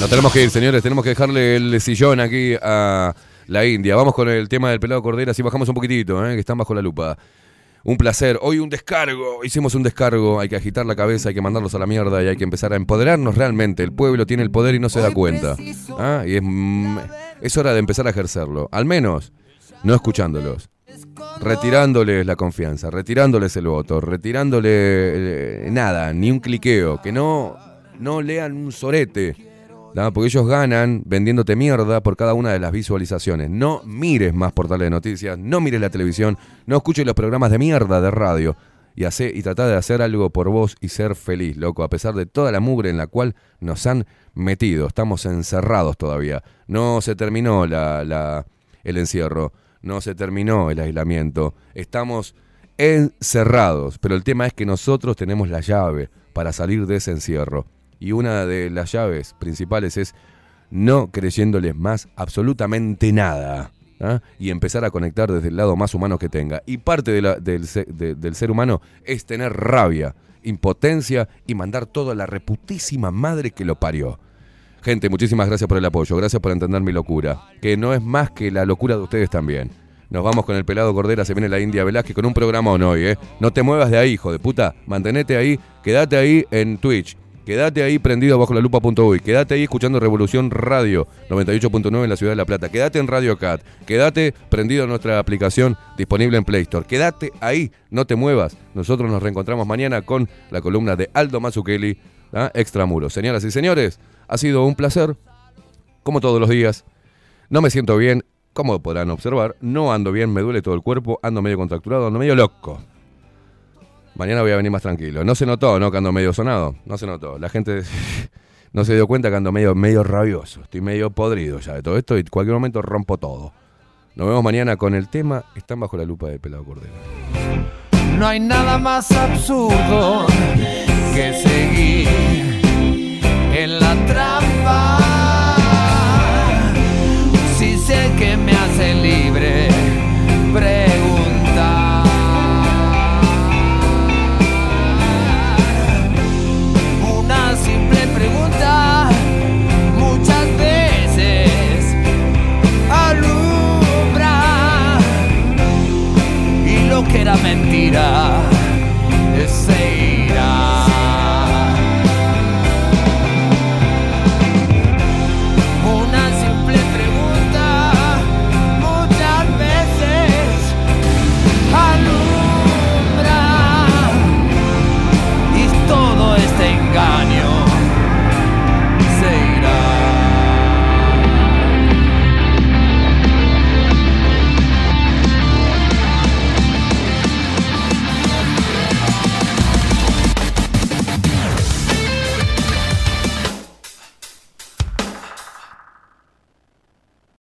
Nos tenemos que ir, señores. Tenemos que dejarle el sillón aquí a la India. Vamos con el tema del pelado cordera. Si bajamos un poquitito, ¿eh? que están bajo la lupa. Un placer. Hoy un descargo. Hicimos un descargo. Hay que agitar la cabeza, hay que mandarlos a la mierda y hay que empezar a empoderarnos realmente. El pueblo tiene el poder y no se da cuenta. ¿Ah? Y es, mm, es hora de empezar a ejercerlo. Al menos no escuchándolos. Retirándoles la confianza, retirándoles el voto, retirándole eh, nada, ni un cliqueo. Que no, no lean un sorete. Porque ellos ganan vendiéndote mierda por cada una de las visualizaciones. No mires más portales de noticias, no mires la televisión, no escuches los programas de mierda de radio y, hace, y trata de hacer algo por vos y ser feliz, loco, a pesar de toda la mugre en la cual nos han metido. Estamos encerrados todavía. No se terminó la- el encierro, no se terminó el aislamiento. Estamos encerrados, pero el tema es que nosotros tenemos la llave para salir de ese encierro. Y una de las llaves principales es no creyéndoles más absolutamente nada. ¿ah? Y empezar a conectar desde el lado más humano que tenga. Y parte del, del ser humano es tener rabia, impotencia y mandar todo a la reputísima madre que lo parió. Gente, muchísimas gracias por el apoyo, gracias por entender mi locura, que no es más que la locura de ustedes también. Nos vamos con el pelado Cordera, se viene la India Velázquez con un programón hoy, ¿eh? No te muevas de ahí, hijo de puta. Mantenete ahí, quédate ahí en Twitch. Quédate ahí prendido bajo la lupa.uy. Quédate ahí escuchando Revolución Radio 98.9 en la ciudad de La Plata. Quédate en Radio Cat. Quédate prendido en nuestra aplicación disponible en Play Store. Quédate ahí, no te muevas. Nosotros nos reencontramos mañana con la columna de Aldo Mazzucchelli, ¿ah? Extramuros. Señoras y señores, ha sido un placer, como todos los días. No me siento bien, como podrán observar. No ando bien, me duele todo el cuerpo, ando medio contracturado, ando medio loco. Mañana voy a venir más tranquilo. No se notó, ¿no? Que ando medio sonado. No se notó. La gente no se dio cuenta que ando medio, medio rabioso. Estoy medio podrido ya de todo esto y en cualquier momento rompo todo. Nos vemos mañana con el tema. Están bajo la lupa de Pelado Cordero. No hay nada más absurdo que seguir en la trampa. Si sé que me hace libre mentira